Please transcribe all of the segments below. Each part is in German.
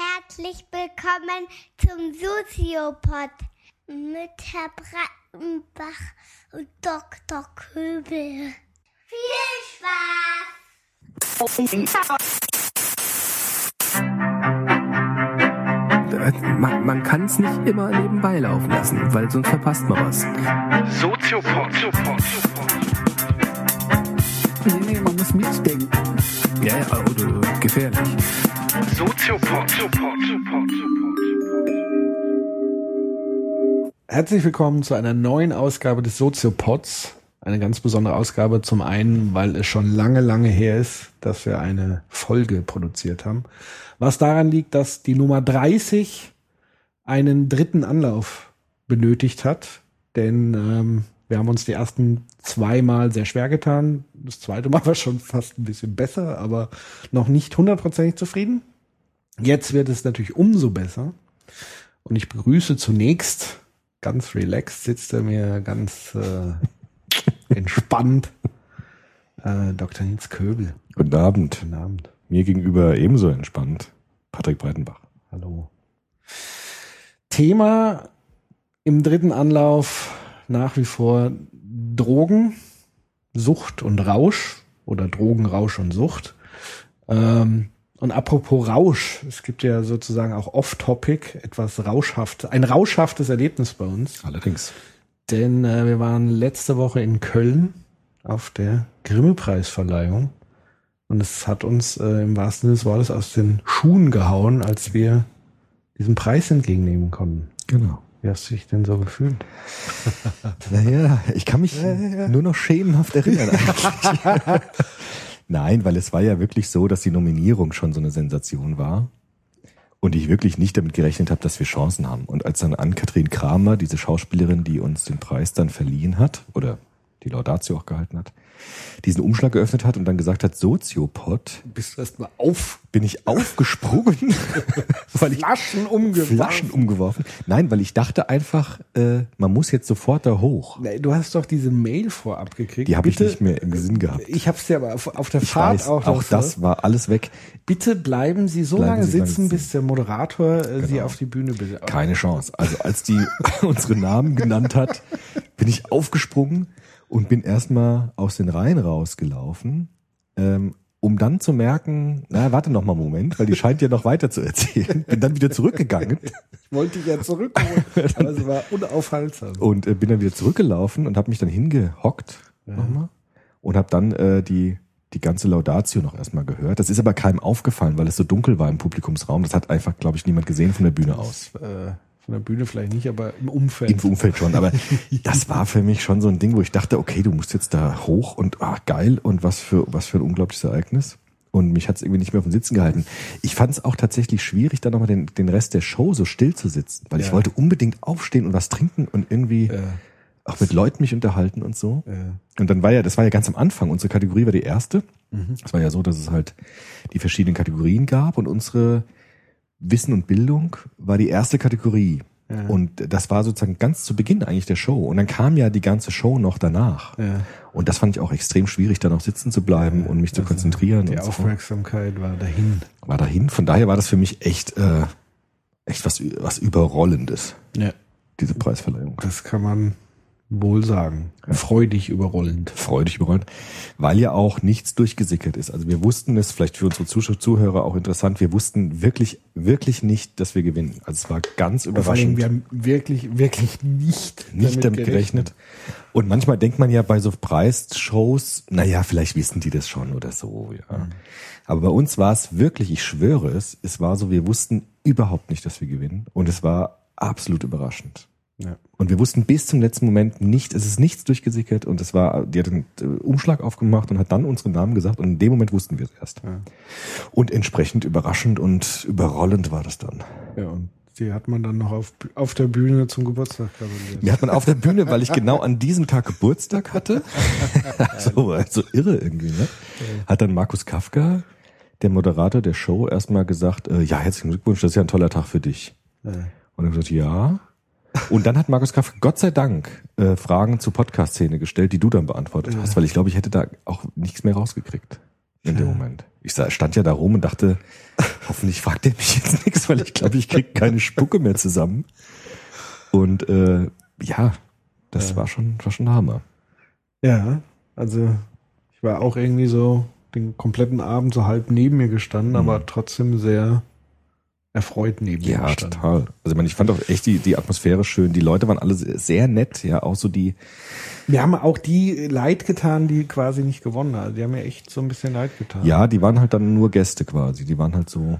Herzlich willkommen zum Soziopod mit Herr Brattenbach und Dr. Köbel. Viel Spaß! Man, man kann es nicht immer nebenbei laufen lassen, weil sonst verpasst man was. Soziopod. Nee, nee, man muss mitdenken. Ja, ja, oder gefährlich. Soziopod. Herzlich willkommen zu einer neuen Ausgabe des Soziopods. Eine ganz besondere Ausgabe zum einen, weil es schon lange, lange her ist, dass wir eine Folge produziert haben. Was daran liegt, dass die Nummer 30 einen dritten Anlauf benötigt hat. Denn ähm, wir haben uns die ersten zweimal sehr schwer getan. Das zweite Mal war schon fast ein bisschen besser, aber noch nicht hundertprozentig zufrieden. Jetzt wird es natürlich umso besser. Und ich begrüße zunächst ganz relaxed, sitzt er mir ganz äh, entspannt. Äh, Dr. Nils Köbel. Guten Abend. Guten Abend. Mir gegenüber ebenso entspannt. Patrick Breitenbach. Hallo. Thema im dritten Anlauf nach wie vor Drogen, Sucht und Rausch oder Drogen, Rausch und Sucht. Ähm, und apropos Rausch, es gibt ja sozusagen auch off-topic etwas rauschhaft, ein rauschhaftes Erlebnis bei uns. Allerdings. Denn äh, wir waren letzte Woche in Köln auf der Grimme-Preisverleihung. Und es hat uns äh, im wahrsten Sinne des Wortes aus den Schuhen gehauen, als wir diesen Preis entgegennehmen konnten. Genau. Wie hast du dich denn so gefühlt? Naja, ich kann mich nur noch schemenhaft erinnern. Nein, weil es war ja wirklich so, dass die Nominierung schon so eine Sensation war. Und ich wirklich nicht damit gerechnet habe, dass wir Chancen haben. Und als dann Ann-Kathrin Kramer, diese Schauspielerin, die uns den Preis dann verliehen hat, oder die Laudatio auch gehalten hat, diesen Umschlag geöffnet hat und dann gesagt hat, Soziopod, Bist du erst mal auf bin ich aufgesprungen, weil ich Flaschen umgeworfen? Flaschen umgeworfen. Nein, weil ich dachte einfach, äh, man muss jetzt sofort da hoch. Nee, du hast doch diese Mail vorab gekriegt. Die habe ich Bitte- nicht mehr im Sinn gehabt. Ich habe es ja aber auf, auf der Ich Fahrt weiß, auch auch, noch so. das war alles weg. Bitte bleiben Sie so Bleiben lange Sie sitzen, bis der Moderator äh, Sie Genau. auf die Bühne bittet. Keine Chance. Also als die unsere Namen genannt hat, bin ich aufgesprungen und bin erstmal aus den Reihen rausgelaufen, ähm, um dann zu merken, na, warte noch mal einen Moment, weil die scheint ja noch weiter zu erzählen. Bin dann wieder zurückgegangen Ich wollte dich ja zurückholen, aber es war unaufhaltsam. und äh, bin dann wieder zurückgelaufen und habe mich dann hingehockt nochmal und habe dann äh, die die ganze Laudatio noch erstmal gehört. Das ist aber keinem aufgefallen, weil es so dunkel war im Publikumsraum. Das hat einfach, glaube ich, niemand gesehen von der Bühne aus. Äh, von der Bühne vielleicht nicht, aber im Umfeld. Im Umfeld schon, aber das war für mich schon so ein Ding, wo ich dachte, okay, du musst jetzt da hoch und ah, geil und was für was für ein unglaubliches Ereignis. Und mich hat es irgendwie nicht mehr auf den Sitzen gehalten. Ich fand es auch tatsächlich schwierig, dann nochmal den, den Rest der Show so still zu sitzen, weil ich Ja. wollte unbedingt aufstehen und was trinken und irgendwie Äh, auch mit Leuten mich unterhalten und so. äh, Und dann war ja, das war ja ganz am Anfang, unsere Kategorie war die erste. Mhm. Es war ja so, dass es halt die verschiedenen Kategorien gab und unsere Wissen und Bildung war die erste Kategorie. Ja. Und das war sozusagen ganz zu Beginn eigentlich der Show. Und dann kam ja die ganze Show noch danach. ja. Und das fand ich auch extrem schwierig, da noch sitzen zu bleiben und mich zu Also, konzentrieren. Die und so. Aufmerksamkeit war dahin. War dahin. Von daher war das für mich echt, äh, echt was, was Überrollendes, Ja. diese Preisverleihung. Das kann man wohl sagen. Freudig überrollend. freudig überrollt, weil ja auch nichts durchgesickert ist. Also wir wussten es, vielleicht für unsere Zuschauer, Zuhörer auch interessant, wir wussten wirklich, wirklich nicht, dass wir gewinnen. Also es war ganz Und vor allem, überraschend. wir haben wirklich, wirklich nicht, nicht damit gerechnet. Und manchmal denkt man ja bei so Preisshows, naja, vielleicht wissen die das schon oder so, ja. Mhm. Aber bei uns war es wirklich, ich schwöre es, es war so, wir wussten überhaupt nicht, dass wir gewinnen. Und es war absolut überraschend. Ja. Und wir wussten bis zum letzten Moment nicht, es ist nichts durchgesickert und es war, die hat einen äh, Umschlag aufgemacht und hat dann unseren Namen gesagt und in dem Moment wussten wir es erst. Ja. Und entsprechend überraschend und überrollend war das dann. Ja, und die hat man dann noch auf, auf der Bühne zum Geburtstag gratuliert. Mir hat man auf der Bühne, weil ich genau an diesem Tag Geburtstag hatte, so, so irre irgendwie, ne? hat dann Markus Kafka, der Moderator der Show, erstmal gesagt, äh, ja, herzlichen Glückwunsch, das ist ja ein toller Tag für dich. Ja. Und er hat gesagt, ja. Und dann hat Markus Kafka Gott sei Dank äh, Fragen zur Podcast-Szene gestellt, die du dann beantwortet hast, weil ich glaube, ich hätte da auch nichts mehr rausgekriegt in dem Moment. Ich stand ja da rum und dachte, hoffentlich fragt er mich jetzt nichts, weil ich glaube, ich krieg keine Spucke mehr zusammen. Und äh, ja, das war schon, war schon Hammer. Ja, also ich war auch irgendwie so den kompletten Abend so halb neben mir gestanden, aber trotzdem sehr erfreut neben mir Ja, total. Also ich, meine, ich fand auch echt die, die Atmosphäre schön. Die Leute waren alle sehr, sehr nett, ja, auch so die, Wir haben auch die leid getan, die quasi nicht gewonnen haben. Die haben mir echt so ein bisschen leid getan. ja, die waren halt dann nur Gäste quasi. Die waren halt so,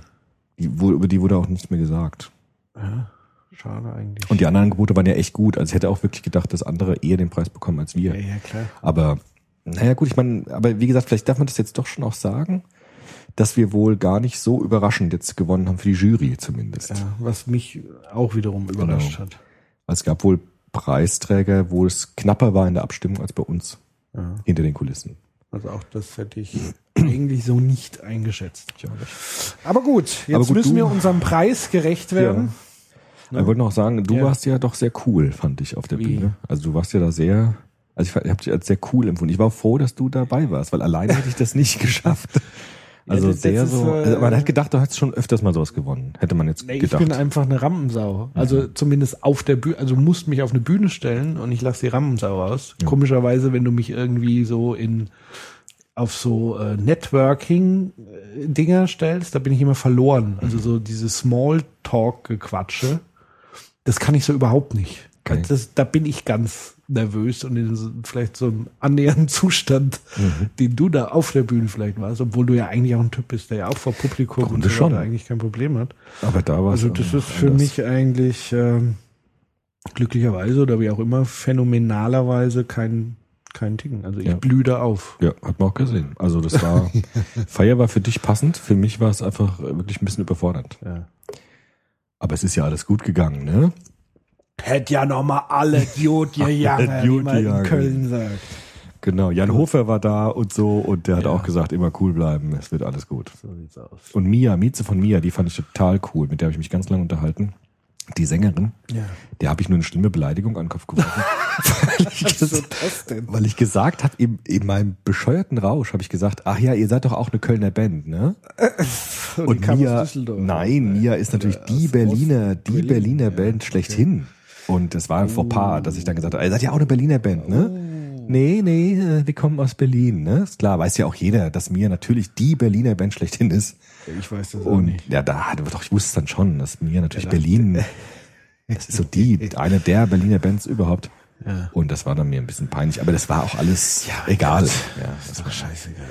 die, wo, über die wurde auch nichts mehr gesagt. Ja, schade eigentlich. Und die anderen Angebote waren ja echt gut. Also ich hätte auch wirklich gedacht, dass andere eher den Preis bekommen als wir. ja, ja, klar. Aber naja gut, ich meine, aber wie gesagt, vielleicht darf man das jetzt doch schon auch sagen, dass wir wohl gar nicht so überraschend jetzt gewonnen haben für die Jury zumindest. Ja, was mich auch wiederum überrascht Genau. hat. Also es gab wohl Preisträger, wo es knapper war in der Abstimmung als bei uns Ja. hinter den Kulissen. Also auch das hätte ich eigentlich so nicht eingeschätzt. Aber gut, jetzt Aber gut, müssen wir unserem Preis gerecht werden. Ich wollte noch sagen, du Ja. warst ja doch sehr cool, fand ich auf der Wie? Bühne. Also du warst ja da sehr, also ich, habe dich als sehr cool empfunden. Ich war froh, dass du dabei warst, weil alleine hätte ich das nicht geschafft. Also das sehr ist, so. äh, Also man hat gedacht, du hast schon öfters mal sowas gewonnen. Hätte man jetzt Nee, ich gedacht. bin einfach eine Rampensau. Also zumindest auf der Bühne, also musst mich auf eine Bühne stellen und ich lasse die Rampensau raus. Komischerweise, wenn du mich irgendwie so in auf so äh, Networking-Dinger stellst, da bin ich immer verloren. Also so diese Smalltalk-Gequatsche, das kann ich so überhaupt nicht. Okay. Das, da bin ich ganz nervös und in so, vielleicht so einem annähernden Zustand, den du da auf der Bühne vielleicht warst, obwohl du ja eigentlich auch ein Typ bist, der ja auch vor Publikum Grunde und so schon. eigentlich kein Problem hat. Aber da war Also das ist für mich eigentlich ähm, glücklicherweise oder wie auch immer phänomenalerweise kein kein Ding. Also ich Ja. blühe da auf. Ja, hat man auch gesehen. Also das war, Feier war für dich passend, für mich war es einfach wirklich ein bisschen überfordernd. Ja. Aber es ist ja alles gut gegangen, ne? Hätte ja noch mal alle Idiot gegangen, wie man in. Köln sagt. Genau, Jan Hofer war da und so und der hat Ja. auch gesagt, immer cool bleiben, es wird alles gut. So sieht's aus. Und Mia, Mieze von Mia, die fand ich total cool, mit der habe ich mich ganz lange unterhalten. Die Sängerin, Ja. der habe ich nur eine schlimme Beleidigung an den Kopf geworfen. weil, ich Was ist ges- das denn? weil ich gesagt habe, in, in meinem bescheuerten Rausch habe ich gesagt, ach ja, ihr seid doch auch eine Kölner Band, ne? Und, kam Mia, nein, Mia ist natürlich die Berliner, die Berlin, Berliner ja, Band schlechthin. Und das war ein Fauxpas, dass ich dann gesagt habe, ihr seid ja auch eine Berliner Band, ne? Oh. Nee, nee, äh, wir kommen aus Berlin, ne? Ist klar, weiß ja auch jeder, dass Mia natürlich die Berliner Band schlechthin ist. Ich weiß das auch Und nicht. ja, da, doch, ich wusste es dann schon, dass Mia natürlich Berlin, das ist so die, eine der Berliner Bands überhaupt. Ja. Und das war dann mir ein bisschen peinlich, aber das war auch alles egal. Ja, Das war scheißegal.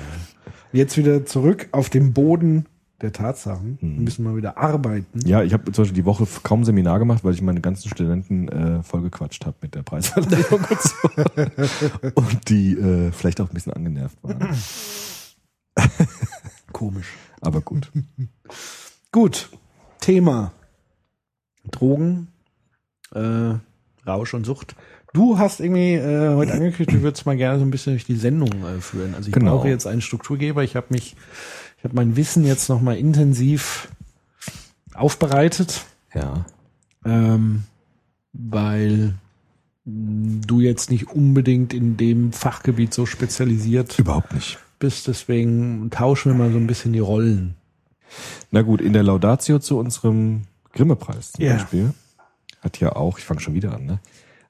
Jetzt wieder zurück auf den Boden der Tatsachen. Mhm. Wir müssen mal wieder arbeiten. Ja, ich habe zum Beispiel die Woche kaum Seminar gemacht, weil ich meine ganzen Studenten äh, vollgequatscht habe mit der Preisverleihung und so. Und die äh, vielleicht auch ein bisschen angenervt waren. Komisch. Aber gut. Gut. Thema Drogen, äh, Rausch und Sucht. Du hast irgendwie äh, heute angekündigt, du würdest mal gerne so ein bisschen durch die Sendung äh, führen. Also ich Genau. brauche jetzt einen Strukturgeber. Ich habe mich, ich habe mein Wissen jetzt noch mal intensiv aufbereitet, Ja. ähm, weil du jetzt nicht unbedingt in dem Fachgebiet so spezialisiert Überhaupt nicht. bist. Deswegen tauschen wir mal so ein bisschen die Rollen. Na gut, in der Laudatio zu unserem Grimme-Preis zum Ja. Beispiel hat ja auch, ich fange schon wieder an, ne?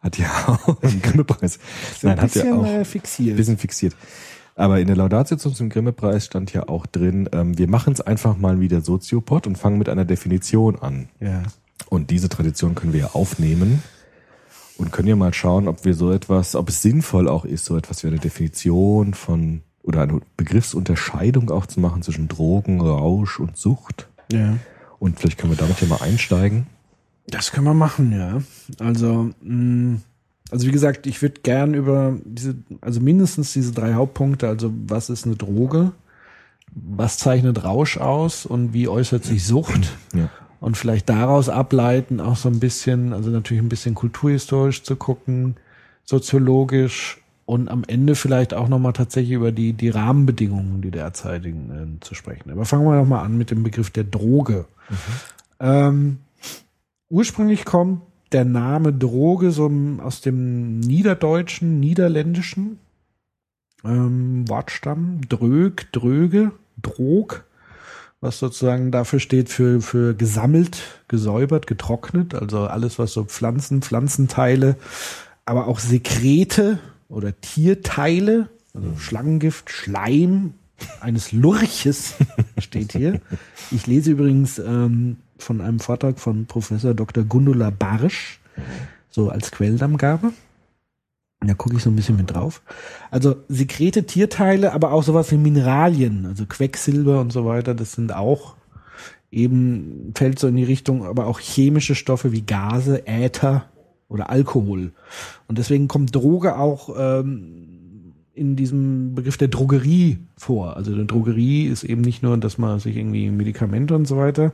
Hat ja auch einen Grimme-Preis. Nein, ein hat ja auch äh, fixiert. bisschen fixiert. Aber in der Laudatio zu unserem Grimme-Preis stand ja auch drin, ähm, wir machen es einfach mal wieder Soziopod und fangen mit einer Definition an. ja. Und diese Tradition können wir ja aufnehmen und können ja mal schauen, ob wir so etwas, ob es sinnvoll auch ist, so etwas wie eine Definition von oder eine Begriffsunterscheidung auch zu machen zwischen Drogen, Rausch und Sucht. Ja. Und vielleicht können wir damit ja mal einsteigen. Das können wir machen, ja. Also, mh, also wie gesagt, ich würde gern über diese, also mindestens diese drei Hauptpunkte, also was ist eine Droge, was zeichnet Rausch aus und wie äußert sich Sucht Ja. und vielleicht daraus ableiten auch so ein bisschen, also natürlich ein bisschen kulturhistorisch zu gucken, soziologisch und am Ende vielleicht auch nochmal tatsächlich über die, die Rahmenbedingungen, die derzeitigen äh, zu sprechen. Aber fangen wir doch mal an mit dem Begriff der Droge. Ähm, ursprünglich kommt der Name Droge so aus dem Niederdeutschen, Niederländischen ähm, Wortstamm. Drög, Dröge, Drog, was sozusagen dafür steht für, für gesammelt, gesäubert, getrocknet, also alles, was so Pflanzen, Pflanzenteile, aber auch Sekrete oder Tierteile, also Schlangengift, Schleim eines Lurches steht hier. Ich lese übrigens ähm, von einem Vortrag von Professor Dr. Gundula Barsch, so als Quellenangabe. Da gucke ich so ein bisschen mit drauf. Also Sekrete, Tierteile, aber auch sowas wie Mineralien, also Quecksilber und so weiter, das sind auch eben, fällt so in die Richtung, aber auch chemische Stoffe wie Gase, Äther oder Alkohol. Und deswegen kommt Droge auch ähm, in diesem Begriff der Drogerie vor. Also eine Drogerie ist eben nicht nur, dass man sich irgendwie Medikamente und so weiter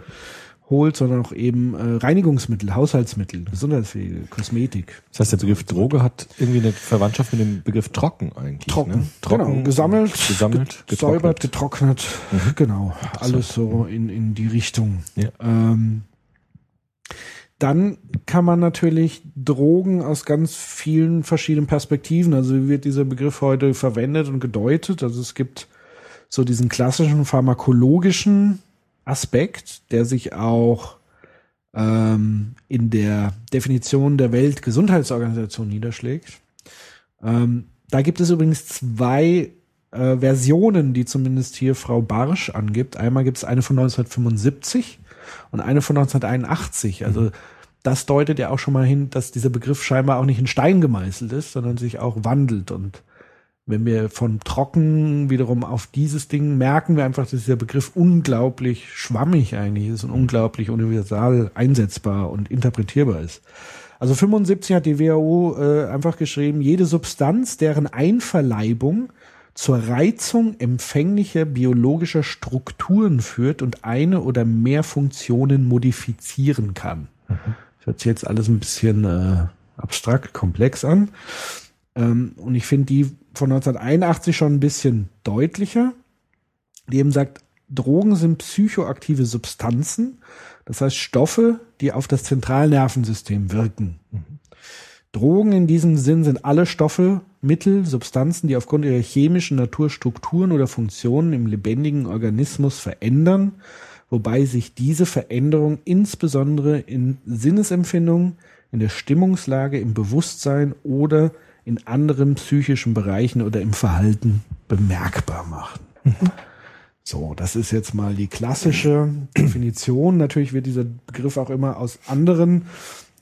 holt, sondern auch eben äh, Reinigungsmittel, Haushaltsmittel, Gesundheitspflege, Kosmetik. Das heißt, der Begriff Droge hat irgendwie eine Verwandtschaft mit dem Begriff trocken eigentlich. Trocken, ne? trocken genau, gesammelt, gesammelt, gesäubert, getrocknet. getrocknet, genau, alles so in, in die Richtung. Ja. Ähm, dann kann man natürlich Drogen aus ganz vielen verschiedenen Perspektiven, also wie wird dieser Begriff heute verwendet und gedeutet? Also es gibt so diesen klassischen pharmakologischen Aspekt, der sich auch ähm, in der Definition der Weltgesundheitsorganisation niederschlägt. Ähm, da gibt es übrigens zwei äh, Versionen, die zumindest hier Frau Barsch angibt. Einmal gibt es eine von 1975 und eine von 1981. Also das deutet ja auch schon mal hin, dass dieser Begriff scheinbar auch nicht in Stein gemeißelt ist, sondern sich auch wandelt. Und wenn wir von trocken wiederum auf dieses Ding merken wir einfach, dass dieser Begriff unglaublich schwammig eigentlich ist und unglaublich universal einsetzbar und interpretierbar ist. Also 75 hat die WHO äh, einfach geschrieben, jede Substanz, deren Einverleibung zur Reizung empfänglicher biologischer Strukturen führt und eine oder mehr Funktionen modifizieren kann. Das hört sich jetzt alles ein bisschen äh, abstrakt, komplex an. Ähm, und ich finde die von 1981 schon ein bisschen deutlicher, die eben sagt, Drogen sind psychoaktive Substanzen, das heißt Stoffe, die auf das Zentralnervensystem wirken. Drogen in diesem Sinn sind alle Stoffe, Mittel, Substanzen, die aufgrund ihrer chemischen Naturstrukturen oder Funktionen im lebendigen Organismus verändern, wobei sich diese Veränderung insbesondere in Sinnesempfindungen, in der Stimmungslage, im Bewusstsein oder in anderen psychischen Bereichen oder im Verhalten bemerkbar machen. So, das ist jetzt mal die klassische Definition. Natürlich wird dieser Begriff auch immer aus anderen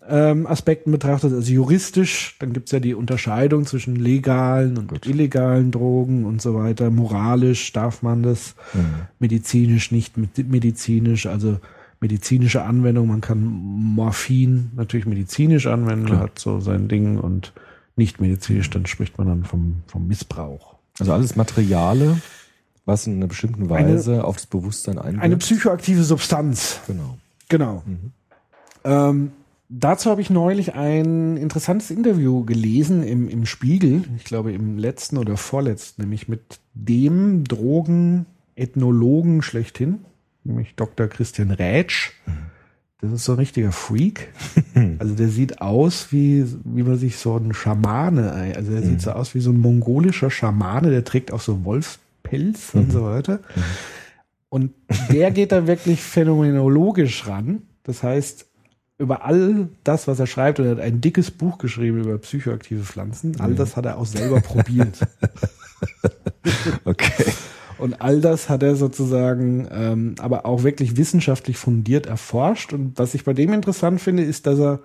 ähm, Aspekten betrachtet, also juristisch. Dann gibt's ja die Unterscheidung zwischen legalen und illegalen Drogen und so weiter. Moralisch darf man das, medizinisch nicht medizinisch, also medizinische Anwendung. Man kann Morphin natürlich medizinisch anwenden, hat so sein Ding und nicht medizinisch, dann spricht man dann vom, vom Missbrauch. Also alles Materiale, was in einer bestimmten Weise aufs Bewusstsein einwirkt. Eine psychoaktive Substanz. Genau. Genau. Ähm, dazu habe ich neulich ein interessantes Interview gelesen im, im Spiegel, ich glaube im letzten oder vorletzten, nämlich mit dem Drogenethnologen schlechthin, nämlich Dr. Christian Rätsch. Das ist so ein richtiger Freak. Also der sieht aus wie, wie man sich so ein Schamane, also der sieht so aus wie so ein mongolischer Schamane, der trägt auch so Wolfspelz und so weiter. Und der geht da wirklich phänomenologisch ran. Das heißt, über all das, was er schreibt, und er hat ein dickes Buch geschrieben über psychoaktive Pflanzen, all das hat er auch selber probiert. Okay. Und all das hat er sozusagen ähm, aber auch wirklich wissenschaftlich fundiert erforscht. Und was ich bei dem interessant finde, ist, dass er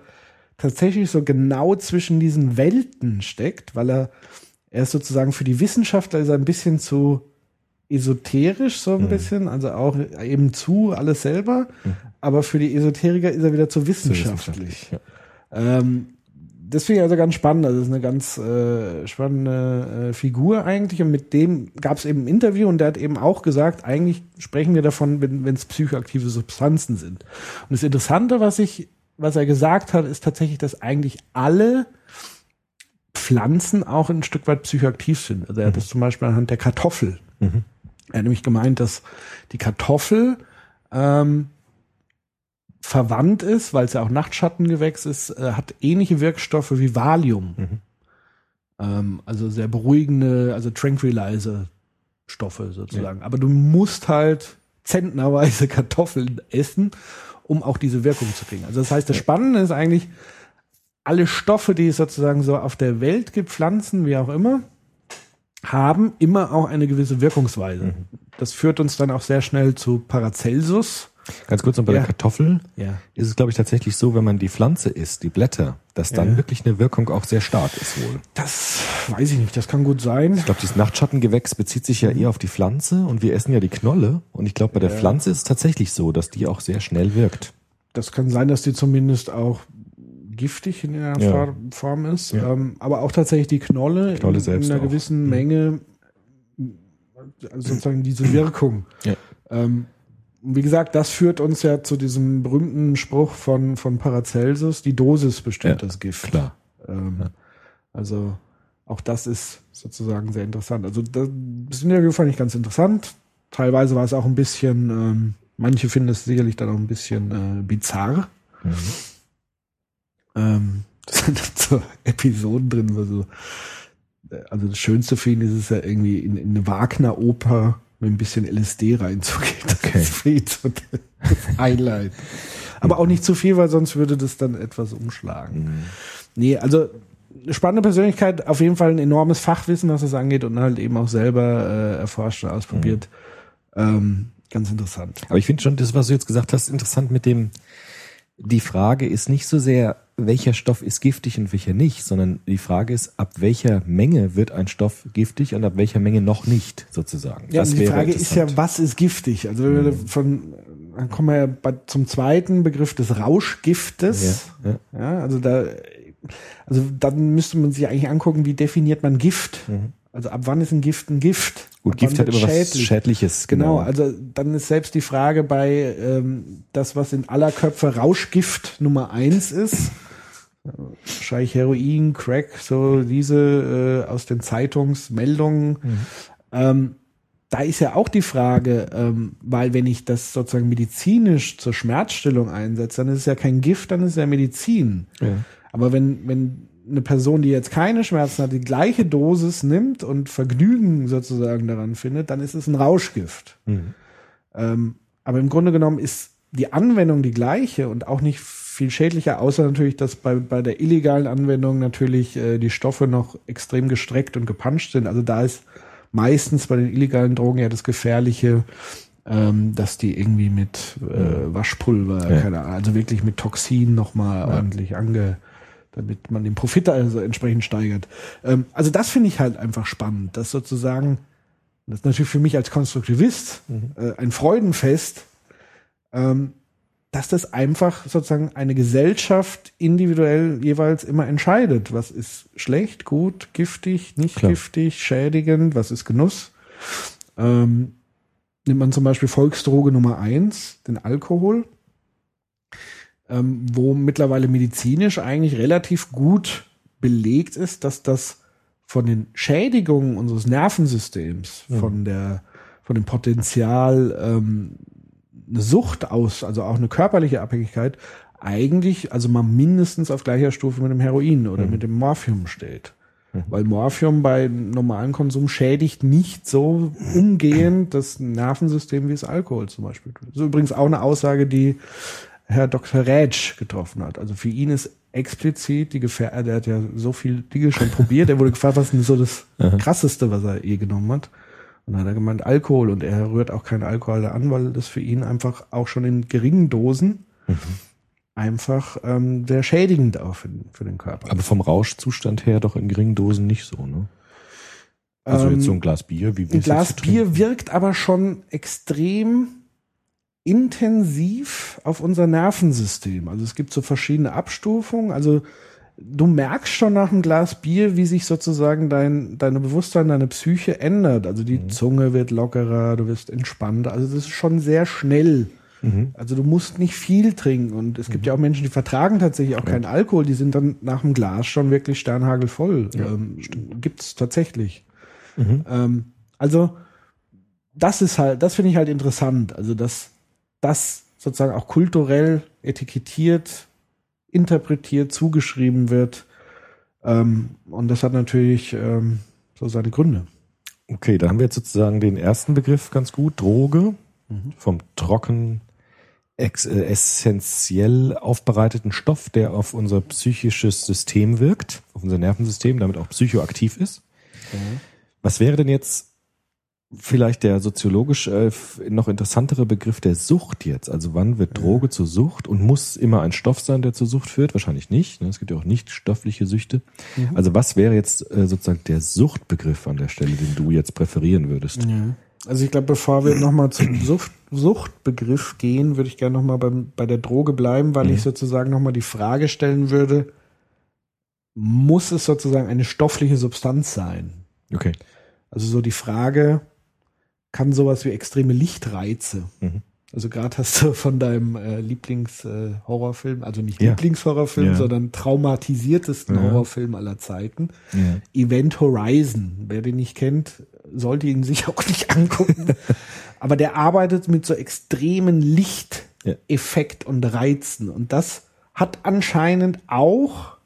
tatsächlich so genau zwischen diesen Welten steckt, weil er, er ist sozusagen für die Wissenschaftler ist er ein bisschen zu esoterisch so ein bisschen, also auch eben zu alles selber, aber für die Esoteriker ist er wieder zu wissenschaftlich. Ja. Ähm, das finde ich also ganz spannend. Also das ist eine ganz äh, spannende äh, Figur eigentlich. Und mit dem gab es eben ein Interview und der hat eben auch gesagt, eigentlich sprechen wir davon, wenn es psychoaktive Substanzen sind. Und das Interessante, was ich, was er gesagt hat, ist tatsächlich, dass eigentlich alle Pflanzen auch ein Stück weit psychoaktiv sind. Also er hat das zum Beispiel anhand der Kartoffel. Er hat nämlich gemeint, dass die Kartoffel ähm, verwandt ist, weil es ja auch Nachtschattengewächs ist, äh, hat ähnliche Wirkstoffe wie Valium. Ähm, also sehr beruhigende, also Tranquilizer Stoffe sozusagen. Aber du musst halt zentnerweise Kartoffeln essen, um auch diese Wirkung zu kriegen. Also das heißt, das Spannende ist eigentlich, alle Stoffe, die es sozusagen so auf der Welt gibt, Pflanzen, wie auch immer, haben immer auch eine gewisse Wirkungsweise. Das führt uns dann auch sehr schnell zu Paracelsus. Ganz kurz noch bei Ja. der Kartoffel Ja. ist es, glaube ich, tatsächlich so, wenn man die Pflanze isst, die Blätter, dass dann Ja. wirklich eine Wirkung auch sehr stark ist wohl. Das weiß ich nicht, das kann gut sein. Ich glaube, dieses Nachtschattengewächs bezieht sich ja eher auf die Pflanze und wir essen ja die Knolle. Und ich glaube, bei der Pflanze ist es tatsächlich so, dass die auch sehr schnell wirkt. Das kann sein, dass die zumindest auch giftig in einer Form ist. Ähm, aber auch tatsächlich die Knolle, Knolle in, selbst in einer auch. gewissen Menge, also sozusagen diese Wirkung. Ja. Ähm, wie gesagt, das führt uns ja zu diesem berühmten Spruch von, von Paracelsus, die Dosis bestimmt Ja, das Gift. Klar. Ähm, Also auch das ist sozusagen sehr interessant. Also das, das Interview fand ich ganz interessant. Teilweise war es auch ein bisschen, ähm, manche finden es sicherlich dann auch ein bisschen äh, bizarr. Mhm. Ähm, da sind so Episoden drin, wo so, äh, also das Schönste für ihn ist es ja irgendwie in, in eine Wagner-Oper mit ein bisschen LSD reinzugehen. Das Okay. ist so das Highlight. Aber auch nicht zu viel, weil sonst würde das dann etwas umschlagen. Mhm. Nee, also spannende Persönlichkeit, auf jeden Fall ein enormes Fachwissen, was das angeht und halt eben auch selber äh, erforscht und ausprobiert. Ähm, ganz interessant. Aber ich finde schon, das, was du jetzt gesagt hast, interessant mit dem, die Frage ist nicht so sehr, welcher Stoff ist giftig und welcher nicht, sondern die Frage ist, ab welcher Menge wird ein Stoff giftig und ab welcher Menge noch nicht, sozusagen. Ja, das die Frage ist ja, was ist giftig? Also wir von, dann kommen wir ja bei, zum zweiten Begriff des Rauschgiftes. Ja, ja. Ja, also da, also dann müsste man sich eigentlich angucken, wie definiert man Gift? Also ab wann ist ein Gift ein Gift? Gut, Ab Gift hat immer was schädlich? Schädliches. Genau, also dann ist selbst die Frage bei ähm, das, was in aller Köpfe Rauschgift Nummer eins ist, wahrscheinlich Heroin, Crack, so diese äh, aus den Zeitungsmeldungen. Ähm, da ist ja auch die Frage, ähm, weil wenn ich das sozusagen medizinisch zur Schmerzstillung einsetze, dann ist es ja kein Gift, dann ist es ja Medizin. Ja. Aber wenn, wenn eine Person, die jetzt keine Schmerzen hat, die gleiche Dosis nimmt und Vergnügen sozusagen daran findet, dann ist es ein Rauschgift. Mhm. Ähm, aber im Grunde genommen ist die Anwendung die gleiche und auch nicht viel schädlicher, außer natürlich, dass bei, bei der illegalen Anwendung natürlich äh, die Stoffe noch extrem gestreckt und gepanscht sind. Also da ist meistens bei den illegalen Drogen ja das Gefährliche, ähm, dass die irgendwie mit äh, Waschpulver, Ja. keine Ahnung, also wirklich mit Toxin nochmal ordentlich ange, damit man den Profit also entsprechend steigert. Ähm, also das finde ich halt einfach spannend, dass sozusagen, das ist natürlich für mich als Konstruktivist äh, ein Freudenfest, ähm, dass das einfach sozusagen eine Gesellschaft individuell jeweils immer entscheidet. Was ist schlecht, gut, giftig, nicht Klar. giftig, schädigend, was ist Genuss? Ähm, nimmt man zum Beispiel Volksdroge Nummer eins, den Alkohol, ähm, wo mittlerweile medizinisch eigentlich relativ gut belegt ist, dass das von den Schädigungen unseres Nervensystems, von der, von dem Potenzial, ähm, eine Sucht aus, also auch eine körperliche Abhängigkeit, eigentlich, also mal mindestens auf gleicher Stufe mit dem Heroin oder mit dem Morphium steht. Weil Morphium bei normalem Konsum schädigt nicht so umgehend das Nervensystem wie es Alkohol zum Beispiel tut. Das ist übrigens auch eine Aussage, die Herr Dr. Rätsch getroffen hat. Also für ihn ist explizit die Gefahr, der hat ja so viel Dinge schon probiert, er wurde gefragt, was ist denn so das krasseste, was er je genommen hat. Und dann hat er gemeint Alkohol und er rührt auch keinen Alkohol da an, weil das für ihn einfach auch schon in geringen Dosen einfach ähm, sehr schädigend auch für, den- für den Körper. Aber vom Rauschzustand her doch in geringen Dosen nicht so, ne? Also Ähm, jetzt so ein Glas Bier, wie wir Ein Glas Bier wirkt aber schon extrem intensiv auf unser Nervensystem. Also es gibt so verschiedene Abstufungen. Also du merkst schon nach einem Glas Bier, wie sich sozusagen dein, deine Bewusstsein, deine Psyche ändert. Also die Zunge wird lockerer, du wirst entspannter. Also das ist schon sehr schnell. Also du musst nicht viel trinken. Und es gibt ja auch Menschen, die vertragen tatsächlich auch keinen Alkohol. Die sind dann nach dem Glas schon wirklich sternhagelvoll. ähm, gibt's tatsächlich. Ähm, also das ist halt, das finde ich halt interessant. Also dass das sozusagen auch kulturell etikettiert, interpretiert, zugeschrieben wird. Ähm, und das hat natürlich ähm, so seine Gründe. Okay, da haben wir jetzt sozusagen den ersten Begriff ganz gut, Droge, vom trocken, ex äh, essentiell aufbereiteten Stoff, der auf unser psychisches System wirkt, auf unser Nervensystem, damit auch psychoaktiv ist. Was wäre denn jetzt vielleicht der soziologisch äh, noch interessantere Begriff der Sucht jetzt? Also wann wird Droge zur Sucht und muss immer ein Stoff sein, der zur Sucht führt? Wahrscheinlich nicht. Ne? Es gibt ja auch nicht stoffliche Süchte. Also was wäre jetzt äh, sozusagen der Suchtbegriff an der Stelle, den du jetzt präferieren würdest? Also ich glaube, bevor wir nochmal zum Sucht, Suchtbegriff gehen, würde ich gerne nochmal bei der Droge bleiben, weil ich sozusagen nochmal die Frage stellen würde, muss es sozusagen eine stoffliche Substanz sein? Okay. Also so die Frage, kann sowas wie extreme Lichtreize, Mhm. also gerade hast du von deinem äh, Lieblingshorrorfilm, also nicht Ja. Lieblingshorrorfilm, Ja. sondern traumatisiertesten Ja. Horrorfilm aller Zeiten. Event Horizon. Wer den nicht kennt, sollte ihn sich auch nicht angucken. Aber der arbeitet mit so extremen Lichteffekt und Reizen. Und das hat anscheinend auch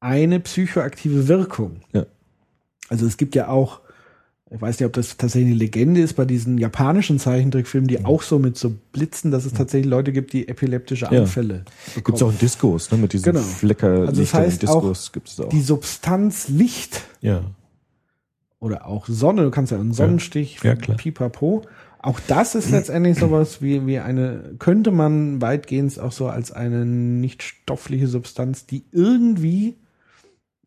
eine psychoaktive Wirkung. Also es gibt ja auch, ich weiß nicht, ob das tatsächlich eine Legende ist, bei diesen japanischen Zeichentrickfilmen, die auch so mit so Blitzen, dass es tatsächlich Leute gibt, die epileptische Ja. Anfälle Gibt es auch in Diskos, ne? Mit diesen Genau. Flecker Also das heißt Diskos gibt es auch. Die Substanz Licht ja. oder auch Sonne, du kannst ja einen Sonnenstich, Ja, klar. pipapo. Auch das ist letztendlich sowas wie, wie eine, könnte man weitgehend auch so als eine nicht stoffliche Substanz, die irgendwie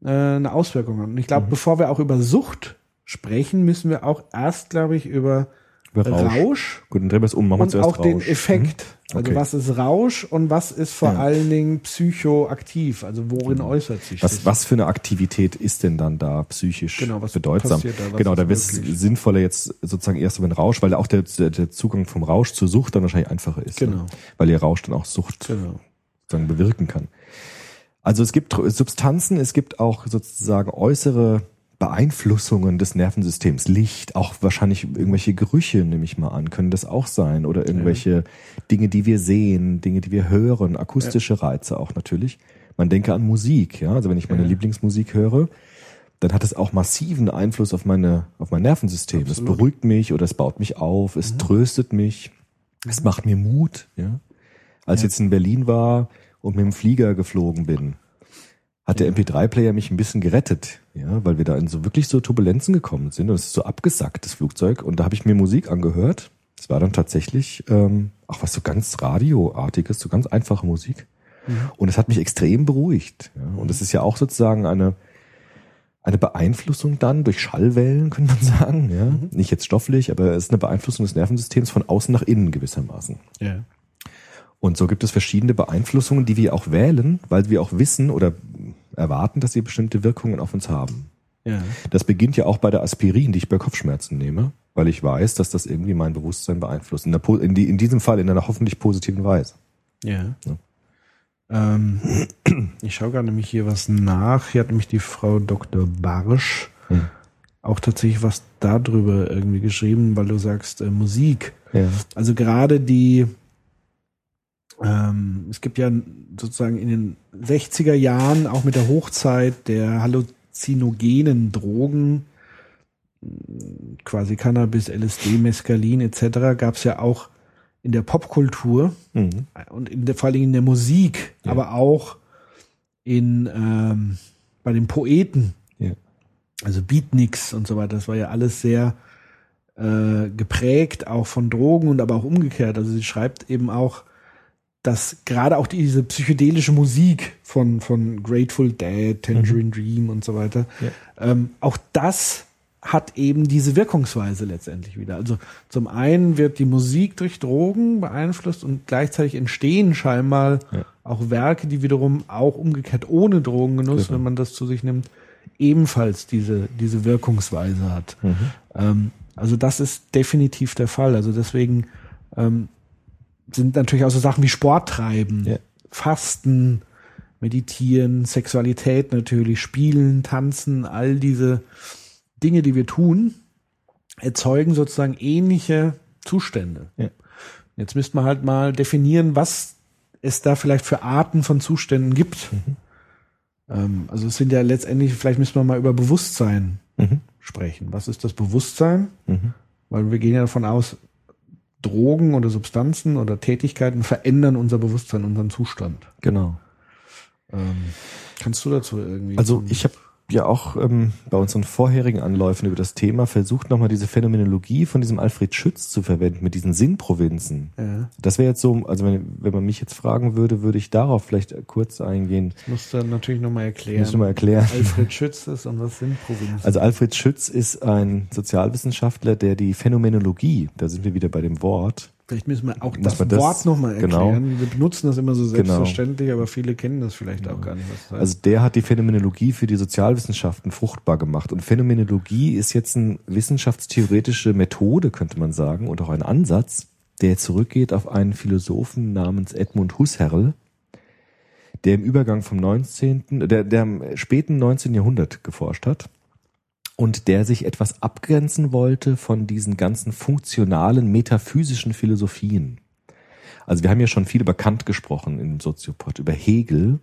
äh, eine Auswirkung hat. Und ich Mhm. glaube, bevor wir auch über Sucht sprechen, müssen wir auch erst, glaube ich, über Über Rausch. Rausch, Gut, dann drehen wir es um. Machen wir und zuerst auch den Rausch. Effekt. Mhm. Also Okay. was ist Rausch und was ist vor Ja. allen Dingen psychoaktiv? Also worin äußert sich Was, das? was für eine Aktivität ist denn dann da psychisch Genau, was bedeutsam? da? Was genau, da wäre es sinnvoller jetzt sozusagen erst über den Rausch, weil auch der, der, der Zugang vom Rausch zur Sucht dann wahrscheinlich einfacher ist. Genau. Ne? Weil der Rausch dann auch Sucht Genau. sozusagen bewirken kann. Also es gibt Substanzen, es gibt auch sozusagen äußere Beeinflussungen des Nervensystems. Licht, auch wahrscheinlich irgendwelche Gerüche, nehme ich mal an, können das auch sein. Oder irgendwelche Dinge, die wir sehen, Dinge, die wir hören, akustische Reize auch natürlich. Man denke an Musik, ja. Also wenn ich meine Lieblingsmusik höre, dann hat es auch massiven Einfluss auf meine, auf mein Nervensystem. Es beruhigt mich oder es baut mich auf, es tröstet mich, es macht mir Mut, ja. Als ich jetzt in Berlin war und mit dem Flieger geflogen bin, hat der MP3-Player mich ein bisschen gerettet, ja, weil wir da in so wirklich so Turbulenzen gekommen sind und es ist so abgesackt, das Flugzeug. Und da habe ich mir Musik angehört. Es war dann tatsächlich ähm, auch was so ganz Radioartiges, so ganz einfache Musik. Und es hat mich extrem beruhigt. Ja. Und es ist ja auch sozusagen eine, eine Beeinflussung dann durch Schallwellen, könnte man sagen. Ja. Nicht jetzt stofflich, aber es ist eine Beeinflussung des Nervensystems von außen nach innen gewissermaßen. Ja. Und so gibt es verschiedene Beeinflussungen, die wir auch wählen, weil wir auch wissen oder erwarten, dass sie bestimmte Wirkungen auf uns haben. Ja. Das beginnt ja auch bei der Aspirin, die ich bei Kopfschmerzen nehme, weil ich weiß, dass das irgendwie mein Bewusstsein beeinflusst. In, der, in, die, in diesem Fall in einer hoffentlich positiven Weise. Ja. Ja. Ähm, ich schaue gerade nämlich hier was nach. Hier hat nämlich die Frau Dr. Barsch Hm. auch tatsächlich was darüber irgendwie geschrieben, weil du sagst äh, Musik. Ja. Also gerade die, ähm, es gibt ja sozusagen in den 60er Jahren, auch mit der Hochzeit der halluzinogenen Drogen, quasi Cannabis, LSD, Mescalin etc., gab es ja auch in der Popkultur Mhm. und in der, vor allen Dingen in der Musik, Ja. aber auch in ähm, bei den Poeten, Ja. also Beatniks und so weiter. Das war ja alles sehr äh, geprägt, auch von Drogen und aber auch umgekehrt. Also sie schreibt eben auch, dass gerade auch diese psychedelische Musik von, von Grateful Dead, Tangerine Dream und so weiter, ähm, auch das hat eben diese Wirkungsweise letztendlich wieder. Also zum einen wird die Musik durch Drogen beeinflusst und gleichzeitig entstehen scheinbar Ja. auch Werke, die wiederum auch umgekehrt ohne Drogengenuss, Genau. wenn man das zu sich nimmt, ebenfalls diese, diese Wirkungsweise hat. Mhm. Ähm, also das ist definitiv der Fall. Also deswegen ähm, sind natürlich auch so Sachen wie Sport treiben, Ja. Fasten, Meditieren, Sexualität natürlich, Spielen, Tanzen, all diese Dinge, die wir tun, erzeugen sozusagen ähnliche Zustände. Ja. Jetzt müsste man halt mal definieren, was es da vielleicht für Arten von Zuständen gibt. Mhm. Ähm, also es sind ja letztendlich, vielleicht müssen wir mal über Bewusstsein Mhm. sprechen. Was ist das Bewusstsein? Mhm. Weil wir gehen ja davon aus, Drogen oder Substanzen oder Tätigkeiten verändern unser Bewusstsein, unseren Zustand. Genau. Ähm, kannst du dazu irgendwie? Also ich habe ja auch ähm, bei unseren vorherigen Anläufen über das Thema versucht, nochmal diese Phänomenologie von diesem Alfred Schütz zu verwenden mit diesen Sinnprovinzen. Ja. Das wäre jetzt so, also wenn, wenn man mich jetzt fragen würde, würde ich darauf vielleicht kurz eingehen. Das musst du natürlich nochmal erklären. Muss ich mal erklären. Alfred Schütz ist und was sind Provinzen? Also Alfred Schütz ist ein Sozialwissenschaftler, der die Phänomenologie, da sind wir wieder bei dem Wort, Vielleicht müssen wir auch das, das- Wort nochmal genau. erklären. Wir benutzen das immer so Genau. selbstverständlich, aber viele kennen das vielleicht auch gar nicht. Das heißt. Also der hat die Phänomenologie für die Sozialwissenschaften fruchtbar gemacht. Und Phänomenologie ist jetzt eine wissenschaftstheoretische Methode, könnte man sagen, und auch ein Ansatz, der zurückgeht auf einen Philosophen namens Edmund Husserl, der im Übergang vom 19., der, der im späten 19. Jahrhundert geforscht hat und der sich etwas abgrenzen wollte von diesen ganzen funktionalen, metaphysischen Philosophien. Also wir haben ja schon viel über Kant gesprochen im Soziopod, über Hegel.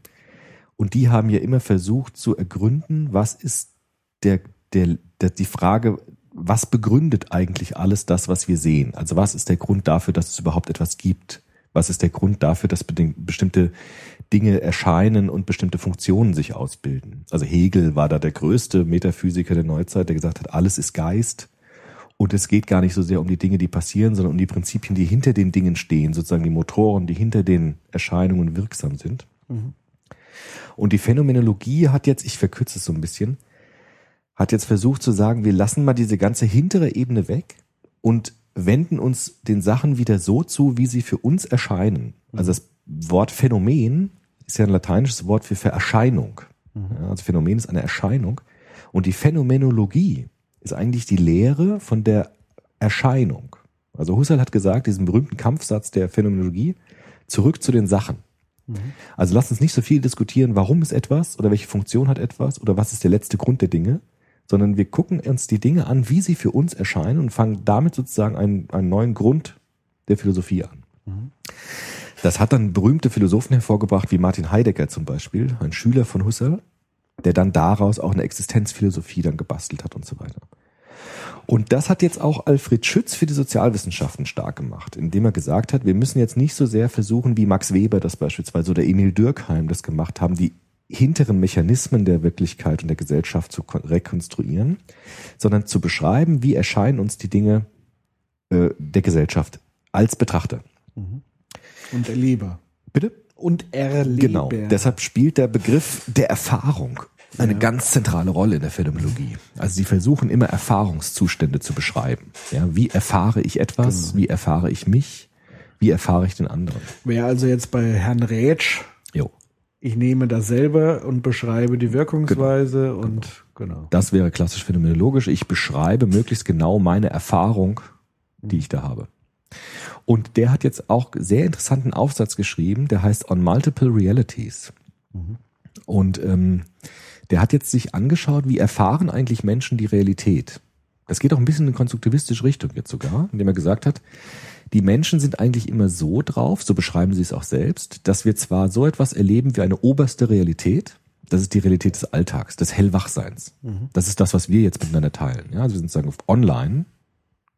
Und die haben ja immer versucht zu ergründen, was ist der, der, der, die Frage, was begründet eigentlich alles das, was wir sehen? Also was ist der Grund dafür, dass es überhaupt etwas gibt? Was ist der Grund dafür, dass bestimmte Dinge erscheinen und bestimmte Funktionen sich ausbilden? Also Hegel war da der größte Metaphysiker der Neuzeit, der gesagt hat, alles ist Geist. Und es geht gar nicht so sehr um die Dinge, die passieren, sondern um die Prinzipien, die hinter den Dingen stehen, sozusagen die Motoren, die hinter den Erscheinungen wirksam sind. Und die Phänomenologie hat jetzt, ich verkürze es so ein bisschen, hat jetzt versucht zu sagen, wir lassen mal diese ganze hintere Ebene weg und wenden uns den Sachen wieder so zu, wie sie für uns erscheinen. Also das Wort Phänomen ist ja ein lateinisches Wort für Vererscheinung. Ja, also Phänomen ist eine Erscheinung. Und die Phänomenologie ist eigentlich die Lehre von der Erscheinung. Also Husserl hat gesagt, diesen berühmten Kampfsatz der Phänomenologie, zurück zu den Sachen. Also lasst uns nicht so viel diskutieren, warum ist etwas oder welche Funktion hat etwas oder was ist der letzte Grund der Dinge, sondern wir gucken uns die Dinge an, wie sie für uns erscheinen und fangen damit sozusagen einen, einen neuen Grund der Philosophie an. Das hat dann berühmte Philosophen hervorgebracht, wie Martin Heidegger zum Beispiel, ein Schüler von Husserl, der dann daraus auch eine Existenzphilosophie dann gebastelt hat und so weiter. Und das hat jetzt auch Alfred Schütz für die Sozialwissenschaften stark gemacht, indem er gesagt hat, wir müssen jetzt nicht so sehr versuchen, wie Max Weber das beispielsweise oder Emil Dürkheim das gemacht haben, die hinteren Mechanismen der Wirklichkeit und der Gesellschaft zu kon- rekonstruieren, sondern zu beschreiben, wie erscheinen uns die Dinge äh, der Gesellschaft als Betrachter. Und Erleber. Bitte? Und Erleber. Genau. Deshalb spielt der Begriff der Erfahrung eine ganz zentrale Rolle in der Phänomenologie. Also sie versuchen immer Erfahrungszustände zu beschreiben. Ja, wie erfahre ich etwas? Wie erfahre ich mich? Wie erfahre ich den anderen? Wäre also jetzt bei Herrn Rätsch, Jo. ich nehme das selber und beschreibe die Wirkungsweise und genau. Das wäre klassisch phänomenologisch. Ich beschreibe möglichst genau meine Erfahrung, die ich da habe. Und der hat jetzt auch sehr interessanten Aufsatz geschrieben, der heißt On Multiple Realities. Und ähm, der hat jetzt sich angeschaut, wie erfahren eigentlich Menschen die Realität. Das geht auch ein bisschen in konstruktivistische Richtung jetzt sogar, indem er gesagt hat, die Menschen sind eigentlich immer so drauf, so beschreiben sie es auch selbst, dass wir zwar so etwas erleben wie eine oberste Realität, das ist die Realität des Alltags, des Hellwachseins. Das ist das, was wir jetzt miteinander teilen. Ja, also wir sind sagen online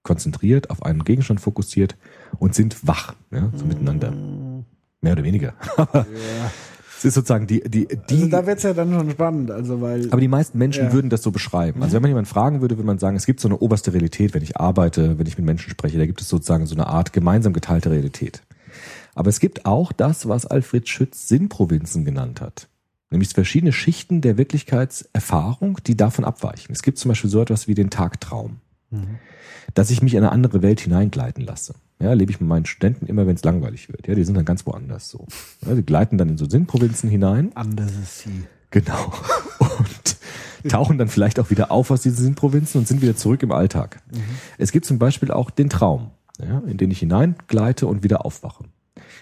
konzentriert, auf einen Gegenstand fokussiert und sind wach, ja, so miteinander. Mehr oder weniger. Es ist sozusagen die, die, die, Also da wird's ja dann schon spannend, also weil aber die meisten Menschen Ja. würden das so beschreiben. Also wenn man jemanden fragen würde, würde man sagen, es gibt so eine oberste Realität, wenn ich arbeite, wenn ich mit Menschen spreche, da gibt es sozusagen so eine Art gemeinsam geteilte Realität. Aber es gibt auch das, was Alfred Schütz Sinnprovinzen genannt hat. Nämlich verschiedene Schichten der Wirklichkeitserfahrung, die davon abweichen. Es gibt zum Beispiel so etwas wie den Tagtraum. Dass ich mich in eine andere Welt hineingleiten lasse. Ja, lebe ich mit meinen Studenten immer, wenn es langweilig wird. Ja, die sind dann ganz woanders so. Ja, die gleiten dann in so Sinnprovinzen hinein. anders ist sie. Genau. Und tauchen dann vielleicht auch wieder auf aus diesen Provinzen und sind wieder zurück im Alltag. Es gibt zum Beispiel auch den Traum, ja, in den ich hineingleite und wieder aufwache.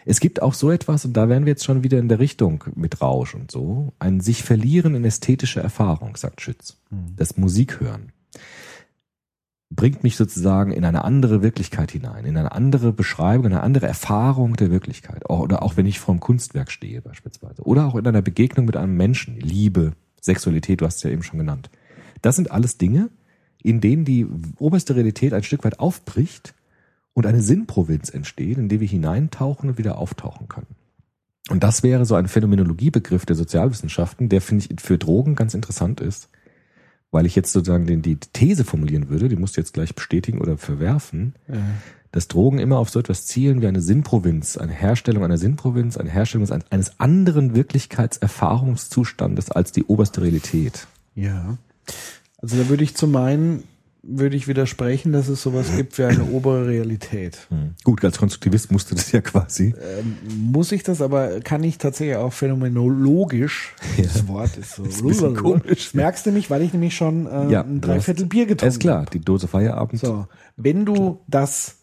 Es gibt auch so etwas, und da wären wir jetzt schon wieder in der Richtung mit Rausch und so, ein sich verlieren in ästhetische Erfahrung, sagt Schütz. Das Musik hören bringt mich sozusagen in eine andere Wirklichkeit hinein, in eine andere Beschreibung, eine andere Erfahrung der Wirklichkeit. Oder auch wenn ich vor einem Kunstwerk stehe beispielsweise. Oder auch in einer Begegnung mit einem Menschen. Liebe, Sexualität, du hast es ja eben schon genannt. Das sind alles Dinge, in denen die oberste Realität ein Stück weit aufbricht und eine Sinnprovinz entsteht, in die wir hineintauchen und wieder auftauchen können. Und das wäre so ein Phänomenologiebegriff der Sozialwissenschaften, der finde ich für Drogen ganz interessant ist, weil ich jetzt sozusagen den, die These formulieren würde, die musst du jetzt gleich bestätigen oder verwerfen, dass Drogen immer auf so etwas zielen wie eine Sinnprovinz, eine Herstellung einer Sinnprovinz, eine Herstellung eines- eines anderen Wirklichkeitserfahrungszustandes als die oberste Realität. Ja. Also da würde ich zu meinen, würde ich widersprechen, dass es sowas gibt wie eine obere Realität. Gut, als Konstruktivist musste das ja quasi. Muss ich das, aber kann ich tatsächlich auch phänomenologisch, das Wort ist so, Ist ein komisch, merkst du mich, weil ich nämlich schon äh, Ja, ein du Dreiviertel Bier getrunken Ist klar, habe. die Dose Feierabend. So, wenn du das,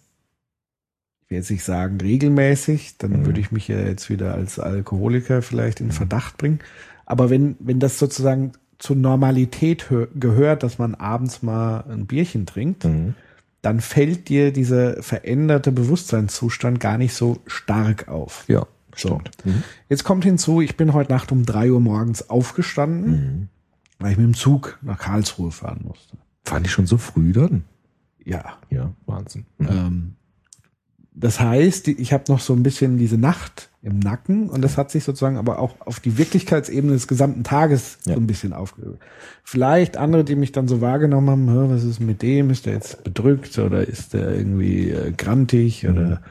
ich will jetzt nicht sagen regelmäßig, dann Mhm. würde ich mich ja jetzt wieder als Alkoholiker vielleicht in Verdacht bringen. Aber wenn, wenn das sozusagen zur Normalität hö- gehört, dass man abends mal ein Bierchen trinkt, Mhm. dann fällt dir dieser veränderte Bewusstseinszustand gar nicht so stark auf. Ja, So. stimmt. Mhm. Jetzt kommt hinzu, ich bin heute Nacht um drei Uhr morgens aufgestanden, Mhm. weil ich mit dem Zug nach Karlsruhe fahren musste. Fand ich schon so früh dann? Ja, Ja, Wahnsinn. Mhm. Ähm, das heißt, ich habe noch so ein bisschen diese Nacht im Nacken und das hat sich sozusagen aber auch auf die Wirklichkeitsebene des gesamten Tages Ja. so ein bisschen aufgehört. Vielleicht andere, die mich dann so wahrgenommen haben, "Hä, was ist mit dem? Ist der jetzt bedrückt oder ist der irgendwie äh, grantig oder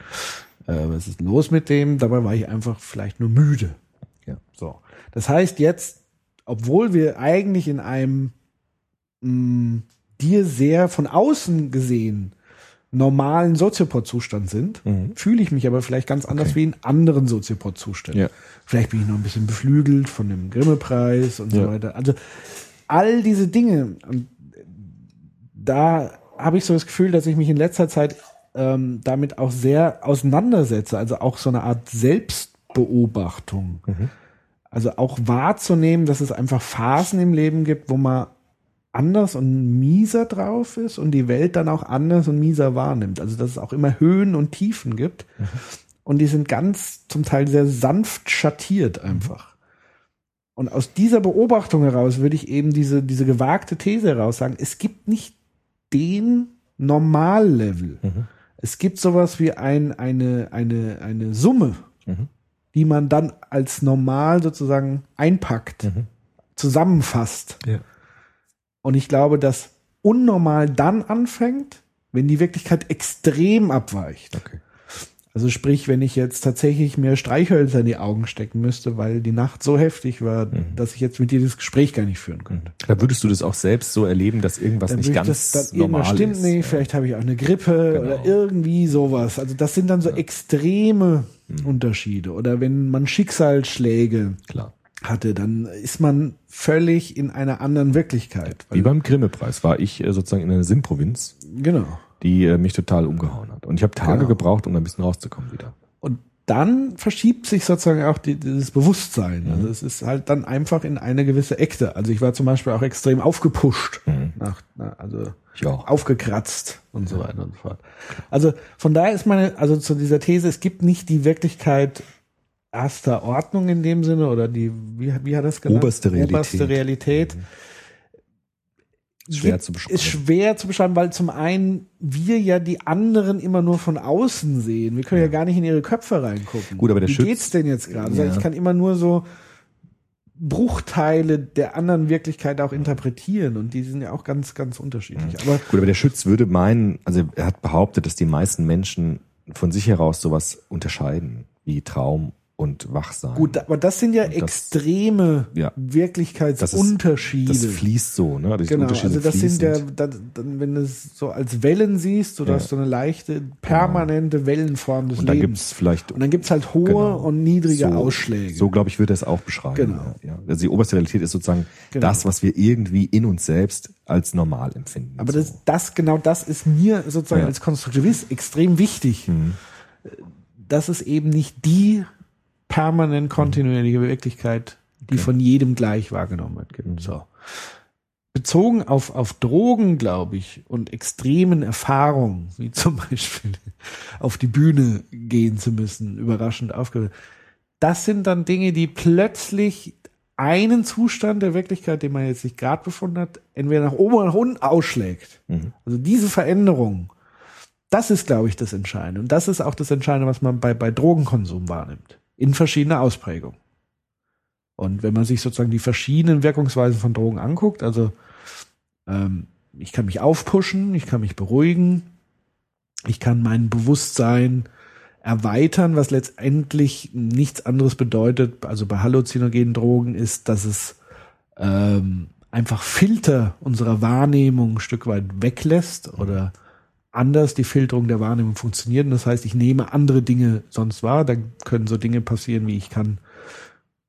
äh, was ist los mit dem? Dabei war ich einfach vielleicht nur müde. Ja. So. Das heißt jetzt, obwohl wir eigentlich in einem mh, dir sehr von außen gesehen normalen Soziopod-Zustand sind, Mhm. fühle ich mich aber vielleicht ganz anders Okay. wie in anderen Soziopod-Zuständen. Ja. Vielleicht bin ich noch ein bisschen beflügelt von dem Grimme-Preis und so Ja. weiter. Also all diese Dinge, und da habe ich so das Gefühl, dass ich mich in letzter Zeit ähm, damit auch sehr auseinandersetze. Also auch so eine Art Selbstbeobachtung. Also auch wahrzunehmen, dass es einfach Phasen im Leben gibt, wo man anders und mieser drauf ist und die Welt dann auch anders und mieser wahrnimmt. Also dass es auch immer Höhen und Tiefen gibt. Und die sind ganz zum Teil sehr sanft schattiert einfach. Und aus dieser Beobachtung heraus würde ich eben diese, diese gewagte These heraus sagen, es gibt nicht den Normallevel. Mhm. Es gibt sowas wie ein, eine, eine, eine Summe, Mhm. die man dann als normal sozusagen einpackt, Mhm. zusammenfasst. Ja. Und ich glaube, dass unnormal dann anfängt, wenn die Wirklichkeit extrem abweicht. Okay. Also sprich, wenn ich jetzt tatsächlich mir Streichhölzer in die Augen stecken müsste, weil die Nacht so heftig war, Mhm. dass ich jetzt mit dir das Gespräch gar nicht führen könnte. Da würdest du das auch selbst so erleben, dass irgendwas Dann nicht ganz das irgendwas normal stimmt ist. nicht, vielleicht habe ich auch eine Grippe Genau. oder irgendwie sowas. Also das sind dann so extreme Mhm. Unterschiede. Oder wenn man Schicksalsschläge Klar. Hatte, dann ist man völlig in einer anderen Wirklichkeit. Wie beim Grimme-Preis war ich äh, sozusagen in einer Sinnprovinz, genau. die äh, mich total umgehauen hat. Und ich habe Tage Genau. gebraucht, um da ein bisschen rauszukommen wieder. Und dann verschiebt sich sozusagen auch die, dieses Bewusstsein. Mhm. Also es ist halt dann einfach in eine gewisse Ekte. Also ich war zum Beispiel auch extrem aufgepusht, Mhm. nach, na, also aufgekratzt und so weiter und so fort. Also von daher ist meine, also zu dieser These, es gibt nicht die Wirklichkeit erster Ordnung in dem Sinne oder die, wie, wie hat das genannt? Oberste Realität. Mhm. Oberste Realität. Schwer Gibt- zu beschreiben. Ist schwer zu beschreiben, weil zum einen wir ja die anderen immer nur von außen sehen. Wir können ja, gar nicht in ihre Köpfe reingucken. Gut, aber der Wie Schütz- geht's denn jetzt gerade? Ja. Ich kann immer nur so Bruchteile der anderen Wirklichkeit auch interpretieren und die sind ja auch ganz, ganz unterschiedlich. Aber Gut, aber der Schütz würde meinen, also er hat behauptet, dass die meisten Menschen von sich heraus sowas unterscheiden, wie Traum und Wachsein. gut, aber das sind ja das- extreme Ja. Wirklichkeitsunterschiede. das fließt so, ne? Die Genau, also das sind ja, fließend. dann, wenn du es so als Wellen siehst, so Ja. hast du eine leichte, permanente Wellenform des und dann Lebens. gibt's vielleicht Und dann gibt's halt hohe Genau. und niedrige so, Ausschläge. So, glaube ich, würde er es auch beschreiben. Genau. Ja. Also die oberste Realität ist sozusagen Genau. das, was wir irgendwie in uns selbst als normal empfinden. Aber so. das, das, genau das ist mir sozusagen Ja. als Konstruktivist extrem wichtig, Mhm. dass es eben nicht die permanent kontinuierliche Wirklichkeit, die von jedem gleich wahrgenommen wird, gibt. Mhm. So. Bezogen auf, auf Drogen, glaube ich, und extremen Erfahrungen, wie zum Beispiel auf die Bühne gehen zu müssen, überraschend aufgehört. Das sind dann Dinge, die plötzlich einen Zustand der Wirklichkeit, den man jetzt sich gerade befunden hat, entweder nach oben oder nach unten ausschlägt. Also diese Veränderung, das ist, glaube ich, das Entscheidende. Und das ist auch das Entscheidende, was man bei, bei Drogenkonsum wahrnimmt. In verschiedener Ausprägung. Und wenn man sich sozusagen die verschiedenen Wirkungsweisen von Drogen anguckt, also ähm, ich kann mich aufpushen, ich kann mich beruhigen, ich kann mein Bewusstsein erweitern, was letztendlich nichts anderes bedeutet, also bei halluzinogenen Drogen ist, dass es ähm, einfach Filter unserer Wahrnehmung ein Stück weit weglässt oder anders die Filterung der Wahrnehmung funktioniert. Und das heißt, ich nehme andere Dinge sonst wahr. Dann können so Dinge passieren, wie ich kann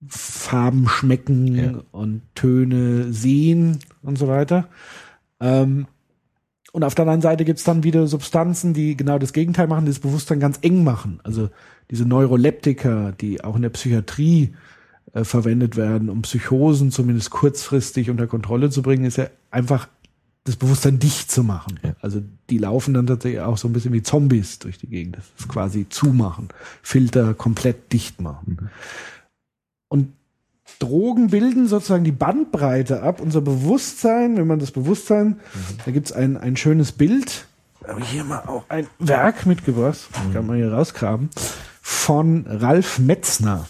Farben schmecken Ja. und Töne sehen und so weiter. Ähm, und auf der anderen Seite gibt's dann wieder Substanzen, die genau das Gegenteil machen, die das Bewusstsein ganz eng machen. Also diese Neuroleptika, die auch in der Psychiatrie äh, verwendet werden, um Psychosen zumindest kurzfristig unter Kontrolle zu bringen, ist ja einfach das Bewusstsein dicht zu machen. Ja. Also die laufen dann tatsächlich auch so ein bisschen wie Zombies durch die Gegend. Das ist quasi zumachen, Filter komplett dicht machen. Und Drogen bilden sozusagen die Bandbreite ab, unser Bewusstsein, wenn man das Bewusstsein, da gibt's ein, ein schönes Bild, da habe ich hier mal auch ein Werk mitgebracht, kann man hier rausgraben, von Ralf Metzner.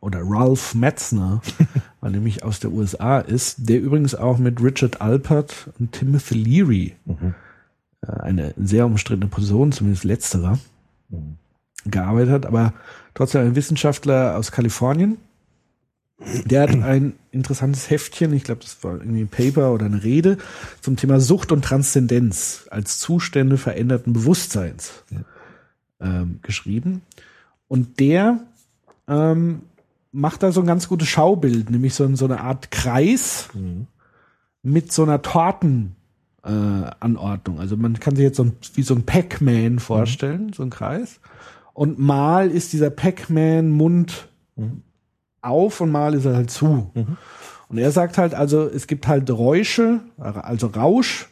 Oder Ralph Metzner, weil nämlich aus der USA ist, der übrigens auch mit Richard Alpert und Timothy Leary, äh, eine sehr umstrittene Person, zumindest letzterer, gearbeitet hat, aber trotzdem ein Wissenschaftler aus Kalifornien. Der hat ein interessantes Heftchen, ich glaube, das war irgendwie ein Paper oder eine Rede zum Thema Sucht und Transzendenz als Zustände veränderten Bewusstseins ähm, geschrieben. Und der ähm, macht da so ein ganz gutes Schaubild, nämlich so, so eine Art Kreis mit so einer Torten äh, Anordnung. Also man kann sich jetzt so ein, wie so ein Pac-Man vorstellen, so ein Kreis. Und mal ist dieser Pac-Man-Mund auf und mal ist er halt zu. Und er sagt halt, also es gibt halt Räusche, also Rausch,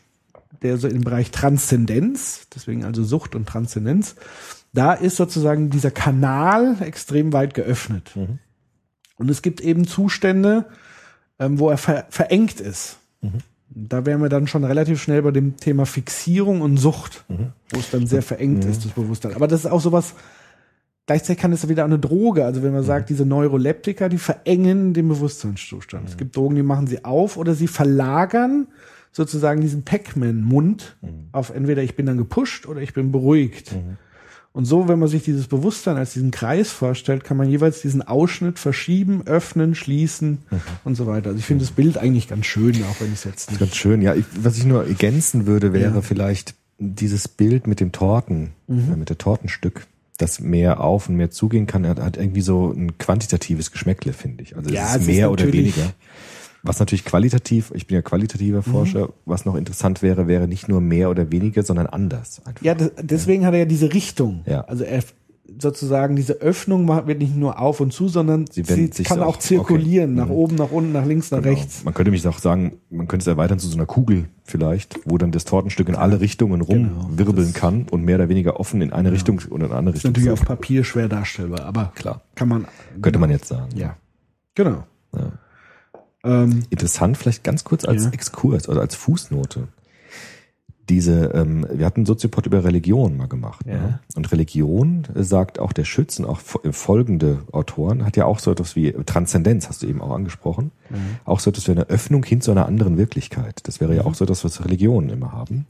der so im Bereich Transzendenz, deswegen also Sucht und Transzendenz, da ist sozusagen dieser Kanal extrem weit geöffnet. Und es gibt eben Zustände, ähm, wo er ver verengt ist. Da wären wir dann schon relativ schnell bei dem Thema Fixierung und Sucht, wo es dann sehr verengt ist, das Bewusstsein. Aber das ist auch sowas, gleichzeitig kann es wieder eine Droge. Also wenn man sagt, diese Neuroleptika, die verengen den Bewusstseinszustand. Es gibt Drogen, die machen sie auf oder sie verlagern sozusagen diesen Pac-Man-Mund auf entweder ich bin dann gepusht oder ich bin beruhigt. Und so, wenn man sich dieses Bewusstsein als diesen Kreis vorstellt, kann man jeweils diesen Ausschnitt verschieben, öffnen, schließen und so weiter. Also ich finde das Bild eigentlich ganz schön, auch wenn ich es jetzt nicht. Ganz schön, ja. Ich, was ich nur ergänzen würde, wäre Ja. vielleicht dieses Bild mit dem Torten, äh, mit der Tortenstück, das mehr auf und mehr zugehen kann, hat, hat irgendwie so ein quantitatives Geschmäckle, finde ich. Also Ja, es es ist ist mehr oder natürlich- weniger. Was natürlich qualitativ, ich bin ja qualitativer Forscher, was noch interessant wäre, wäre nicht nur mehr oder weniger, sondern anders. Einfach. Ja, das, deswegen hat er ja diese Richtung. Ja. Also er sozusagen diese Öffnung wird nicht nur auf und zu, sondern Sie sie, kann so- auch zirkulieren, okay. nach Mhm. oben, nach unten, nach links, nach Genau. rechts. Man könnte mich auch sagen, man könnte es erweitern zu so einer Kugel vielleicht, wo dann das Tortenstück in alle Richtungen rumwirbeln das- kann und mehr oder weniger offen in eine Richtung oder in eine andere Ist Richtung. natürlich auf. Papier schwer darstellbar, aber Klar. kann man. Könnte man jetzt sagen. Ja. Genau. Ja. Ähm, Interessant, vielleicht ganz kurz als Ja. Exkurs oder als Fußnote. Diese, ähm, wir hatten einen Soziopod über Religion mal gemacht. Ja. Ne? Und Religion, sagt auch der Schütz und auch äh, folgende Autoren, hat ja auch so etwas wie Transzendenz, hast du eben auch angesprochen. Auch so etwas wie eine Öffnung hin zu einer anderen Wirklichkeit. Das wäre ja auch so etwas, was Religionen immer haben.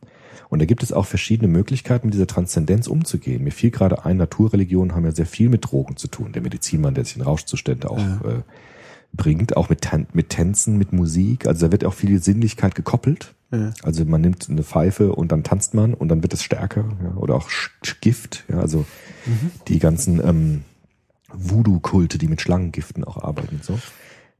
Und da gibt es auch verschiedene Möglichkeiten, mit dieser Transzendenz umzugehen. Mir fiel gerade ein, Naturreligionen haben ja sehr viel mit Drogen zu tun. Der Medizinmann, der sich in Rauschzustände auch äh, bringt, auch mit, Tan mit Tänzen, mit Musik. Also da wird auch viel Sinnlichkeit gekoppelt. Ja. Also man nimmt eine Pfeife und dann tanzt man und dann wird es stärker. Ja, oder auch Gift. Ja, also die ganzen ähm, Voodoo-Kulte, die mit Schlangengiften auch arbeiten und so.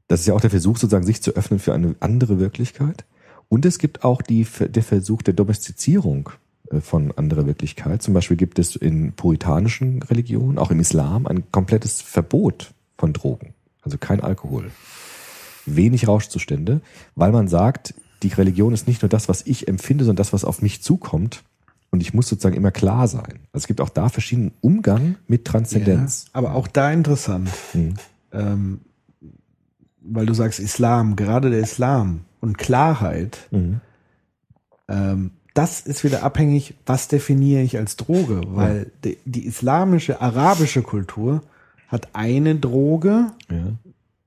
Das ist ja auch der Versuch, sozusagen sich zu öffnen für eine andere Wirklichkeit. Und es gibt auch die, der Versuch der Domestizierung äh, von anderer Wirklichkeit. Zum Beispiel gibt es in puritanischen Religionen, auch im Islam, ein komplettes Verbot von Drogen. Also kein Alkohol. Wenig Rauschzustände, weil man sagt, die Religion ist nicht nur das, was ich empfinde, sondern das, was auf mich zukommt. Und ich muss sozusagen immer klar sein. Also es gibt auch da verschiedenen Umgang mit Transzendenz. Ja, aber auch da interessant. Mhm. Ähm, weil du sagst Islam, gerade der Islam und Klarheit, Mhm. ähm, das ist wieder abhängig, was definiere ich als Droge, weil die, die islamische, arabische Kultur hat eine Droge Ja.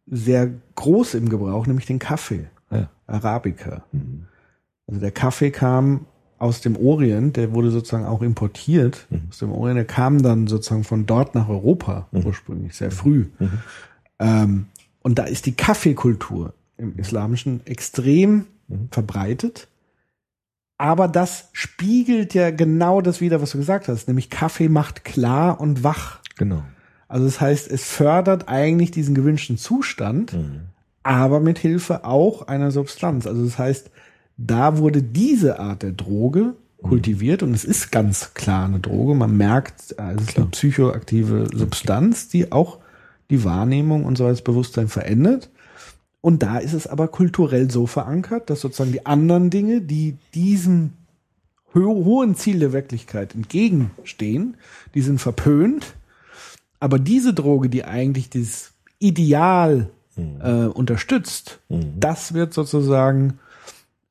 sehr groß im Gebrauch, nämlich den Kaffee, Ja. Arabica. Mhm. Also der Kaffee kam aus dem Orient, der wurde sozusagen auch importiert Mhm. aus dem Orient, der kam dann sozusagen von dort nach Europa ursprünglich, sehr früh. Mhm. Ähm, und da ist die Kaffeekultur im Islamischen extrem Mhm. verbreitet. Aber das spiegelt ja genau das wieder, was du gesagt hast, nämlich Kaffee macht klar und wach. Genau. Also das heißt, es fördert eigentlich diesen gewünschten Zustand, Mhm. aber mit Hilfe auch einer Substanz. Also das heißt, da wurde diese Art der Droge kultiviert und es ist ganz klar eine Droge. Man merkt, äh, es ist eine psychoaktive Substanz, die auch die Wahrnehmung und so das Bewusstsein verändert. Und da ist es aber kulturell so verankert, dass sozusagen die anderen Dinge, die diesem ho hohen Ziel der Wirklichkeit entgegenstehen, die sind verpönt. Aber diese Droge, die eigentlich dieses Ideal äh, unterstützt, das wird sozusagen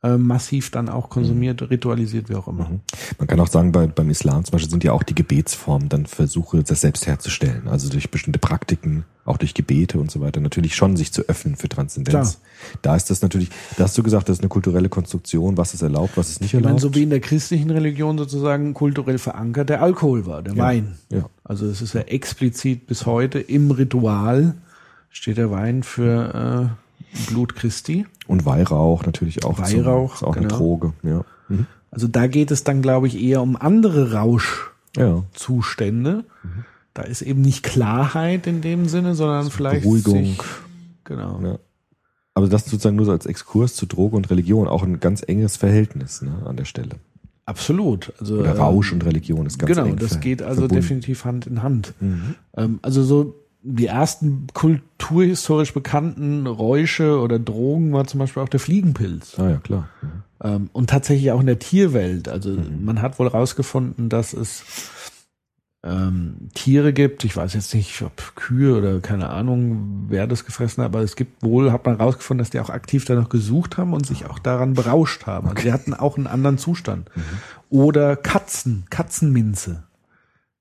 äh, massiv dann auch konsumiert, ritualisiert, wie auch immer. Man kann auch sagen, bei, beim Islam zum Beispiel sind ja auch die Gebetsformen dann Versuche, das selbst herzustellen. Also durch bestimmte Praktiken, auch durch Gebete und so weiter, natürlich schon sich zu öffnen für Transzendenz. Da ist das natürlich, da hast du gesagt, das ist eine kulturelle Konstruktion, was ist erlaubt, was ist nicht Ich meine, erlaubt. so wie in der christlichen Religion sozusagen kulturell verankert der Alkohol war, der Wein. ja. Also es ist ja explizit bis heute im Ritual steht der Wein für äh, Blut Christi. und Weihrauch natürlich auch. Weihrauch, ist auch eine genau. Droge, ja. Mhm. Also da geht es dann, glaube ich, eher um andere Rauschzustände. Ja. Da ist eben nicht Klarheit in dem Sinne, sondern vielleicht Beruhigung. Sich, genau. ja. Aber das sozusagen nur so als Exkurs zu Droge und Religion, auch ein ganz enges Verhältnis ne, an der Stelle. Absolut. Also Oder ähm, Rausch und Religion ist ganz Genau, das geht also verbunden. definitiv Hand in Hand. Mhm. Ähm, also so die ersten kulturhistorisch bekannten Räusche oder Drogen war zum Beispiel auch der Fliegenpilz. Ah ja, klar. Mhm. Ähm, und tatsächlich auch in der Tierwelt. Also man hat wohl rausgefunden, dass es ähm, Tiere gibt. Ich weiß jetzt nicht, ob Kühe oder keine Ahnung, wer das gefressen hat, aber es gibt wohl, hat man rausgefunden, dass die auch aktiv danach gesucht haben und sich auch daran berauscht haben. Also die hatten auch einen anderen Zustand. Oder Katzen, Katzenminze.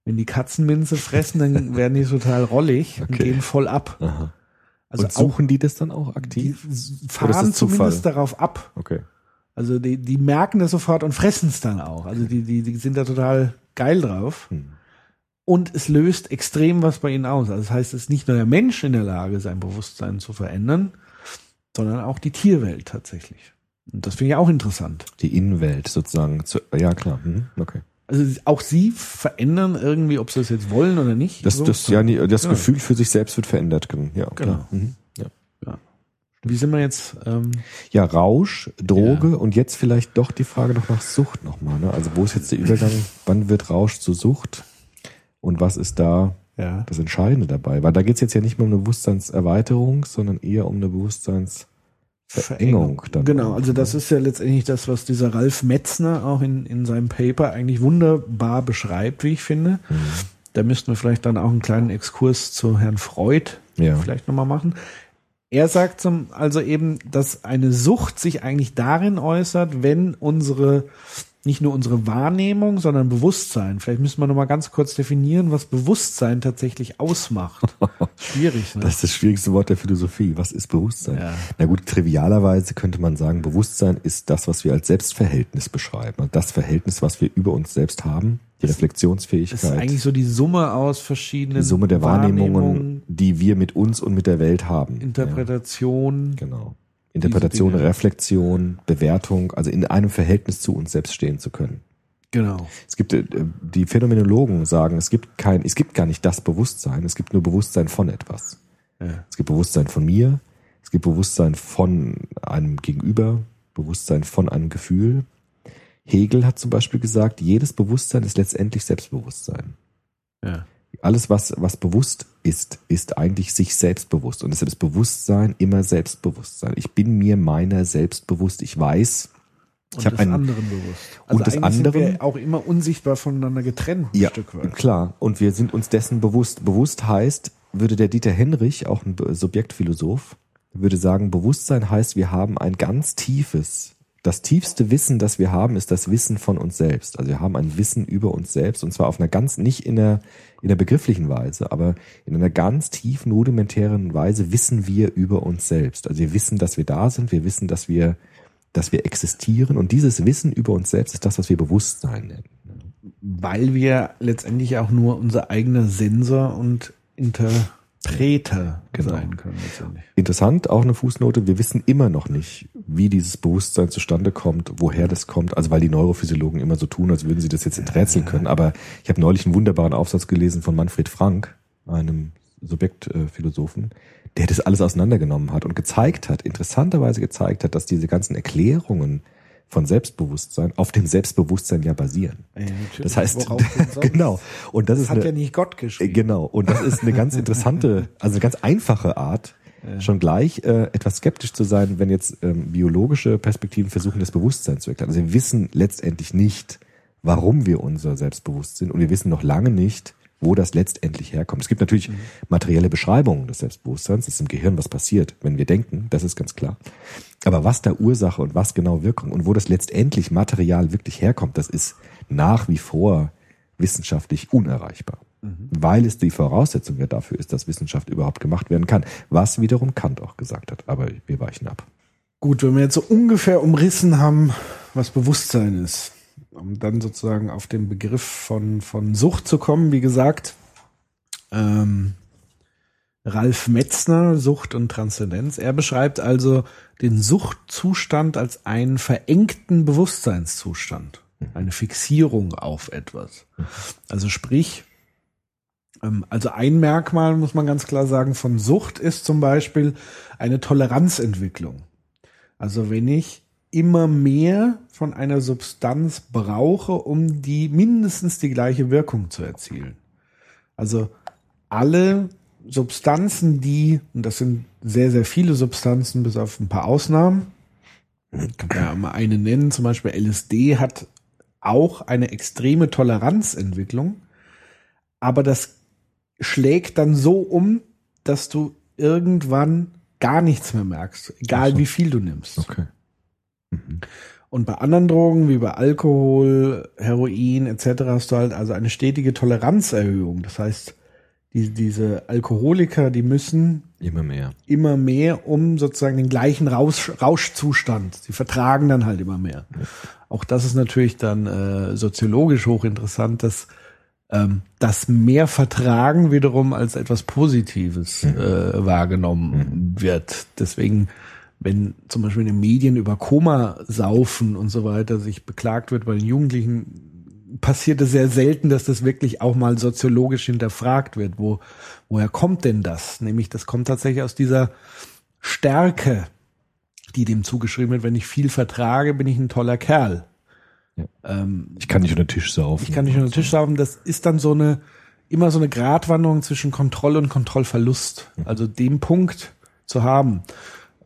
Wenn die Katzenminze fressen, dann werden die total rollig und Okay. gehen voll ab. Aha. Also und suchen die das dann auch die aktiv? Ist fahren zumindest darauf ab. Okay. Also die, die merken das sofort und fressen es dann auch. Also die, die, die sind da total geil drauf. Hm. Und es löst extrem was bei ihnen aus. Also das heißt, es ist nicht nur der Mensch in der Lage, sein Bewusstsein zu verändern, sondern auch die Tierwelt tatsächlich. Und das finde ich auch interessant. Die Innenwelt sozusagen. Zu, ja, klar. Mhm. Okay. Also auch sie verändern irgendwie, ob sie es jetzt wollen oder nicht. Das, So. das, ja, das Ja. Gefühl für sich selbst wird verändert. Ja, Genau. klar. Mhm. Ja. Wie sind wir jetzt? Ähm, ja, Rausch, Droge und jetzt vielleicht doch die Frage noch nach Sucht nochmal. Ne? Also wo ist jetzt der Übergang? Wann wird Rausch zu Sucht? Und was ist da ja. das Entscheidende dabei? Weil da geht's jetzt ja nicht mehr um eine Bewusstseinserweiterung, sondern eher um eine Bewusstseinsverengung. Dann Genau, also das ist ja letztendlich das, was dieser Ralf Metzner auch in, in seinem Paper eigentlich wunderbar beschreibt, wie ich finde. Mhm. Da müssten wir vielleicht dann auch einen kleinen Exkurs zu Herrn Freud Ja. vielleicht nochmal machen. Er sagt zum, also eben, dass eine Sucht sich eigentlich darin äußert, wenn unsere, nicht nur unsere Wahrnehmung, sondern Bewusstsein, vielleicht müssen wir nochmal ganz kurz definieren, was Bewusstsein tatsächlich ausmacht. Schwierig, ne? Das ist das schwierigste Wort der Philosophie. Was ist Bewusstsein? Ja. Na gut, trivialerweise könnte man sagen, Bewusstsein ist das, was wir als Selbstverhältnis beschreiben. Und Das Verhältnis, was wir über uns selbst haben, die das Reflexionsfähigkeit, ist eigentlich so die Summe aus verschiedenen die Summe der Wahrnehmungen, Wahrnehmungen, die wir mit uns und mit der Welt haben. Interpretation. Ja, genau. Interpretation. Reflexion, Bewertung, also in einem Verhältnis zu uns selbst stehen zu können. Genau. Es gibt, äh, die Phänomenologen sagen, es gibt kein, es gibt gar nicht das Bewusstsein, es gibt nur Bewusstsein von etwas. Ja. Es gibt Bewusstsein von mir, es gibt Bewusstsein von einem Gegenüber, Bewusstsein von einem Gefühl. Hegel hat zum Beispiel gesagt, jedes Bewusstsein ist letztendlich Selbstbewusstsein. Ja. Alles, was, was bewusst ist, ist eigentlich sich selbstbewusst. Und deshalb ist Bewusstsein immer Selbstbewusstsein. Ich bin mir meiner selbst bewusst. Ich weiß, Und ich habe des einen, anderen bewusst. und des eigentlich sind wir auch immer unsichtbar voneinander getrennt, ein Ja, Stück weit. klar. Und wir sind uns dessen bewusst. Bewusst heißt, würde der Dieter Henrich, auch ein Subjektphilosoph, würde sagen, Bewusstsein heißt, wir haben ein ganz tiefes, das tiefste Wissen, das wir haben, ist das Wissen von uns selbst. Also wir haben ein Wissen über uns selbst und zwar auf einer ganz, nicht in der, in der begrifflichen Weise, aber in einer ganz tiefen, rudimentären Weise wissen wir über uns selbst. Also wir wissen, dass wir da sind, wir wissen, dass wir, dass wir existieren und dieses Wissen über uns selbst ist das, was wir Bewusstsein nennen. Weil wir letztendlich auch nur unser eigener Sensor und Interpreter Genau. sein können. Interessant, auch eine Fußnote, wir wissen immer noch nicht, wie dieses Bewusstsein zustande kommt, woher das kommt, also weil die Neurophysiologen immer so tun, als würden sie das jetzt enträtseln können, aber ich habe neulich einen wunderbaren Aufsatz gelesen von Manfred Frank, einem Subjektphilosophen, der das alles auseinandergenommen hat und gezeigt hat, interessanterweise gezeigt hat, dass diese ganzen Erklärungen von Selbstbewusstsein auf dem Selbstbewusstsein ja basieren. Ja. Das heißt, genau. Und das Das ist hat eine, ja nicht Gott geschrieben. Genau. Und das ist eine ganz interessante, also eine ganz einfache Art, schon gleich äh, etwas skeptisch zu sein, wenn jetzt ähm, biologische Perspektiven versuchen, das Bewusstsein zu erklären. Also wir wissen letztendlich nicht, warum wir unser Selbstbewusst sind und wir wissen noch lange nicht, wo das letztendlich herkommt. Es gibt natürlich materielle Beschreibungen des Selbstbewusstseins, das ist im Gehirn, was passiert, wenn wir denken, das ist ganz klar. Aber was da Ursache und was genau Wirkung und wo das letztendlich Material wirklich herkommt, das ist nach wie vor wissenschaftlich unerreichbar. Weil es die Voraussetzung ja dafür ist, dass Wissenschaft überhaupt gemacht werden kann. Was wiederum Kant auch gesagt hat. Aber wir weichen ab. Gut, wenn wir jetzt so ungefähr umrissen haben, was Bewusstsein ist, um dann sozusagen auf den Begriff von, von Sucht zu kommen, wie gesagt, ähm, Ralf Metzner, Sucht und Transzendenz, er beschreibt also den Suchtzustand als einen verengten Bewusstseinszustand, eine Fixierung auf etwas. Also sprich, ähm, also ein Merkmal, muss man ganz klar sagen, von Sucht ist zum Beispiel eine Toleranzentwicklung. Also wenn ich immer mehr von einer Substanz brauche, um die mindestens die gleiche Wirkung zu erzielen. Also alle Substanzen, die, und das sind sehr, sehr viele Substanzen, bis auf ein paar Ausnahmen, kann ja mal eine nennen, zum Beispiel LSD hat auch eine extreme Toleranzentwicklung, aber das schlägt dann so um, dass du irgendwann gar nichts mehr merkst, egal so. wie viel du nimmst. Okay. Und bei anderen Drogen, wie bei Alkohol, Heroin etc., hast du halt also eine stetige Toleranzerhöhung. Das heißt, die, diese Alkoholiker, die müssen Immer mehr. immer mehr um sozusagen den gleichen Rausch, Rauschzustand. Sie vertragen dann halt immer mehr. Auch das ist natürlich dann äh, soziologisch hochinteressant, dass ähm, das mehr Vertragen wiederum als etwas Positives äh, wahrgenommen wird. Deswegen, wenn zum Beispiel in den Medien über Koma saufen und so weiter sich beklagt wird bei den Jugendlichen, passiert es sehr selten, dass das wirklich auch mal soziologisch hinterfragt wird. Wo, woher kommt denn das? Nämlich, das kommt tatsächlich aus dieser Stärke, die dem zugeschrieben wird. Wenn ich viel vertrage, bin ich ein toller Kerl. Ja. Ähm, Ich kann nicht unter den Tisch saufen. ich kann nicht unter den Tisch saufen. Das ist dann so eine, immer so eine Gratwanderung zwischen Kontrolle und Kontrollverlust. Also dem Punkt zu haben.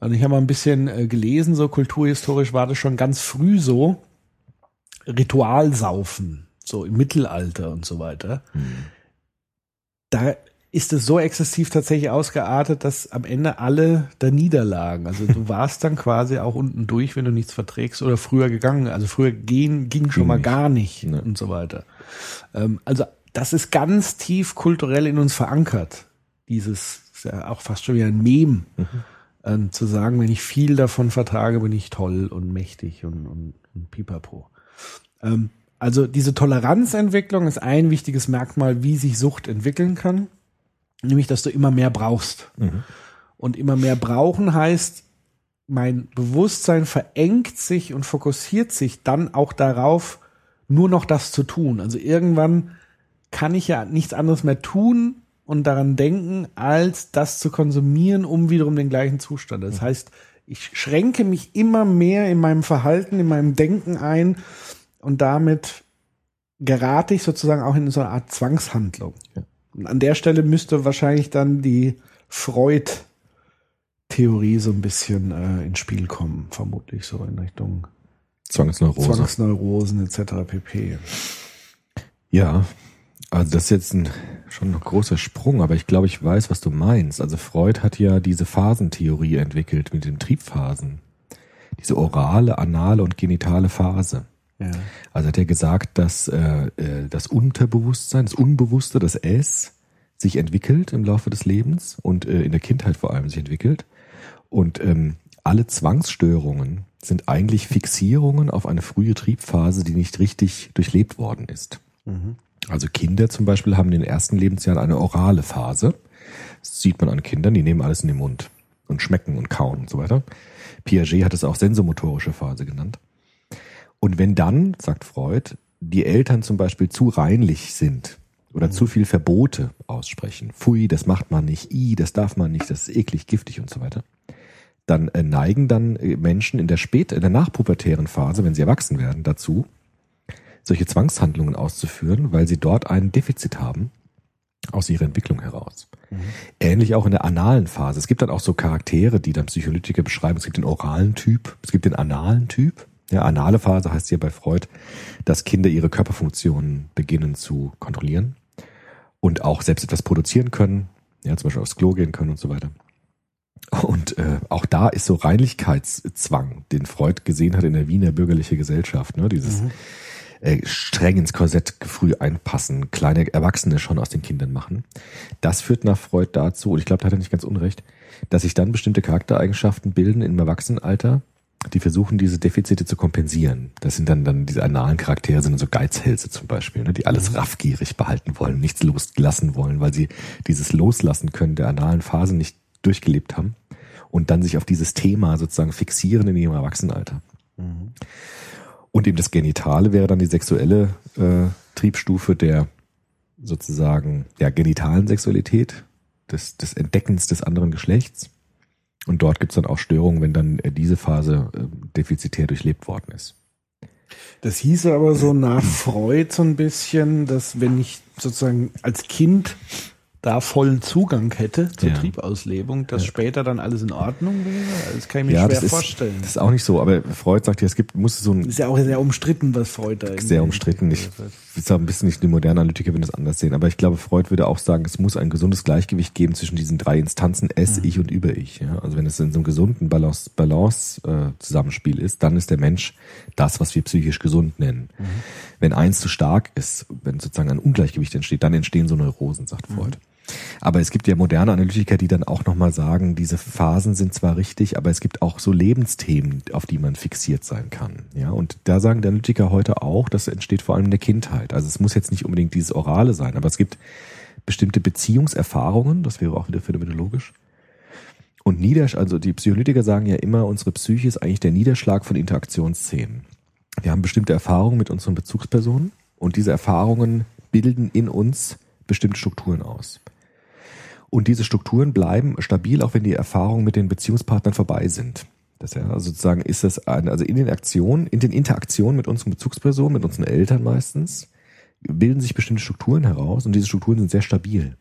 Und ich habe mal ein bisschen äh, gelesen, so kulturhistorisch war das schon ganz früh so. Ritualsaufen, so im Mittelalter und so weiter. Da ist es so exzessiv tatsächlich ausgeartet, dass am Ende alle da niederlagen. Also du warst dann quasi auch unten durch, wenn du nichts verträgst oder früher gegangen. Also früher gehen ging schon Ging mal nicht. gar nicht Nee. und so weiter. Ähm, also das ist ganz tief kulturell in uns verankert. Dieses ist ja auch fast schon wie ein Mem, ähm, zu sagen, wenn ich viel davon vertrage, bin ich toll und mächtig und, und, und pipapo. Ähm, also diese Toleranzentwicklung ist ein wichtiges Merkmal, wie sich Sucht entwickeln kann. Nämlich, dass du immer mehr brauchst. Und immer mehr brauchen heißt, mein Bewusstsein verengt sich und fokussiert sich dann auch darauf, nur noch das zu tun. Also irgendwann kann ich ja nichts anderes mehr tun und daran denken, als das zu konsumieren, um wiederum den gleichen Zustand. Das heißt, ich schränke mich immer mehr in meinem Verhalten, in meinem Denken ein und damit gerate ich sozusagen auch in so eine Art Zwangshandlung. Und an der Stelle müsste wahrscheinlich dann die Freud-Theorie so ein bisschen äh, ins Spiel kommen, vermutlich so in Richtung Zwangsneurose. Zwangsneurosen etc. pp. Ja, Also das ist jetzt ein, schon ein großer Sprung, aber ich glaube, ich weiß, was du meinst. Also Freud hat ja diese Phasentheorie entwickelt mit den Triebphasen. Diese orale, anale und genitale Phase. Ja. Also hat er gesagt, dass äh, äh, das Unterbewusstsein, das Unbewusste, das S, sich entwickelt im Laufe des Lebens und äh, in der Kindheit vor allem sich entwickelt. Und ähm, alle Zwangsstörungen sind eigentlich Fixierungen auf eine frühe Triebphase, die nicht richtig durchlebt worden ist. Also Kinder zum Beispiel haben in den ersten Lebensjahren eine orale Phase. Das sieht man an Kindern, die nehmen alles in den Mund und schmecken und kauen und so weiter. Piaget hat es auch sensomotorische Phase genannt. Und wenn dann, sagt Freud, die Eltern zum Beispiel zu reinlich sind oder zu viel Verbote aussprechen, pfui, das macht man nicht, i, das darf man nicht, das ist eklig, giftig und so weiter, dann äh, neigen dann äh, Menschen in der spät, in der nachpubertären Phase, wenn sie erwachsen werden, dazu, solche Zwangshandlungen auszuführen, weil sie dort ein Defizit haben aus ihrer Entwicklung heraus. Ähnlich auch in der analen Phase. Es gibt dann auch so Charaktere, die dann Psycholytiker beschreiben. Es gibt den oralen Typ, es gibt den analen Typ. Ja, anale Phase heißt hier bei Freud, dass Kinder ihre Körperfunktionen beginnen zu kontrollieren und auch selbst etwas produzieren können, ja, zum Beispiel aufs Klo gehen können und so weiter. Und äh, auch da ist so Reinlichkeitszwang, den Freud gesehen hat in der Wiener bürgerliche Gesellschaft, ne? dieses äh, streng ins Korsett früh einpassen, kleine Erwachsene schon aus den Kindern machen. Das führt nach Freud dazu, und ich glaube, da hat er nicht ganz unrecht, dass sich dann bestimmte Charaktereigenschaften bilden im Erwachsenenalter, die versuchen, diese Defizite zu kompensieren. Das sind dann, dann diese analen Charaktere, sind dann so Geizhälse zum Beispiel, ne, die alles raffgierig behalten wollen, nichts loslassen wollen, weil sie dieses Loslassen können der analen Phase nicht durchgelebt haben und dann sich auf dieses Thema sozusagen fixieren in ihrem Erwachsenenalter. Und eben das Genitale wäre dann die sexuelle äh, Triebstufe der sozusagen der genitalen Sexualität, des, des Entdeckens des anderen Geschlechts. Und dort gibt's dann auch Störungen, wenn dann äh, diese Phase äh, defizitär durchlebt worden ist. Das hieße aber so nach Freud so ein bisschen, dass wenn ich sozusagen als Kind da vollen Zugang hätte zur Ja. Triebauslebung, dass später dann alles in Ordnung wäre. Das kann ich mir ja, schwer das ist, vorstellen. das ist auch nicht so, aber Freud sagt ja, es gibt, muss so ein ist ja auch sehr umstritten, was Freud da irgendwie- sehr umstritten. Ich ist ein bisschen nicht die moderne Analytiker würden das anders sehen, aber ich glaube, Freud würde auch sagen, es muss ein gesundes Gleichgewicht geben zwischen diesen drei Instanzen S, Ich und Über-Ich. Ja? Also wenn es in so einem gesunden Balance, Balance äh, Zusammenspiel ist, dann ist der Mensch das, was wir psychisch gesund nennen. Wenn eins zu stark ist, wenn sozusagen ein Ungleichgewicht entsteht, dann entstehen so Neurosen, sagt Freud. Aber es gibt ja moderne Analytiker, die dann auch nochmal sagen, diese Phasen sind zwar richtig, aber es gibt auch so Lebensthemen, auf die man fixiert sein kann. Ja, und da sagen die Analytiker heute auch, das entsteht vor allem in der Kindheit. Also es muss jetzt nicht unbedingt dieses Orale sein, aber es gibt bestimmte Beziehungserfahrungen, das wäre auch wieder phänomenologisch. Und Niedersch also die Psycholytiker sagen ja immer, unsere Psyche ist eigentlich der Niederschlag von Interaktionsszenen. Wir haben bestimmte Erfahrungen mit unseren Bezugspersonen und diese Erfahrungen bilden in uns bestimmte Strukturen aus. Und diese Strukturen bleiben stabil, auch wenn die Erfahrungen mit den Beziehungspartnern vorbei sind. Das ja, also sozusagen ist das ein, also in den Aktionen, in den Interaktionen mit unseren Bezugspersonen, mit unseren Eltern meistens, bilden sich bestimmte Strukturen heraus und diese Strukturen sind sehr stabil.